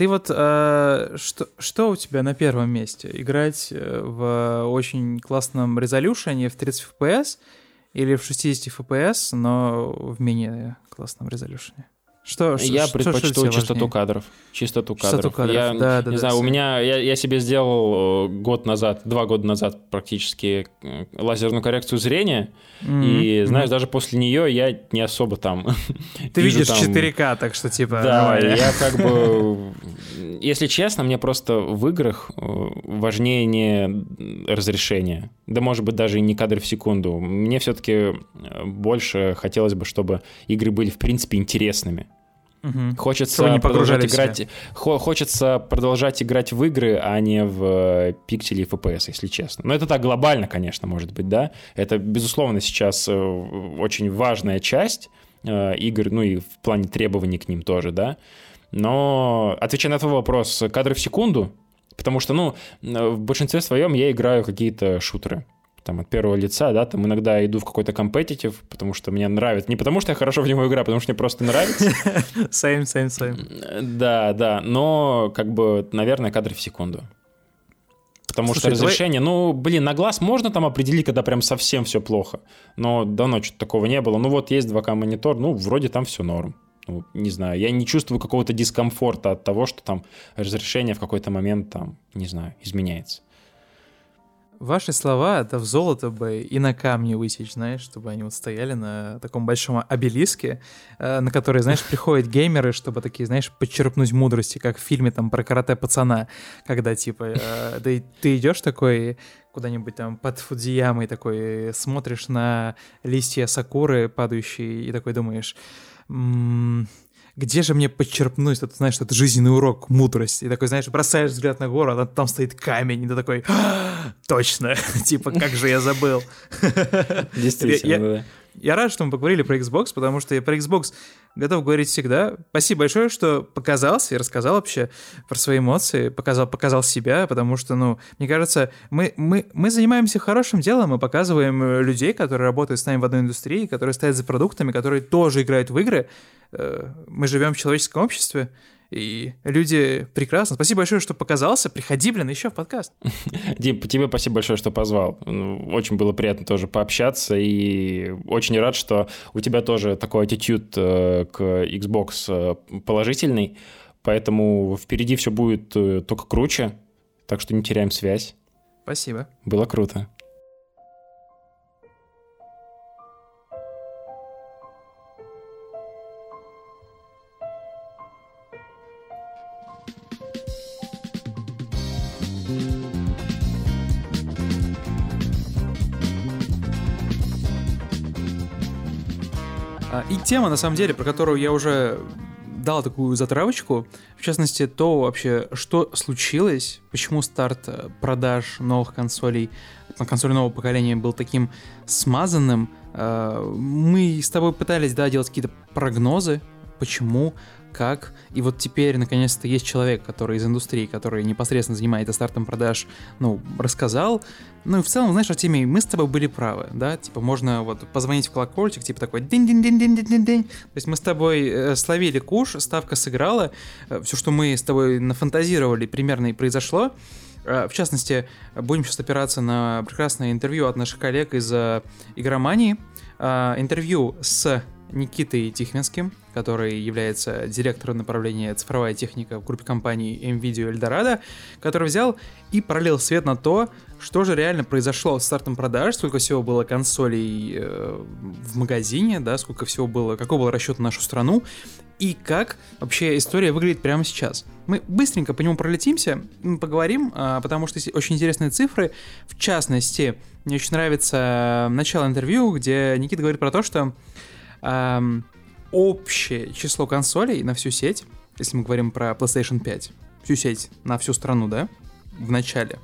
Ты вот э, что, что у тебя на первом месте? Играть э, в очень классном резолюшене в 30 FPS или в 60 FPS, но в менее классном резолюшене? Что, я что, предпочту что важнее? кадров. Чистоту кадров. Чистоту кадров. Я да, да, не да, знаю, да, у меня я, я себе сделал э, год назад, два года назад практически э, лазерную коррекцию зрения, mm-hmm. и знаешь, mm-hmm. даже после нее я не особо там. Ты видишь там... 4К, так что типа. Да, я как бы, если честно, мне просто в играх э, важнее не разрешение, да, может быть даже и не кадры в секунду. Мне все-таки больше хотелось бы, чтобы игры были в принципе интересными. Угу. Хочется не продолжать играть, хочется продолжать играть в игры, а не в э, пиксели и FPS, если честно. Но это так глобально, конечно, может быть, да. Это безусловно сейчас э, очень важная часть э, игр, ну и в плане требований к ним тоже, да. Но отвечая на твой вопрос, кадры в секунду, потому что, ну, в большинстве своем я играю какие-то шутеры там, от первого лица, да, там иногда иду в какой-то компетитив, потому что мне нравится. Не потому что я хорошо в него играю, а потому что мне просто нравится. Same, same, same. Да, да, но как бы, наверное, кадры в секунду. Потому Слушай, что разрешение, давай... ну, блин, на глаз можно там определить, когда прям совсем все плохо. Но давно что-то такого не было. Ну вот есть 2К монитор, ну, вроде там все норм. Ну, не знаю, я не чувствую какого-то дискомфорта от того, что там разрешение в какой-то момент там, не знаю, изменяется. Ваши слова — это в золото бы и на камне высечь, знаешь, чтобы они вот стояли на таком большом обелиске, э, на который, знаешь, приходят геймеры, чтобы такие, знаешь, подчерпнуть мудрости, как в фильме там про карате пацана, когда типа э, ты, ты идешь такой куда-нибудь там под Фудзиямой такой, смотришь на листья сакуры падающие и такой думаешь... Где же мне подчерпнуть, это, знаешь, это жизненный урок мудрости. И такой, знаешь, бросаешь взгляд на гору, а там стоит камень, и ты такой, «А, точно, типа, как же я забыл. Действительно, да. Я рад, что мы поговорили про Xbox, потому что я про Xbox готов говорить всегда. Спасибо большое, что показался и рассказал вообще про свои эмоции, показал, показал себя, потому что, ну, мне кажется, мы, мы, мы занимаемся хорошим делом, мы показываем э, людей, которые работают с нами в одной индустрии, которые стоят за продуктами, которые тоже играют в игры. Э, мы живем в человеческом обществе, и люди прекрасно. Спасибо большое, что показался. Приходи, блин, еще в подкаст. Дим, тебе спасибо большое, что позвал. Очень было приятно тоже пообщаться. И очень рад, что у тебя тоже такой аттитюд э, к Xbox э, положительный. Поэтому впереди все будет э, только круче. Так что не теряем связь. Спасибо. Было круто. И тема, на самом деле, про которую я уже дал такую затравочку, в частности, то вообще, что случилось, почему старт э, продаж новых консолей на консоли нового поколения был таким смазанным. А, мы с тобой пытались, да, делать какие-то прогнозы, почему, как. И вот теперь, наконец-то, есть человек, который из индустрии, который непосредственно занимается стартом продаж, ну, рассказал. Ну и в целом, знаешь, Артемий, мы с тобой были правы, да? Типа можно вот позвонить в колокольчик, типа такой дин дин дин дин дин дин То есть мы с тобой э, словили куш, ставка сыграла, э, все, что мы с тобой нафантазировали, примерно и произошло. Э, в частности, будем сейчас опираться на прекрасное интервью от наших коллег из э, игромании. Э, интервью с Никитой Тихвинским, который является директором направления цифровая техника в группе компаний NVIDIA Eldorado, который взял и пролил свет на то, что же реально произошло с стартом продаж, сколько всего было консолей э, в магазине, да, сколько всего было, какой был расчет на нашу страну, и как вообще история выглядит прямо сейчас. Мы быстренько по нему пролетимся, поговорим, а, потому что очень интересные цифры. В частности, мне очень нравится начало интервью, где Никита говорит про то, что эм, общее число консолей на всю сеть, если мы говорим про PlayStation 5, всю сеть на всю страну, да, в начале,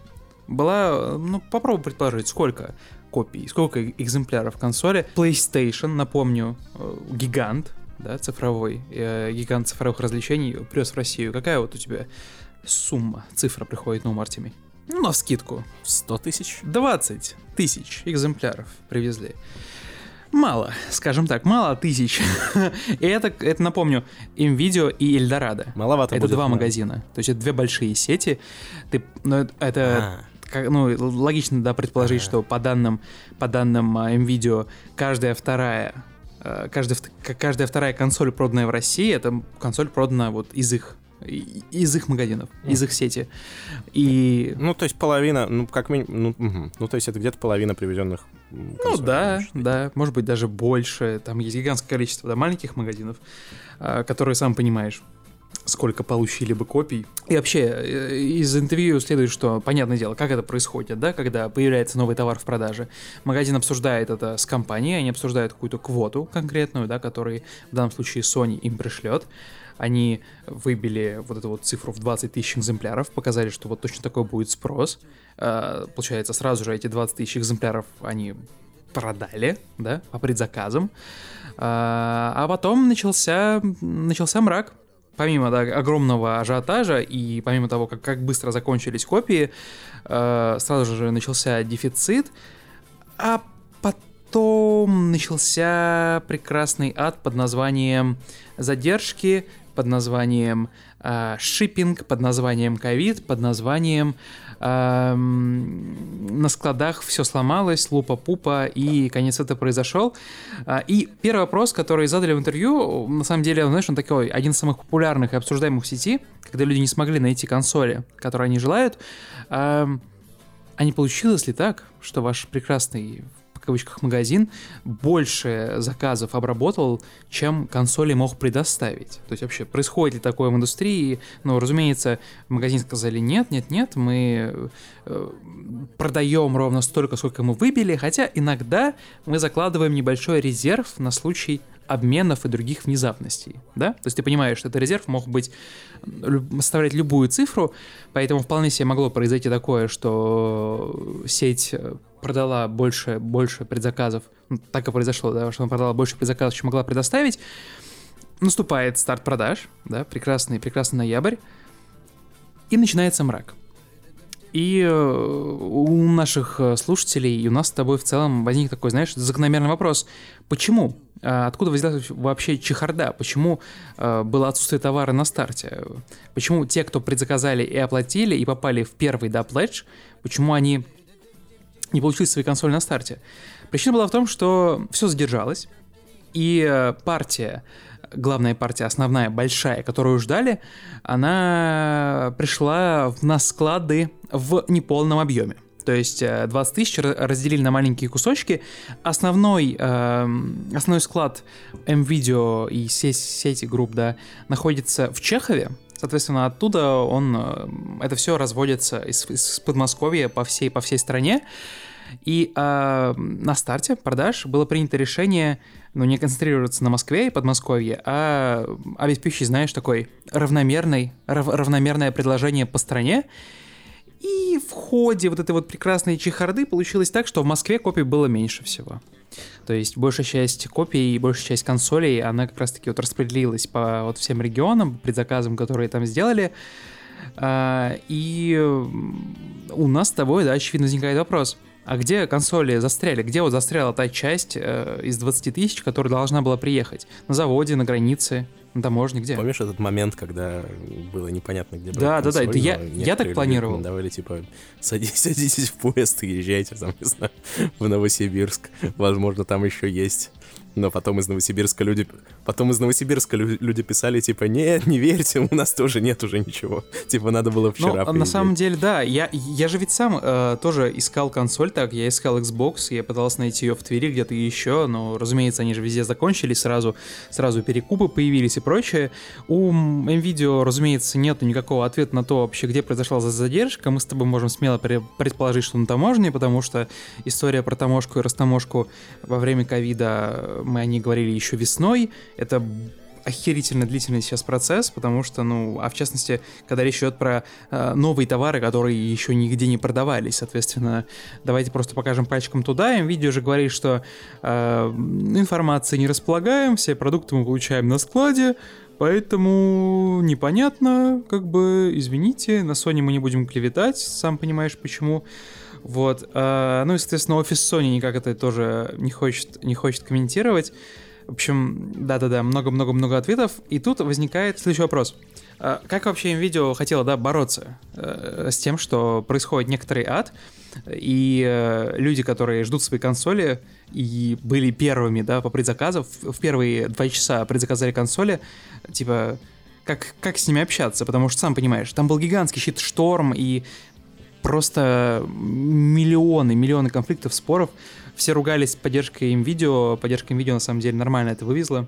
была, ну, попробуй предположить, сколько копий, сколько экземпляров консоли. PlayStation, напомню, э, гигант, да, цифровой, э, гигант цифровых развлечений привез в Россию. Какая вот у тебя сумма, цифра приходит на ум, Артемий? Ну, на скидку. 100 тысяч? 20 тысяч экземпляров привезли. Мало, скажем так, мало тысяч. и это, это, напомню, Nvidia и Эльдорадо. Маловато Это будет, два да. магазина. То есть это две большие сети. Ты, ну, это... А, как- ну, логично, да, предположить, что по данным, по данным а, NVIDIA, каждая вторая, э, каждая, каждая вторая консоль, проданная в России, это консоль продана вот из их, из их магазинов, из их сети. И, Ну, то есть половина, ну, как минимум, ну, мгм. ну, то есть это где-то половина привезенных ну да, может да, может быть даже больше. Там есть гигантское количество да, маленьких магазинов, а, которые, сам понимаешь, сколько получили бы копий. И вообще, э, из интервью следует, что, понятное дело, как это происходит, да, когда появляется новый товар в продаже. Магазин обсуждает это с компанией, они обсуждают какую-то квоту конкретную, да, который в данном случае Sony им пришлет. Они выбили вот эту вот цифру в 20 тысяч экземпляров, показали, что вот точно такой будет спрос. А, Получается, сразу же эти 20 тысяч экземпляров они продали, да, по предзаказам. А а потом начался, начался мрак. Помимо да, огромного ажиотажа и помимо того, как, как быстро закончились копии, э, сразу же начался дефицит, а потом начался прекрасный ад под названием задержки, под названием э, шиппинг, под названием ковид, под названием эм, на складах все сломалось, лупа-пупа, и конец это произошел. А, И первый вопрос, который задали в интервью, на самом деле, знаешь, он такой, один из самых популярных и обсуждаемых в сети, когда люди не смогли найти консоли, которые они желают. Эм, А не получилось ли так, что ваш прекрасный кавычках магазин больше заказов обработал, чем консоли мог предоставить. То есть вообще происходит ли такое в индустрии? Ну, разумеется, в магазине сказали нет, нет, нет, мы э, продаем ровно столько, сколько мы выбили, хотя иногда мы закладываем небольшой резерв на случай обменов и других внезапностей, да? То есть ты понимаешь, что этот резерв мог быть, составлять любую цифру, поэтому вполне себе могло произойти такое, что сеть продала больше, больше предзаказов, ну, так и произошло, да, что она продала больше предзаказов, чем могла предоставить, наступает старт продаж, да, прекрасный, прекрасный ноябрь, и начинается мрак. И э, у наших э, слушателей и у нас с тобой в целом возник такой, знаешь, закономерный вопрос. Почему? А откуда взялась вообще чехарда? Почему э, было отсутствие товара на старте? Почему те, кто предзаказали и оплатили, и попали в первый, да, пледж, почему они не получили свои консоли на старте? Причина была в том, что все задержалось, и партия главная партия, основная, большая, которую ждали, она пришла на склады в неполном объеме. То есть 20 э, тысяч разделили на маленькие кусочки. Основной, э, основной склад MVideo и сеть, сети групп да, находится в Чехове. Соответственно, оттуда он, э, это все разводится из, из Подмосковья по всей, по всей стране. И э, на старте продаж было принято решение ну, не концентрироваться на Москве и Подмосковье, а обеспечить, знаешь, такой равномерный, рав, равномерное предложение по стране. И в ходе вот этой вот прекрасной чехарды получилось так, что в Москве копий было меньше всего. То есть большая часть копий и большая часть консолей, она как раз-таки вот распределилась по вот всем регионам, предзаказам, которые там сделали. А, и у нас с тобой, да, очевидно, возникает вопрос – а где консоли застряли? Где вот застряла та часть э, из 20 тысяч, которая должна была приехать? На заводе, на границе, на таможне, где? Помнишь этот момент, когда было непонятно, где Да, да, да, это я, я так планировал. Давали, типа, садитесь, садитесь в поезд и езжайте, там, не знаю, в Новосибирск. Возможно, там еще есть но потом из Новосибирска люди... Потом из Новосибирска люди писали, типа, нет, не верьте, у нас тоже нет уже ничего. Типа, надо было вчера Ну, на самом деле, да. Я, я же ведь сам э, тоже искал консоль так. Я искал Xbox, я пытался найти ее в Твери где-то еще, но, разумеется, они же везде закончились сразу. Сразу перекупы появились и прочее. У NVIDIA, разумеется, нет никакого ответа на то вообще, где произошла задержка. Мы с тобой можем смело предположить, что на таможне, потому что история про таможку и растаможку во время ковида мы о ней говорили еще весной. Это охерительно длительный сейчас процесс, потому что, ну, а в частности, когда речь идет про э, новые товары, которые еще нигде не продавались, соответственно, давайте просто покажем пальчиком туда. Им видео же говорит, что э, информации не располагаем, все продукты мы получаем на складе, поэтому непонятно, как бы, извините, на Sony мы не будем клеветать, сам понимаешь почему. Вот. А, ну и, соответственно, офис Sony никак это тоже не хочет, не хочет комментировать. В общем, да-да-да, много-много-много ответов. И тут возникает следующий вопрос. А, как вообще видео хотела, да, бороться э, с тем, что происходит некоторый ад, и э, люди, которые ждут свои консоли и были первыми, да, по предзаказу, в, первые два часа предзаказали консоли, типа, как, как с ними общаться, потому что, сам понимаешь, там был гигантский щит шторм, и просто миллионы, миллионы конфликтов, споров. Все ругались с поддержкой им видео. Поддержка им видео на самом деле нормально это вывезла.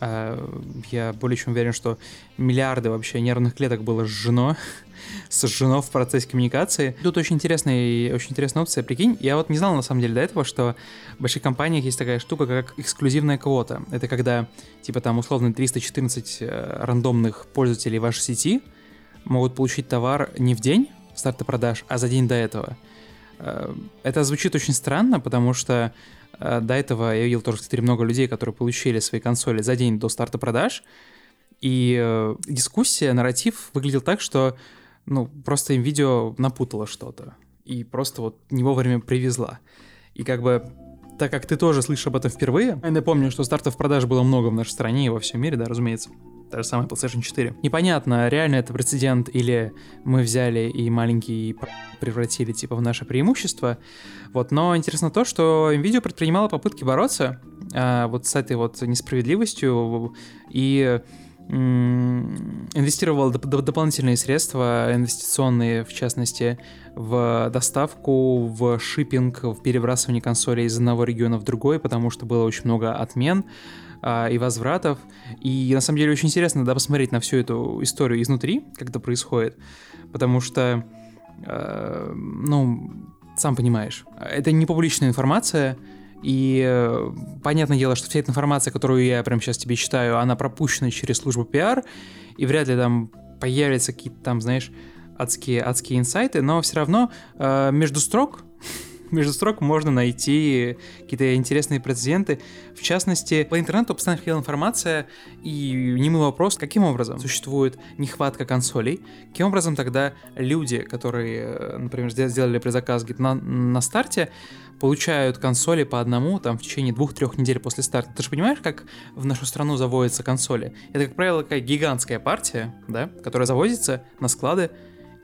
Я более чем уверен, что миллиарды вообще нервных клеток было сжено, сожжено в процессе коммуникации. Тут очень интересная, очень интересная опция, прикинь. Я вот не знал на самом деле до этого, что в больших компаниях есть такая штука, как эксклюзивная квота. Это когда, типа там условно 314 э, рандомных пользователей вашей сети могут получить товар не в день, старта продаж, а за день до этого. Э, это звучит очень странно, потому что э, до этого я видел тоже, кстати, много людей, которые получили свои консоли за день до старта продаж, и э, дискуссия, нарратив выглядел так, что ну, просто им видео напутало что-то, и просто вот не вовремя привезла. И как бы так как ты тоже слышишь об этом впервые, я напомню, что стартов продаж было много в нашей стране и во всем мире, да, разумеется. Та же самая PlayStation 4. Непонятно, реально это прецедент или мы взяли и маленький превратили типа в наше преимущество. Вот, но интересно то, что Nvidia предпринимала попытки бороться а, вот с этой вот несправедливостью и инвестировала доп- дополнительные средства, инвестиционные, в частности, в доставку, в шиппинг, в перебрасывание консолей из одного региона в другой, потому что было очень много отмен а, и возвратов. И на самом деле очень интересно да, посмотреть на всю эту историю изнутри, как это происходит, потому что, э, ну, сам понимаешь, это не публичная информация, И э, понятное дело, что вся эта информация, которую я прямо сейчас тебе читаю, она пропущена через службу пиар, и вряд ли там появятся какие-то там, знаешь, адские, адские инсайты, но все равно э, между строк между строк можно найти какие-то интересные прецеденты. В частности, по интернету постоянно ходила информация, и немой вопрос, каким образом существует нехватка консолей, каким образом тогда люди, которые, например, сделали предзаказ на, на старте, получают консоли по одному там в течение двух-трех недель после старта. Ты же понимаешь, как в нашу страну заводятся консоли? Это, как правило, такая гигантская партия, да, которая завозится на склады,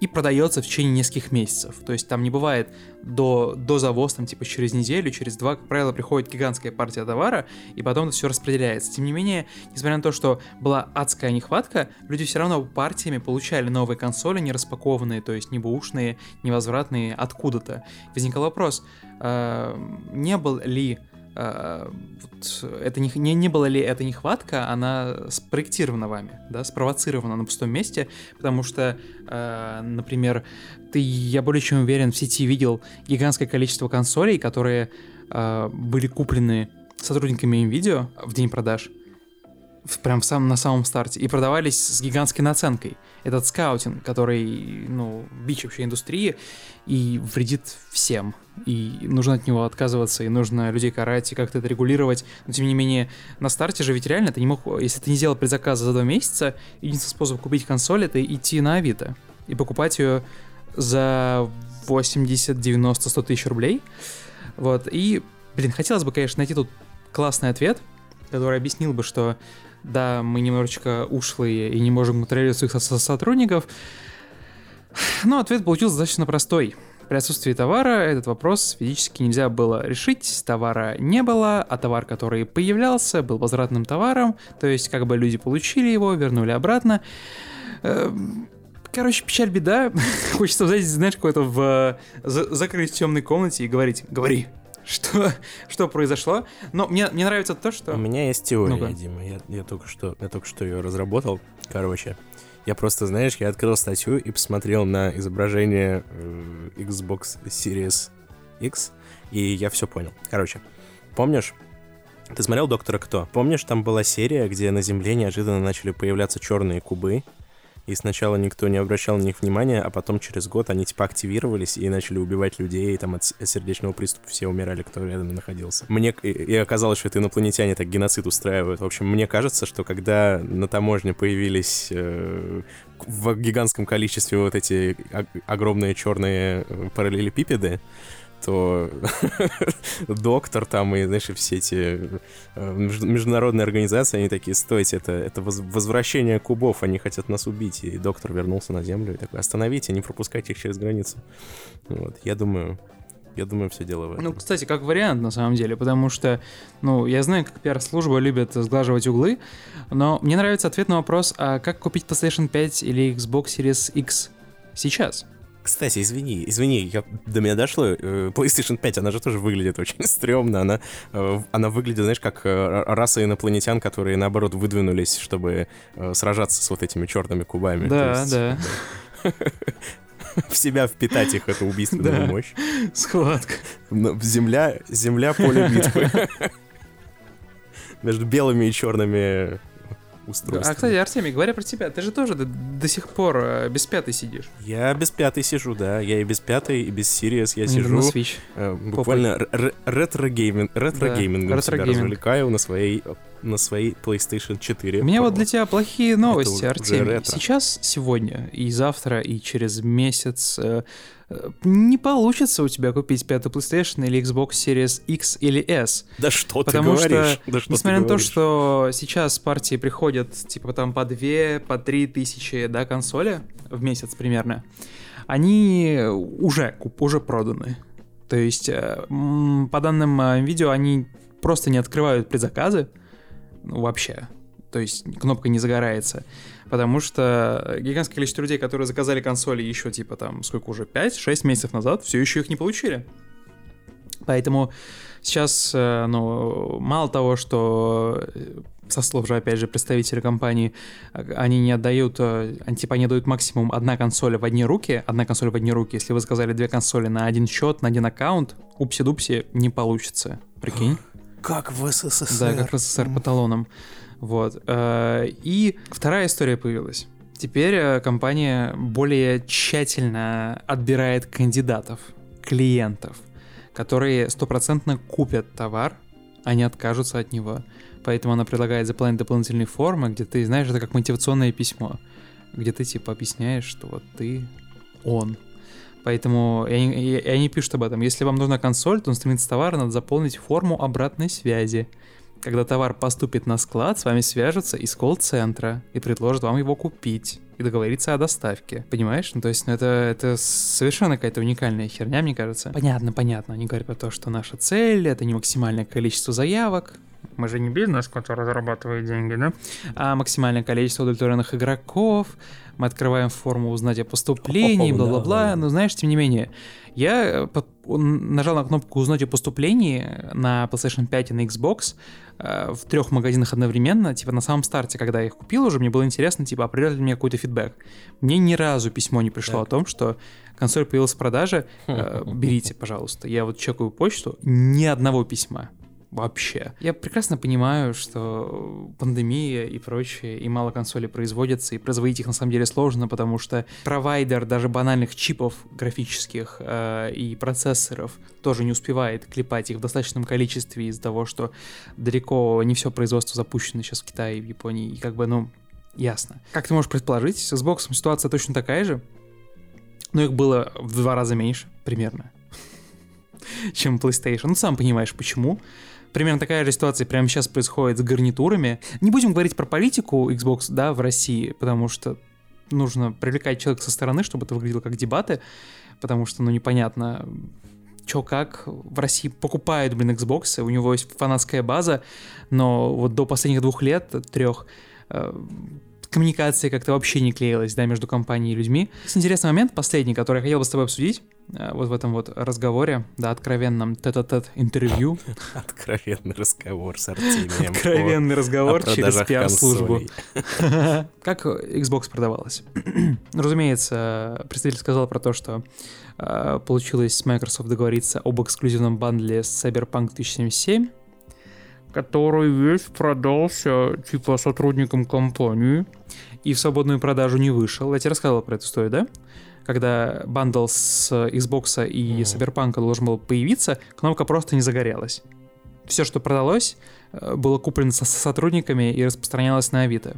и продается в течение нескольких месяцев. То есть там не бывает до, до завоз, там типа через неделю, через два, как правило, приходит гигантская партия товара, и потом это все распределяется. Тем не менее, несмотря на то, что была адская нехватка, люди все равно партиями получали новые консоли, не распакованные, то есть не бушные, невозвратные откуда-то. Возникал вопрос, э, не был ли а, вот это не, не, не была ли это нехватка, она спроектирована вами, да, спровоцирована на пустом месте, потому что, э, например, ты, я более чем уверен, в сети видел гигантское количество консолей, которые э, были куплены сотрудниками NVIDIA в день продаж, прям в самом, на самом старте, и продавались с гигантской наценкой. Этот скаутинг, который, ну, бич вообще индустрии, и вредит всем. И нужно от него отказываться, и нужно людей карать, и как-то это регулировать. Но, тем не менее, на старте же ведь реально ты не мог... Если ты не сделал предзаказ за два месяца, единственный способ купить консоль — это идти на Авито и покупать ее за 80, 90, 100 тысяч рублей. Вот, и, блин, хотелось бы, конечно, найти тут классный ответ, который объяснил бы, что да, мы немножечко ушлые и не можем контролировать своих сотрудников, но ответ получился достаточно простой. При отсутствии товара этот вопрос физически нельзя было решить, товара не было, а товар, который появлялся, был возвратным товаром, то есть как бы люди получили его, вернули обратно. Эм, короче, печаль, беда. Хочется, знаете, знаешь, какой-то в закрыть в темной комнате и говорить, говори, что, произошло. Но мне, мне нравится то, что... У меня есть теория, ну Дима. Я, я, только что, я только что ее разработал. Короче, я просто, знаешь, я открыл статью и посмотрел на изображение э, Xbox Series X, и я все понял. Короче, помнишь, ты смотрел «Доктора Кто»? Помнишь, там была серия, где на Земле неожиданно начали появляться черные кубы, и сначала никто не обращал на них внимания, а потом через год они типа активировались и начали убивать людей, и там от сердечного приступа все умирали, кто рядом находился. Мне и оказалось, что это инопланетяне так геноцид устраивают. В общем, мне кажется, что когда на таможне появились э, в гигантском количестве вот эти огромные черные э, параллелепипеды, то доктор там и, знаешь, все эти э, международные организации, они такие, стойте, это, это возвращение кубов, они хотят нас убить. И доктор вернулся на Землю и такой, остановите, не пропускайте их через границу. Вот, я думаю, я думаю, все дело в этом. Ну, кстати, как вариант, на самом деле, потому что, ну, я знаю, как пиар-служба любит сглаживать углы, но мне нравится ответ на вопрос, а как купить PlayStation 5 или Xbox Series X сейчас? Кстати, извини, извини, я, до меня дошло. Э, PlayStation 5, она же тоже выглядит очень стрёмно. Она, э, она выглядит, знаешь, как э, раса инопланетян, которые, наоборот, выдвинулись, чтобы сражаться с вот этими черными кубами. Да, есть, да. В себя впитать их, эту убийственную мощь. Схватка. Земля, земля поле битвы. Между белыми и черными устройствами. А, кстати, Артемий, говоря про тебя, ты же тоже до, до сих пор э, без пятой сидишь. Я без пятой сижу, да. Я и без пятой, и без Series я сижу. Switch. Э, буквально ретро-гейминг, ретро-геймингом себя развлекаю на своей на своей PlayStation 4. У меня вот для тебя плохие новости, Артемий. Сейчас, сегодня, и завтра, и через месяц э, не получится у тебя купить пятый PlayStation или Xbox Series X или S. Да что потому ты говоришь? Что, да что несмотря на то, что сейчас партии приходят типа там по 2, по 3 тысячи да, консоли в месяц примерно, они уже, уже проданы. То есть, э, по данным э, видео, они просто не открывают предзаказы вообще. То есть кнопка не загорается потому что гигантское количество людей, которые заказали консоли еще типа там, сколько уже, 5-6 месяцев назад, все еще их не получили. Поэтому сейчас, э, ну, мало того, что э, со слов же, опять же, представителя компании, они не отдают, э, они типа не дают максимум одна консоль в одни руки, одна консоль в одни руки. Если вы заказали две консоли на один счет, на один аккаунт, упси-дупси, не получится. прикинь. Как в СССР. Да, как в СССР по талонам. Вот. э, И вторая история появилась. Теперь э, компания более тщательно отбирает кандидатов, клиентов, которые стопроцентно купят товар, а не откажутся от него. Поэтому она предлагает заполнять дополнительные формы, где ты, знаешь, это как мотивационное письмо, где ты типа объясняешь, что вот ты он. Поэтому и они, и- они пишут об этом. Если вам нужна консоль, то странице товара надо заполнить форму обратной связи. Когда товар поступит на склад, с вами свяжутся из колл-центра и предложат вам его купить и договориться о доставке. Понимаешь? Ну, то есть, ну, это, это совершенно какая-то уникальная херня, мне кажется. Понятно, понятно. Они говорят про то, что наша цель — это не максимальное количество заявок. Мы же не бизнес, который зарабатывает деньги, да? А максимальное количество удовлетворенных игроков. Мы открываем форму узнать о поступлении, О, да, бла-бла-бла. да. Но знаешь, тем не менее, я э, нажал на кнопку «Узнать о поступлении» на PlayStation 5 и на Xbox э, в трех магазинах одновременно, типа на самом старте, когда я их купил уже, мне было интересно, типа, определяет ли мне какой-то фидбэк. Мне ни разу письмо не пришло Так. о том, что консоль появилась в продаже, э, берите, пожалуйста. Я вот чекаю почту, ни одного письма. Вообще. Я прекрасно понимаю, что пандемия и прочее, и мало консолей производятся, и производить их на самом деле сложно, потому что провайдер даже банальных чипов графических э, и процессоров тоже не успевает клепать их в достаточном количестве из-за того, что далеко не все производство запущено сейчас в Китае и в Японии, и как бы, ну, ясно. Как ты можешь предположить, с Xbox ситуация точно такая же, но их было в два раза меньше, примерно, чем PlayStation. Ну, сам понимаешь, почему. Примерно такая же ситуация прямо сейчас происходит с гарнитурами. Не будем говорить про политику Xbox, да, в России, потому что нужно привлекать человека со стороны, чтобы это выглядело как дебаты, потому что, ну, непонятно, чё как. В России покупают, блин, Xbox, у него есть фанатская база, но вот до последних двух лет, трех, э, коммуникация как-то вообще не клеилась, да, между компанией и людьми. Есть интересный момент, последний, который я хотел бы с тобой обсудить, вот в этом вот разговоре, да, откровенном тет-а-тет интервью, Откровенный разговор с Артемием. откровенный разговор через пиар-службу. Как Xbox продавалась? Разумеется, представитель сказал про то, что э, получилось с Microsoft договориться об эксклюзивном бандле с Cyberpunk 2077, который весь продался типа сотрудникам компании и в свободную продажу не вышел. Я тебе рассказывал про эту историю, да? Когда бандл с Xbox и Мгм. Cyberpunk должен был появиться, кнопка просто не загорелась. Все, что продалось, э, было куплено со со сотрудниками и распространялось на Авито.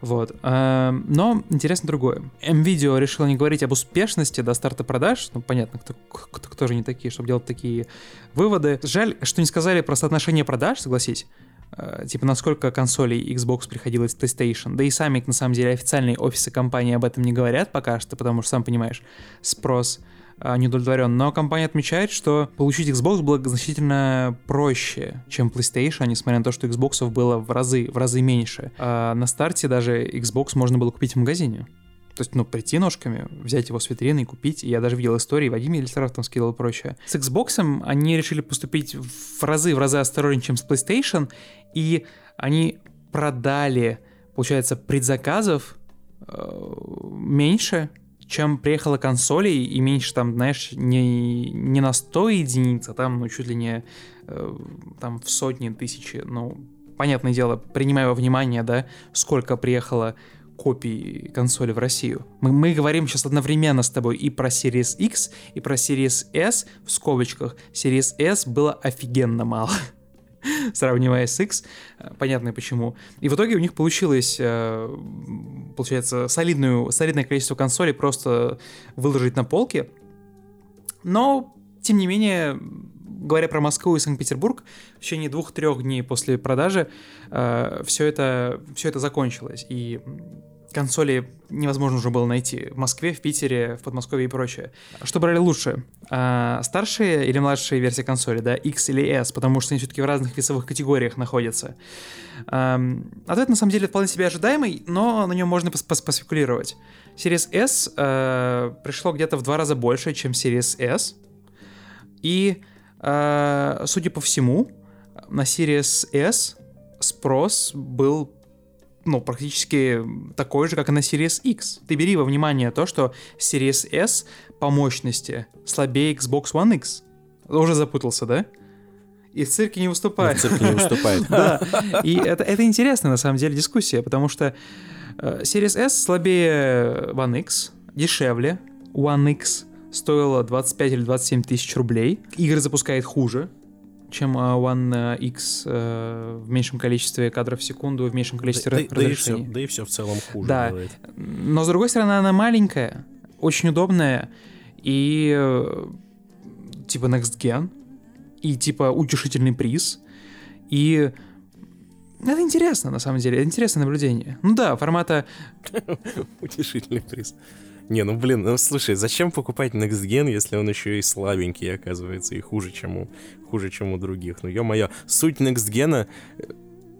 Вот. эм, Но интересно другое. MVideo решила не говорить об успешности до старта продаж. Ну, понятно, кто, кто, кто же не такие, чтобы делать такие выводы. Жаль, что не сказали про соотношение продаж, согласись. Э, Типа, насколько консолей Xbox приходилось PlayStation. Да и сами, на самом деле, официальные офисы компании об этом не говорят пока что, потому что, сам понимаешь, спрос а, не удовлетворен. Но компания отмечает, что получить Xbox было значительно проще, чем PlayStation, несмотря на то, что Xbox было в разы, в разы меньше. А на старте даже Xbox можно было купить в магазине. То есть, ну, прийти ножками, взять его с витрины и купить. Я даже видел истории, Вадим Елисаров там скидывал и прочее. С Xbox они решили поступить в разы, в разы осторожнее, чем с PlayStation, и они продали, получается, предзаказов э, меньше, чем приехало консолей, и меньше там, знаешь, не, не на 100 единиц, а там, ну, чуть ли не э, там в сотни, тысячи, ну, понятное дело, принимая во внимание, да, сколько приехало копий консоли в Россию. Мы, мы говорим сейчас одновременно с тобой и про Series X, и про Series S, в скобочках. Series S было офигенно мало, сравнивая с X, э, понятно почему. И в итоге у них получилось, э, получается, солидную, солидное количество консолей просто выложить на полке. Но, тем не менее, говоря про Москву и Санкт-Петербург, в течение двух-трех дней после продажи все, это, все это закончилось. И консоли невозможно уже было найти в Москве, в Питере, в Подмосковье и прочее. Что брали лучше? А, старшие или младшие версии консоли, да, X или S, потому что они все-таки в разных весовых категориях находятся. Ам, ответ на самом деле вполне себе ожидаемый, но на нем можно пос- пос- поспекулировать. Series S э, пришло где-то в два раза больше, чем Series S. И, э, судя по всему, на Series S спрос был ну, практически такой же, как и на Series X. Ты бери во внимание то, что Series S по мощности слабее Xbox One X. Уже запутался, да? и в цирке не выступает. в цирке не выступает. Да, и это, это интересная на самом деле дискуссия, потому что э, Series S слабее One X, дешевле. One X стоила 25 или 27 тысяч рублей. Игры запускает хуже, чем э, One X э, в меньшем количестве кадров в секунду, в меньшем количестве Да, да и все, разрешений. да и все в целом хуже Да. Но с другой стороны, она маленькая, очень удобная и э, типа next gen, и типа утешительный приз. И это интересно, на самом деле, это интересное наблюдение. Ну да, формата... Утешительный приз. Не, ну блин, ну слушай, зачем покупать Next Gen, если он еще и слабенький, оказывается, и хуже, чем у, хуже, чем у других? Ну, ё-моё, суть Next Gen...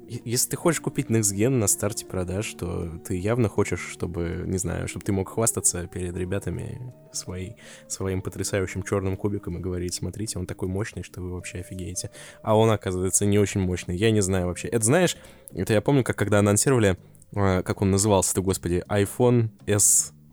Если ты хочешь купить Next Gen на старте продаж, то ты явно хочешь, чтобы, не знаю, чтобы ты мог хвастаться перед ребятами своей, своим потрясающим черным кубиком и говорить, смотрите, он такой мощный, что вы вообще офигеете. А он, оказывается, не очень мощный. Я не знаю вообще. Это знаешь, это я помню, как когда анонсировали, э, как он назывался-то, господи, iPhone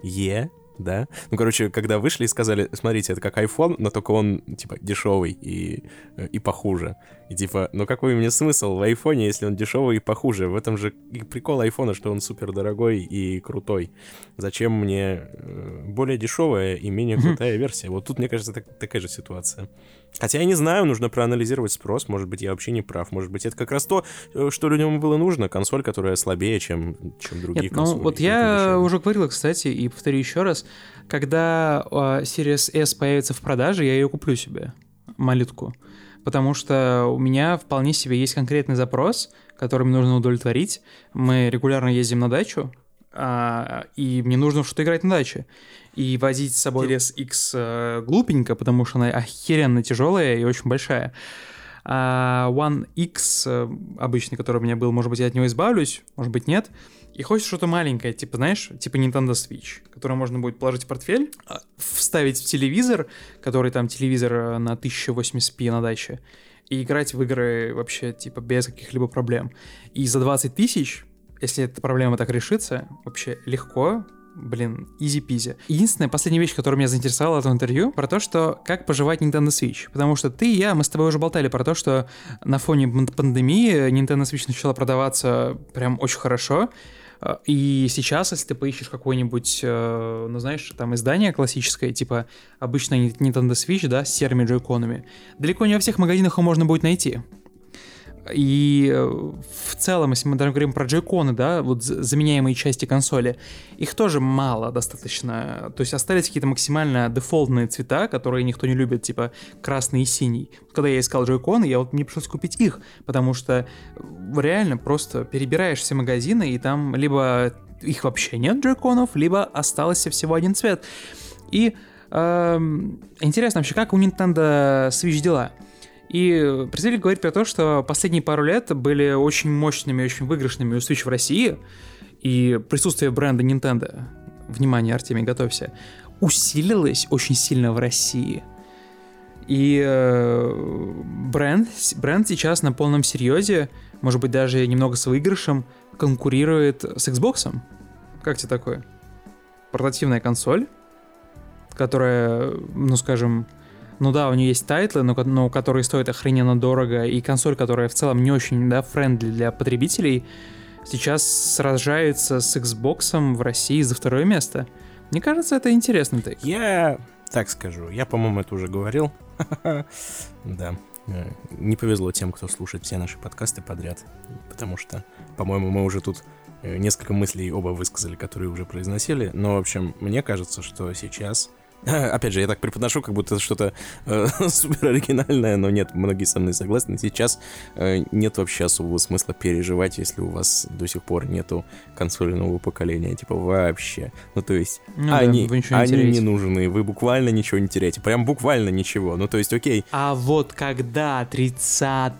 SE, да? Ну, короче, когда вышли и сказали, смотрите, это как iPhone, но только он, типа, дешевый и, э, и похуже. И типа, ну какой мне смысл в айфоне, если он дешевый и похуже? В этом же и прикол айфона, что он супер дорогой и крутой. Зачем мне э, более дешевая и менее крутая версия? Вот тут, мне кажется, так- такая же ситуация. Хотя я не знаю, нужно проанализировать спрос. Может быть, я вообще не прав. Может быть, это как раз то, э, что людям было нужно. Консоль, которая слабее, чем, чем другие Нет, ну консоли. вот и я уже говорил, кстати, и повторю еще раз, когда э, Series S появится в продаже, я ее куплю себе, малютку. Потому что у меня вполне себе есть конкретный запрос, который мне нужно удовлетворить. Мы регулярно ездим на дачу, а, и мне нужно что-то играть на даче. И возить с собой Series X э, глупенько, потому что она охеренно тяжелая и очень большая. А One X э, обычный, который у меня был, может быть, я от него избавлюсь, может быть, нет. И хочется что-то маленькое, типа, знаешь, типа Nintendo Switch, который можно будет положить в портфель, а, вставить в телевизор, который там телевизор э, на 1080p на даче, и играть в игры вообще, типа, без каких-либо проблем. И за 20 тысяч, если эта проблема так решится, вообще легко, блин, изи-пизи. Единственная последняя вещь, которая меня заинтересовала от этого интервью, про то, что как поживать Nintendo Switch. Потому что ты и я, мы с тобой уже болтали про то, что на фоне пан- пандемии Nintendo Switch начала продаваться прям очень хорошо. И сейчас, если ты поищешь какое-нибудь, э, ну знаешь, там издание классическое, типа обычно Nintendo Switch, да, с серыми джойконами, далеко не во всех магазинах его можно будет найти. И э, в целом, если мы даже говорим про джойконы, да, вот за- заменяемые части консоли, их тоже мало достаточно. То есть остались какие-то максимально дефолтные цвета, которые никто не любит, типа красный и синий. Когда я искал джойконы, я вот мне пришлось купить их, потому что э, реально просто перебираешь все магазины, и там либо их вообще нет джойконов, либо остался всего один цвет. И эм, интересно вообще, как у Nintendo Switch дела? И представитель говорит про то, что последние пару лет были очень мощными, очень выигрышными у Switch в России, и присутствие бренда Nintendo, внимание, Артемий, готовься, усилилось очень сильно в России. И э, бренд, бренд сейчас на полном серьезе, может быть, даже немного с выигрышем, конкурирует с Xbox. Как тебе такое? Портативная консоль, которая, ну, скажем, ну да, у нее есть тайтлы, но, но которые стоят охрененно дорого, и консоль, которая в целом не очень, да, friendly для потребителей, сейчас сражается с Xbox в России за второе место. Мне кажется, это интересный take. Я так скажу, я, по-моему, это уже говорил. Да. Э, Не повезло тем, кто слушает все наши подкасты подряд, потому что, по-моему, мы уже тут э, несколько мыслей оба высказали, которые уже произносили. Но, в общем, мне кажется, что сейчас... Опять же, я так преподношу, как будто это что-то э, супер оригинальное, но нет, многие со мной согласны. Сейчас э, нет вообще особого смысла переживать, если у вас до сих пор нету консоли нового поколения, типа вообще. Ну, то есть, Ну да, они, ничего не они теряете. не нужны, вы буквально ничего не теряете. Прям буквально ничего. Ну, то есть, окей, А вот когда 30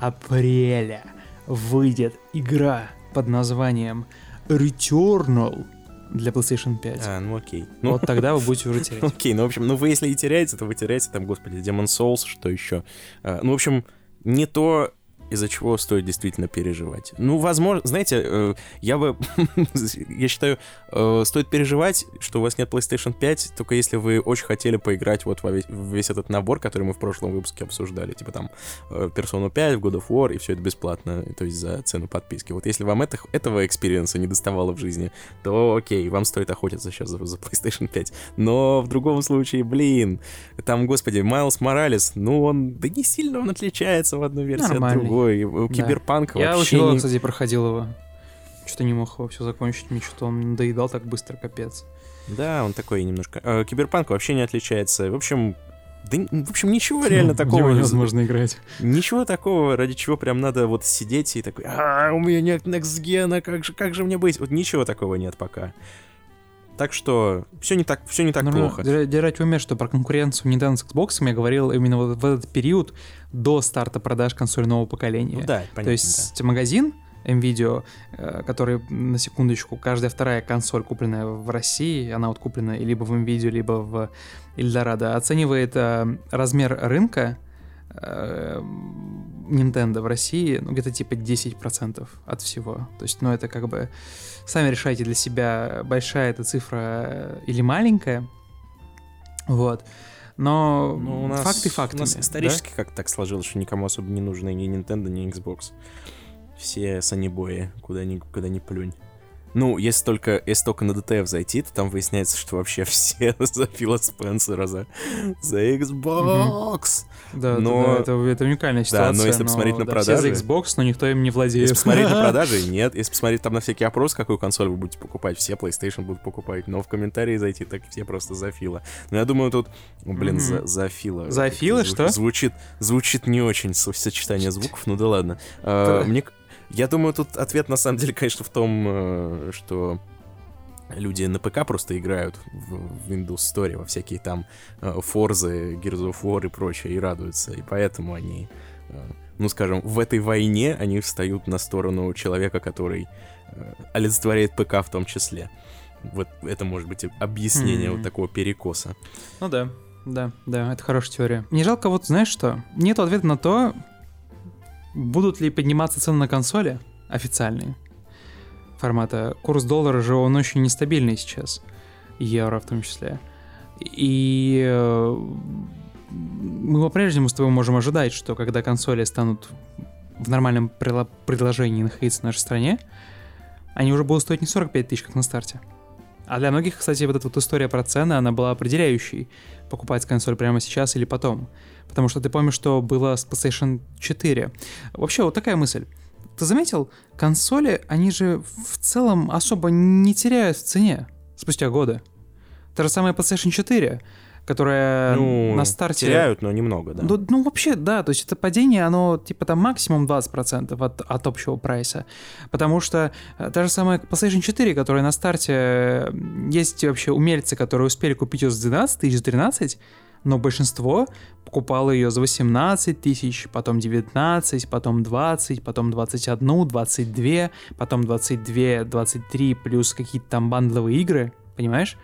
апреля выйдет игра под названием Returnal для PlayStation 5, а, ну окей. Ну, вот тогда вы будете уже терять. окей, ну, в общем, ну, вы если и теряете, то вы теряете там, господи, Demon Souls, что еще. А, ну, в общем, не то из-за чего стоит действительно переживать. Ну, возможно, знаете, э, я бы, я считаю, э, стоит переживать, что у вас нет PlayStation 5, только если вы очень хотели поиграть вот во весь, весь этот набор, который мы в прошлом выпуске обсуждали, типа там э, Persona 5, God of War, и все это бесплатно, то есть за цену подписки. Вот если вам это, этого experience а не доставало в жизни, то окей, вам стоит охотиться сейчас за, за PlayStation 5. Но в другом случае, блин, там, господи, Майлз Моралес, ну он, да не сильно он отличается в одной версии Нормальный. от другой. Да. Киберпанк Я вообще очень долго, не... кстати, проходил его. Что-то не мог его все закончить, мне что-то он надоедал так быстро, капец. Да, он такой немножко... Э, Киберпанк вообще не отличается. В общем, да, в общем, ничего реально такого... невозможно играть. Ничего такого, ради чего прям надо вот сидеть и такой, а, у меня нет Next Gen, как же, как же мне быть? Вот ничего такого нет пока. Так что все не так, все не так Нужно плохо. держать в уме, что про конкуренцию Nintendo с Xbox я говорил именно вот в этот период до старта продаж консоли нового поколения. Ну да, понятно. То есть да. магазин MVideo, э, который, на секундочку, каждая вторая консоль, купленная в России, она вот куплена либо в MVideo, либо в Эльдорадо, оценивает э, размер рынка э, Nintendo в России, ну, где-то типа 10% от всего. То есть, ну, это как бы... Сами решайте для себя, большая эта цифра или маленькая. Вот. Но ну, у нас, факты фактами. У нас исторически да? как так сложилось, что никому особо не нужны ни Nintendo, ни Xbox. Все санибои, куда ни, куда ни плюнь. Ну, если только, если только на DTF зайти, то там выясняется, что вообще все за Фила Спенсера, за, за Xbox. Да, но... да, это, это уникальная ситуация. Да, но если посмотреть но, на да, продажи... Все за Xbox, но никто им не владеет. Если посмотреть на продажи, нет. Если посмотреть там на всякий опрос, какую консоль вы будете покупать, все PlayStation будут покупать. Но в комментарии зайти, так все просто за Фила. Но я думаю, тут, блин, за, за Фила. За Фила, что? Звучит, звучит не очень сочетание звуков, ну да ладно. Uh, мне, я думаю, тут ответ на самом деле, конечно, в том, э, что люди на ПК просто играют в Windows Store во всякие там Форзы, Gears of War и прочее, и радуются. И поэтому они, э, ну скажем, в этой войне они встают на сторону человека, который э, олицетворяет ПК в том числе. Вот это может быть объяснение mm-hmm. вот такого перекоса. Ну да, да, да, это хорошая теория. Не жалко вот, знаешь что? Нет ответа на то, Будут ли подниматься цены на консоли официальные формата? Курс доллара же он очень нестабильный сейчас, евро в том числе. И э, мы по-прежнему с тобой можем ожидать, что когда консоли станут в нормальном предложении находиться в нашей стране, они уже будут стоить не 45 тысяч, как на старте. А для многих, кстати, вот эта вот история про цены, она была определяющей, покупать консоль прямо сейчас или потом. Потому что ты помнишь, что было с PlayStation 4. Вообще, вот такая мысль. Ты заметил, консоли, они же в целом особо не теряют в цене спустя годы. Та же самая PlayStation 4 которая ну, на старте... теряют, но немного, да. Ну, ну, вообще, да, то есть это падение, оно типа там максимум 20% от, от общего прайса, потому что э, та же самая PlayStation 4, которая на старте... Э, есть вообще умельцы, которые успели купить ее за 12 тысяч, за 13, но большинство покупало ее за 18 тысяч, потом 19, потом 20, потом 21, 22, потом 22, 23, плюс какие-то там бандловые игры, понимаешь?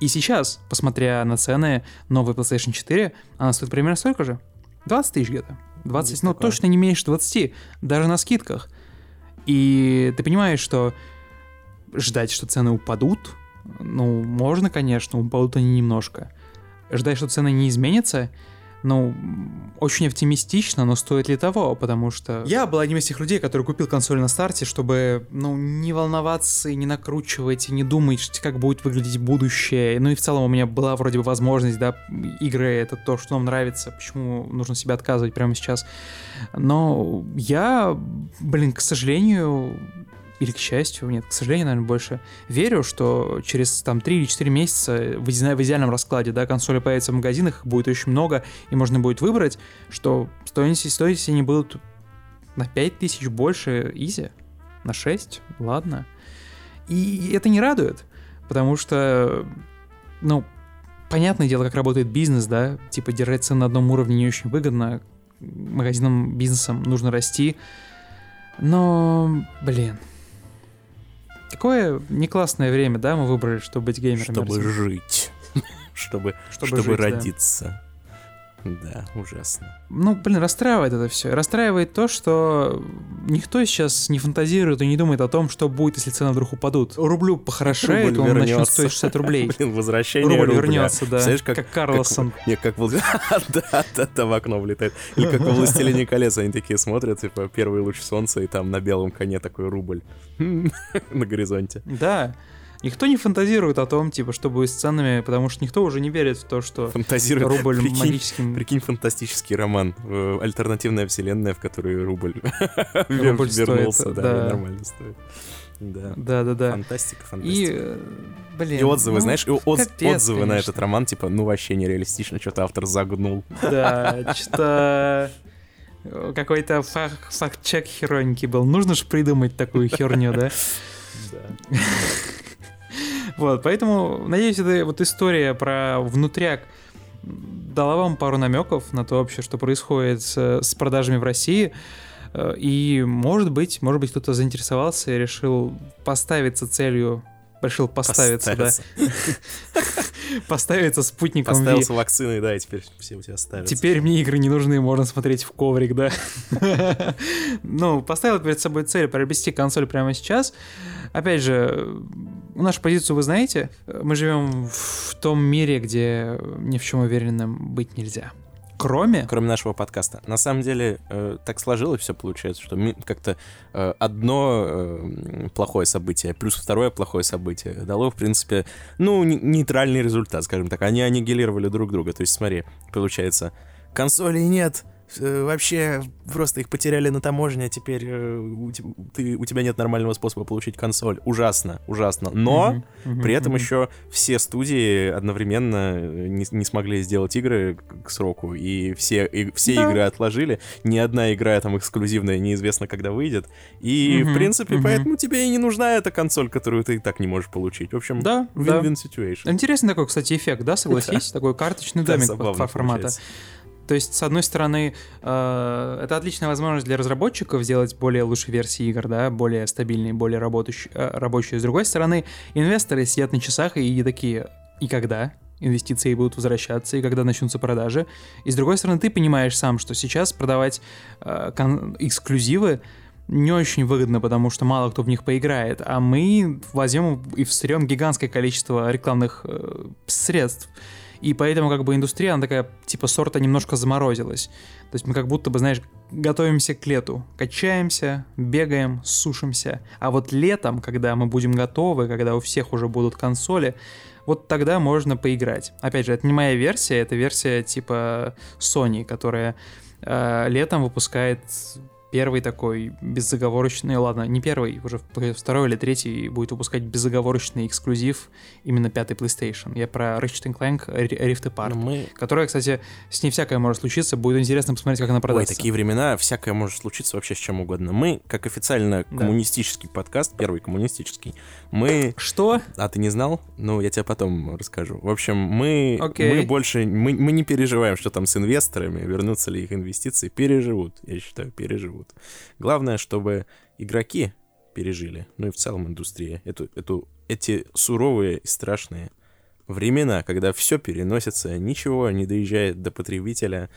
И сейчас, посмотря на цены новой PlayStation 4, она стоит примерно столько же. 20 тысяч где-то. 20, Есть ну такое. точно не меньше 20, даже на скидках. И ты понимаешь, что ждать, что цены упадут, ну, можно, конечно, упадут они немножко. Ждать, что цены не изменятся, ну, очень оптимистично, но стоит ли того, потому что... Я был одним из тех людей, который купил консоль на старте, чтобы, ну, не волноваться и не накручивать, и не думать, как будет выглядеть будущее. Ну и в целом у меня была вроде бы возможность, да, игры — это то, что нам нравится, почему нужно себя отказывать прямо сейчас. Но я, блин, к сожалению, или к счастью, нет, к сожалению, наверное, больше верю, что через там 3 или 4 месяца в, в идеальном раскладе, да, консоли появятся в магазинах, будет очень много, и можно будет выбрать, что стоимость, стоимость они будут на 5 тысяч больше изи, на 6, ладно. И это не радует, потому что, ну, понятное дело, как работает бизнес, да, типа держать цены на одном уровне не очень выгодно, магазинам, бизнесам нужно расти, но, блин, Какое не классное время, да, мы выбрали, чтобы быть геймерами. Чтобы жить. чтобы, чтобы, чтобы жить, родиться. Да, ужасно. Ну, блин, расстраивает это все. Расстраивает то, что никто сейчас не фантазирует и не думает о том, что будет, если цены вдруг упадут. Рублю похорошеет, Рубль он начнет вернется. стоить 60 рублей. Блин, возвращение Рубль рубля. вернется, да. Представляешь, как, Как Карлсон. Как, не, как да, да, да, в окно влетает. Или как во «Властелине колец» они такие смотрят, типа, первый луч солнца, и там на белом коне такой рубль на горизонте. Да. Никто не фантазирует о том, типа, что будет с ценами, потому что никто уже не верит в то, что Фантазирует. рубль Прикинь, магическим... Прикинь, фантастический роман. э, Альтернативная вселенная, в которой рубль, Рубль вернулся, стоит, да, да. и нормально стоит. Да. Да-да-да. Фантастика, И, фантастика. э, блин... И отзывы, ну, знаешь, и отз- капец, отзывы на конечно. этот роман, типа, ну вообще нереалистично, что-то автор загнул. Да, что какой-то фак- факт-чек хероньки был. Нужно же придумать такую херню, да? Вот, поэтому, надеюсь, эта вот история про внутряк дала вам пару намеков на то вообще, что происходит с, с продажами в России. Э, И, может быть, может быть, кто-то заинтересовался и решил поставиться целью решил поставиться, Поставился. да, поставиться спутником Ви. Поставился вакциной, да, и теперь все у тебя ставятся. Теперь мне игры не нужны, можно смотреть в коврик, да. Ну, поставил перед собой цель приобрести консоль прямо сейчас. Опять же, нашу позицию вы знаете. Мы живем в том мире, где ни в чем уверенным быть нельзя. Кроме... Кроме нашего подкаста. На самом деле, э, так сложилось все, получается, что как-то э, одно э, плохое событие плюс второе плохое событие дало, в принципе, ну, не- нейтральный результат, скажем так. Они аннигилировали друг друга. То есть, смотри, получается, консолей нет, э, вообще просто их потеряли на таможне, а теперь э, у, ты- у тебя нет нормального способа получить консоль. Ужасно, ужасно. Но... При этом еще все студии одновременно э, не, не смогли сделать игры к, к сроку, и все, и все Да. игры отложили. Ни одна игра там эксклюзивная неизвестно, когда выйдет. И, в принципе, поэтому тебе и не нужна эта консоль, которую ты и так не можешь получить. В общем, Да, да. win-win situation. Интересный такой, кстати, эффект, да, согласись? Такой карточный Да, домик формата. То есть, с одной стороны, э, это отличная возможность для разработчиков сделать более лучшие версии игр, да, более стабильные, более работающие. э, рабочие. С другой стороны, инвесторы сидят на часах и такие, и когда? инвестиции будут возвращаться и когда начнутся продажи. И с другой стороны, ты понимаешь сам, что сейчас продавать э, кон- эксклюзивы не очень выгодно, потому что мало кто в них поиграет, а мы возьмем и всрем гигантское количество рекламных э, средств. И поэтому как бы индустрия, она такая, типа, сорта немножко заморозилась. То есть мы как будто бы, знаешь, готовимся к лету. Качаемся, бегаем, сушимся. А вот летом, когда мы будем готовы, когда у всех уже будут консоли, вот тогда можно поиграть. Опять же, это не моя версия, это версия типа Sony, которая э, летом выпускает первый такой безоговорочный, ладно, не первый, уже второй или третий будет выпускать безоговорочный эксклюзив именно пятый PlayStation. Я про Ratchet Clank Rift Apart, Ну, мы... которая, кстати, с ней всякое может случиться, будет интересно посмотреть, как она Ой, продастся. такие времена, всякое может случиться вообще с чем угодно. Мы, как официально Да. коммунистический подкаст, первый коммунистический, мы Что? А ты не знал? Ну, я тебе потом расскажу. В общем, мы, Окей. мы больше мы, мы не переживаем, что там с инвесторами, вернутся ли их инвестиции. Переживут, я считаю, переживут. Главное, чтобы игроки пережили, ну и в целом индустрия, эту, эту, эти суровые и страшные времена, когда все переносится, ничего не доезжает до потребителя,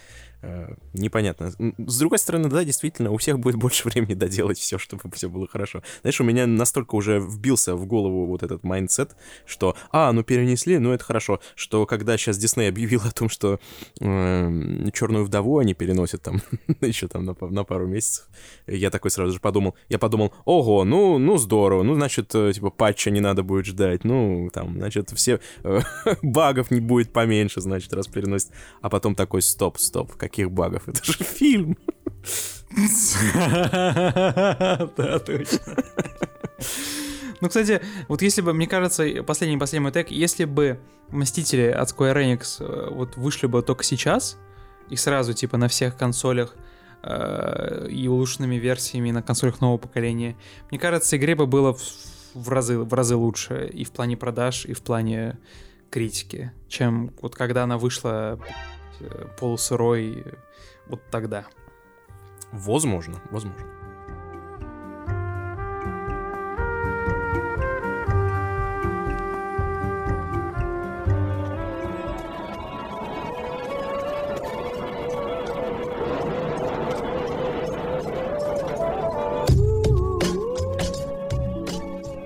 непонятно. М, С другой стороны, да, действительно, у всех будет больше времени доделать все, чтобы все было хорошо. Знаешь, у меня настолько уже вбился в голову вот этот mindset, что, а, ну перенесли, ну это хорошо, что когда сейчас Дисней объявил о том, что Черную вдову они переносят там еще там на, на пару месяцев, я такой сразу же подумал, я подумал, ого, ну, ну здорово, ну значит, э, типа патча не надо будет ждать, ну там, значит, все э, багов не будет поменьше, значит, раз переносят. А потом такой, стоп, стоп, каких багов? Это же фильм. Да, точно. Ну, кстати, вот если бы, мне кажется, последний-последний мой тег, если бы Мстители от Square Enix э, вот вышли бы только сейчас, и сразу, типа, на всех консолях э, и улучшенными версиями на консолях нового поколения, мне кажется, игре бы было в, разы, в разы лучше и в плане продаж, и в плане критики, чем вот когда она вышла полусырой э, вот тогда. Возможно, возможно.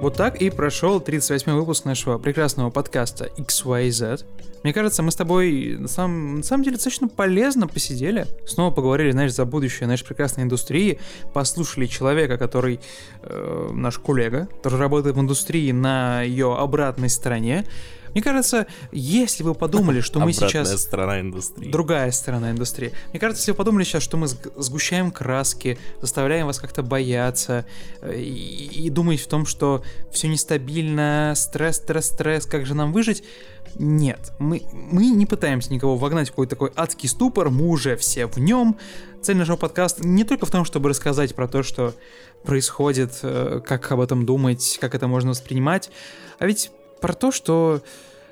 Вот так и прошел 38 выпуск нашего прекрасного подкаста XYZ. Мне кажется, мы с тобой на самом, на самом деле достаточно полезно посидели. Снова поговорили, знаешь, за будущее нашей прекрасной индустрии. Послушали человека, который э, наш коллега, который работает в индустрии на ее обратной стороне. Мне кажется, если вы подумали, что мы сейчас... Сторона индустрии. Другая сторона индустрии. Мне кажется, если вы подумали сейчас, что мы сг- сгущаем краски, заставляем вас как-то бояться э, и, и думать в том, что все нестабильно, стресс, стресс, стресс, как же нам выжить, нет, мы, мы не пытаемся никого вогнать в какой-то такой адский ступор, мы уже все в нем. Цель нашего подкаста не только в том, чтобы рассказать про то, что происходит, э, как об этом думать, как это можно воспринимать, а ведь про то, что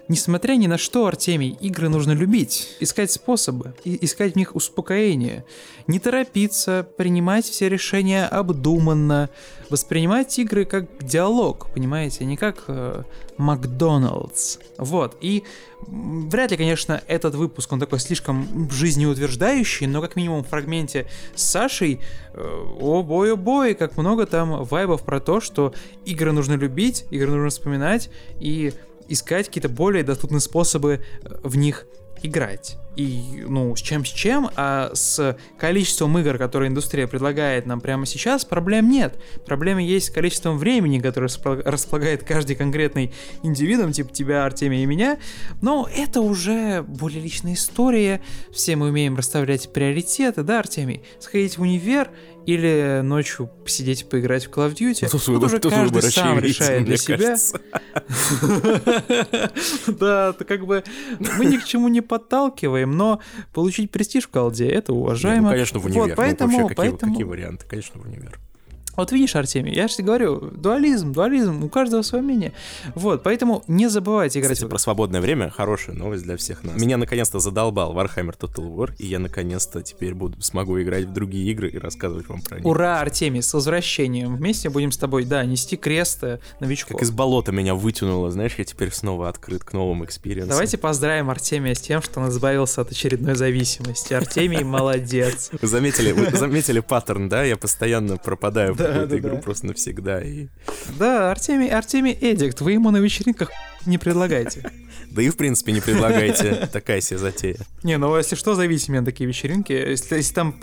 Несмотря ни на что, Артемий, игры нужно любить, искать способы, и искать в них успокоение, не торопиться, принимать все решения обдуманно, воспринимать игры как диалог, понимаете, не как э, Макдоналдс. Вот, и вряд ли, конечно, этот выпуск, он такой слишком жизнеутверждающий, но как минимум в фрагменте с Сашей, э, о бой, о бой, как много там вайбов про то, что игры нужно любить, игры нужно вспоминать, и искать какие-то более доступные способы э, в них играть. И, ну, с чем с чем, а с количеством игр, которые индустрия предлагает нам прямо сейчас, проблем нет. Проблемы есть с количеством времени, которое располагает каждый конкретный индивидуум, типа тебя, Артемия и меня. Но это уже более личная история. Все мы умеем расставлять приоритеты, да, Артемий? Сходить в универ или ночью посидеть поиграть в Call of Duty. Ну, тут уже каждый сам решает для себя. Да, как бы мы ни к чему не подталкиваем, но получить престиж в колде это уважаемо. Ну, конечно, в универ. Поэтому, поэтому... Какие варианты? Конечно, в универ. Вот видишь, Артемий, я же тебе говорю, дуализм, дуализм, у каждого свое мнение. Вот, поэтому не забывайте играть. Кстати, в... про свободное время хорошая новость для всех нас. Меня наконец-то задолбал Warhammer Total War, и я наконец-то теперь буду, смогу играть в другие игры и рассказывать вам про них. Ура, Артемий, с возвращением. Вместе будем с тобой, да, нести крест э, новичков. Как из болота меня вытянуло, знаешь, я теперь снова открыт к новым experience ам. Давайте поздравим Артемия с тем, что он избавился от очередной зависимости. Артемий молодец. Вы заметили, вы заметили паттерн, да? Я постоянно пропадаю в какую-то игру просто навсегда. И... Да, Артемий, Артемий Эдикт, вы ему на вечеринках не предлагайте. Да и в принципе не предлагайте, такая себе затея. Не, ну если что, зовите меня такие вечеринки. Если, если там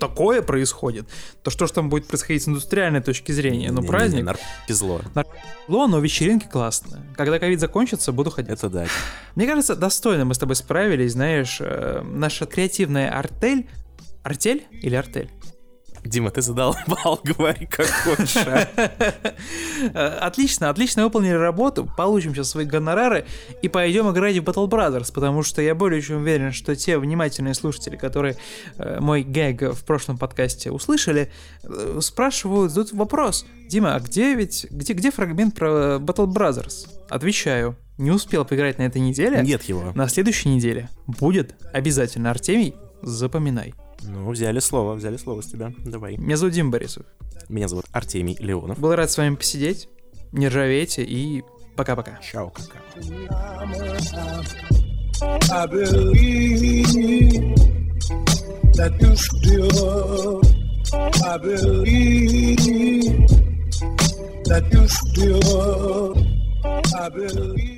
такое происходит, то что же там будет происходить с индустриальной точки зрения? Ну, праздник. Не, зло. Зло, но вечеринки классные. Когда ковид закончится, буду ходить. Это да. Мне кажется, достойно мы с тобой справились, знаешь, э, наша креативная артель. Артель или артель? Дима, ты задолбал, говори как хочешь. А. Отлично, отлично выполнили работу, получим сейчас свои гонорары и пойдем играть в Battle Brothers, потому что я более чем уверен, что те внимательные слушатели, которые э, мой гэг в прошлом подкасте услышали, э, спрашивают, задают вопрос, Дима, а где ведь, где, где фрагмент про Battle Brothers? Отвечаю, не успел поиграть на этой неделе. Нет его. На следующей неделе будет обязательно. Артемий, запоминай. Ну, взяли слово, взяли слово с тебя. Давай. Меня зовут Дим Борисов. Меня зовут Артемий Леонов. Был рад с вами посидеть. Не ржавейте и пока-пока. Чао, кака. I believe that you still, I believe that you still, I believe.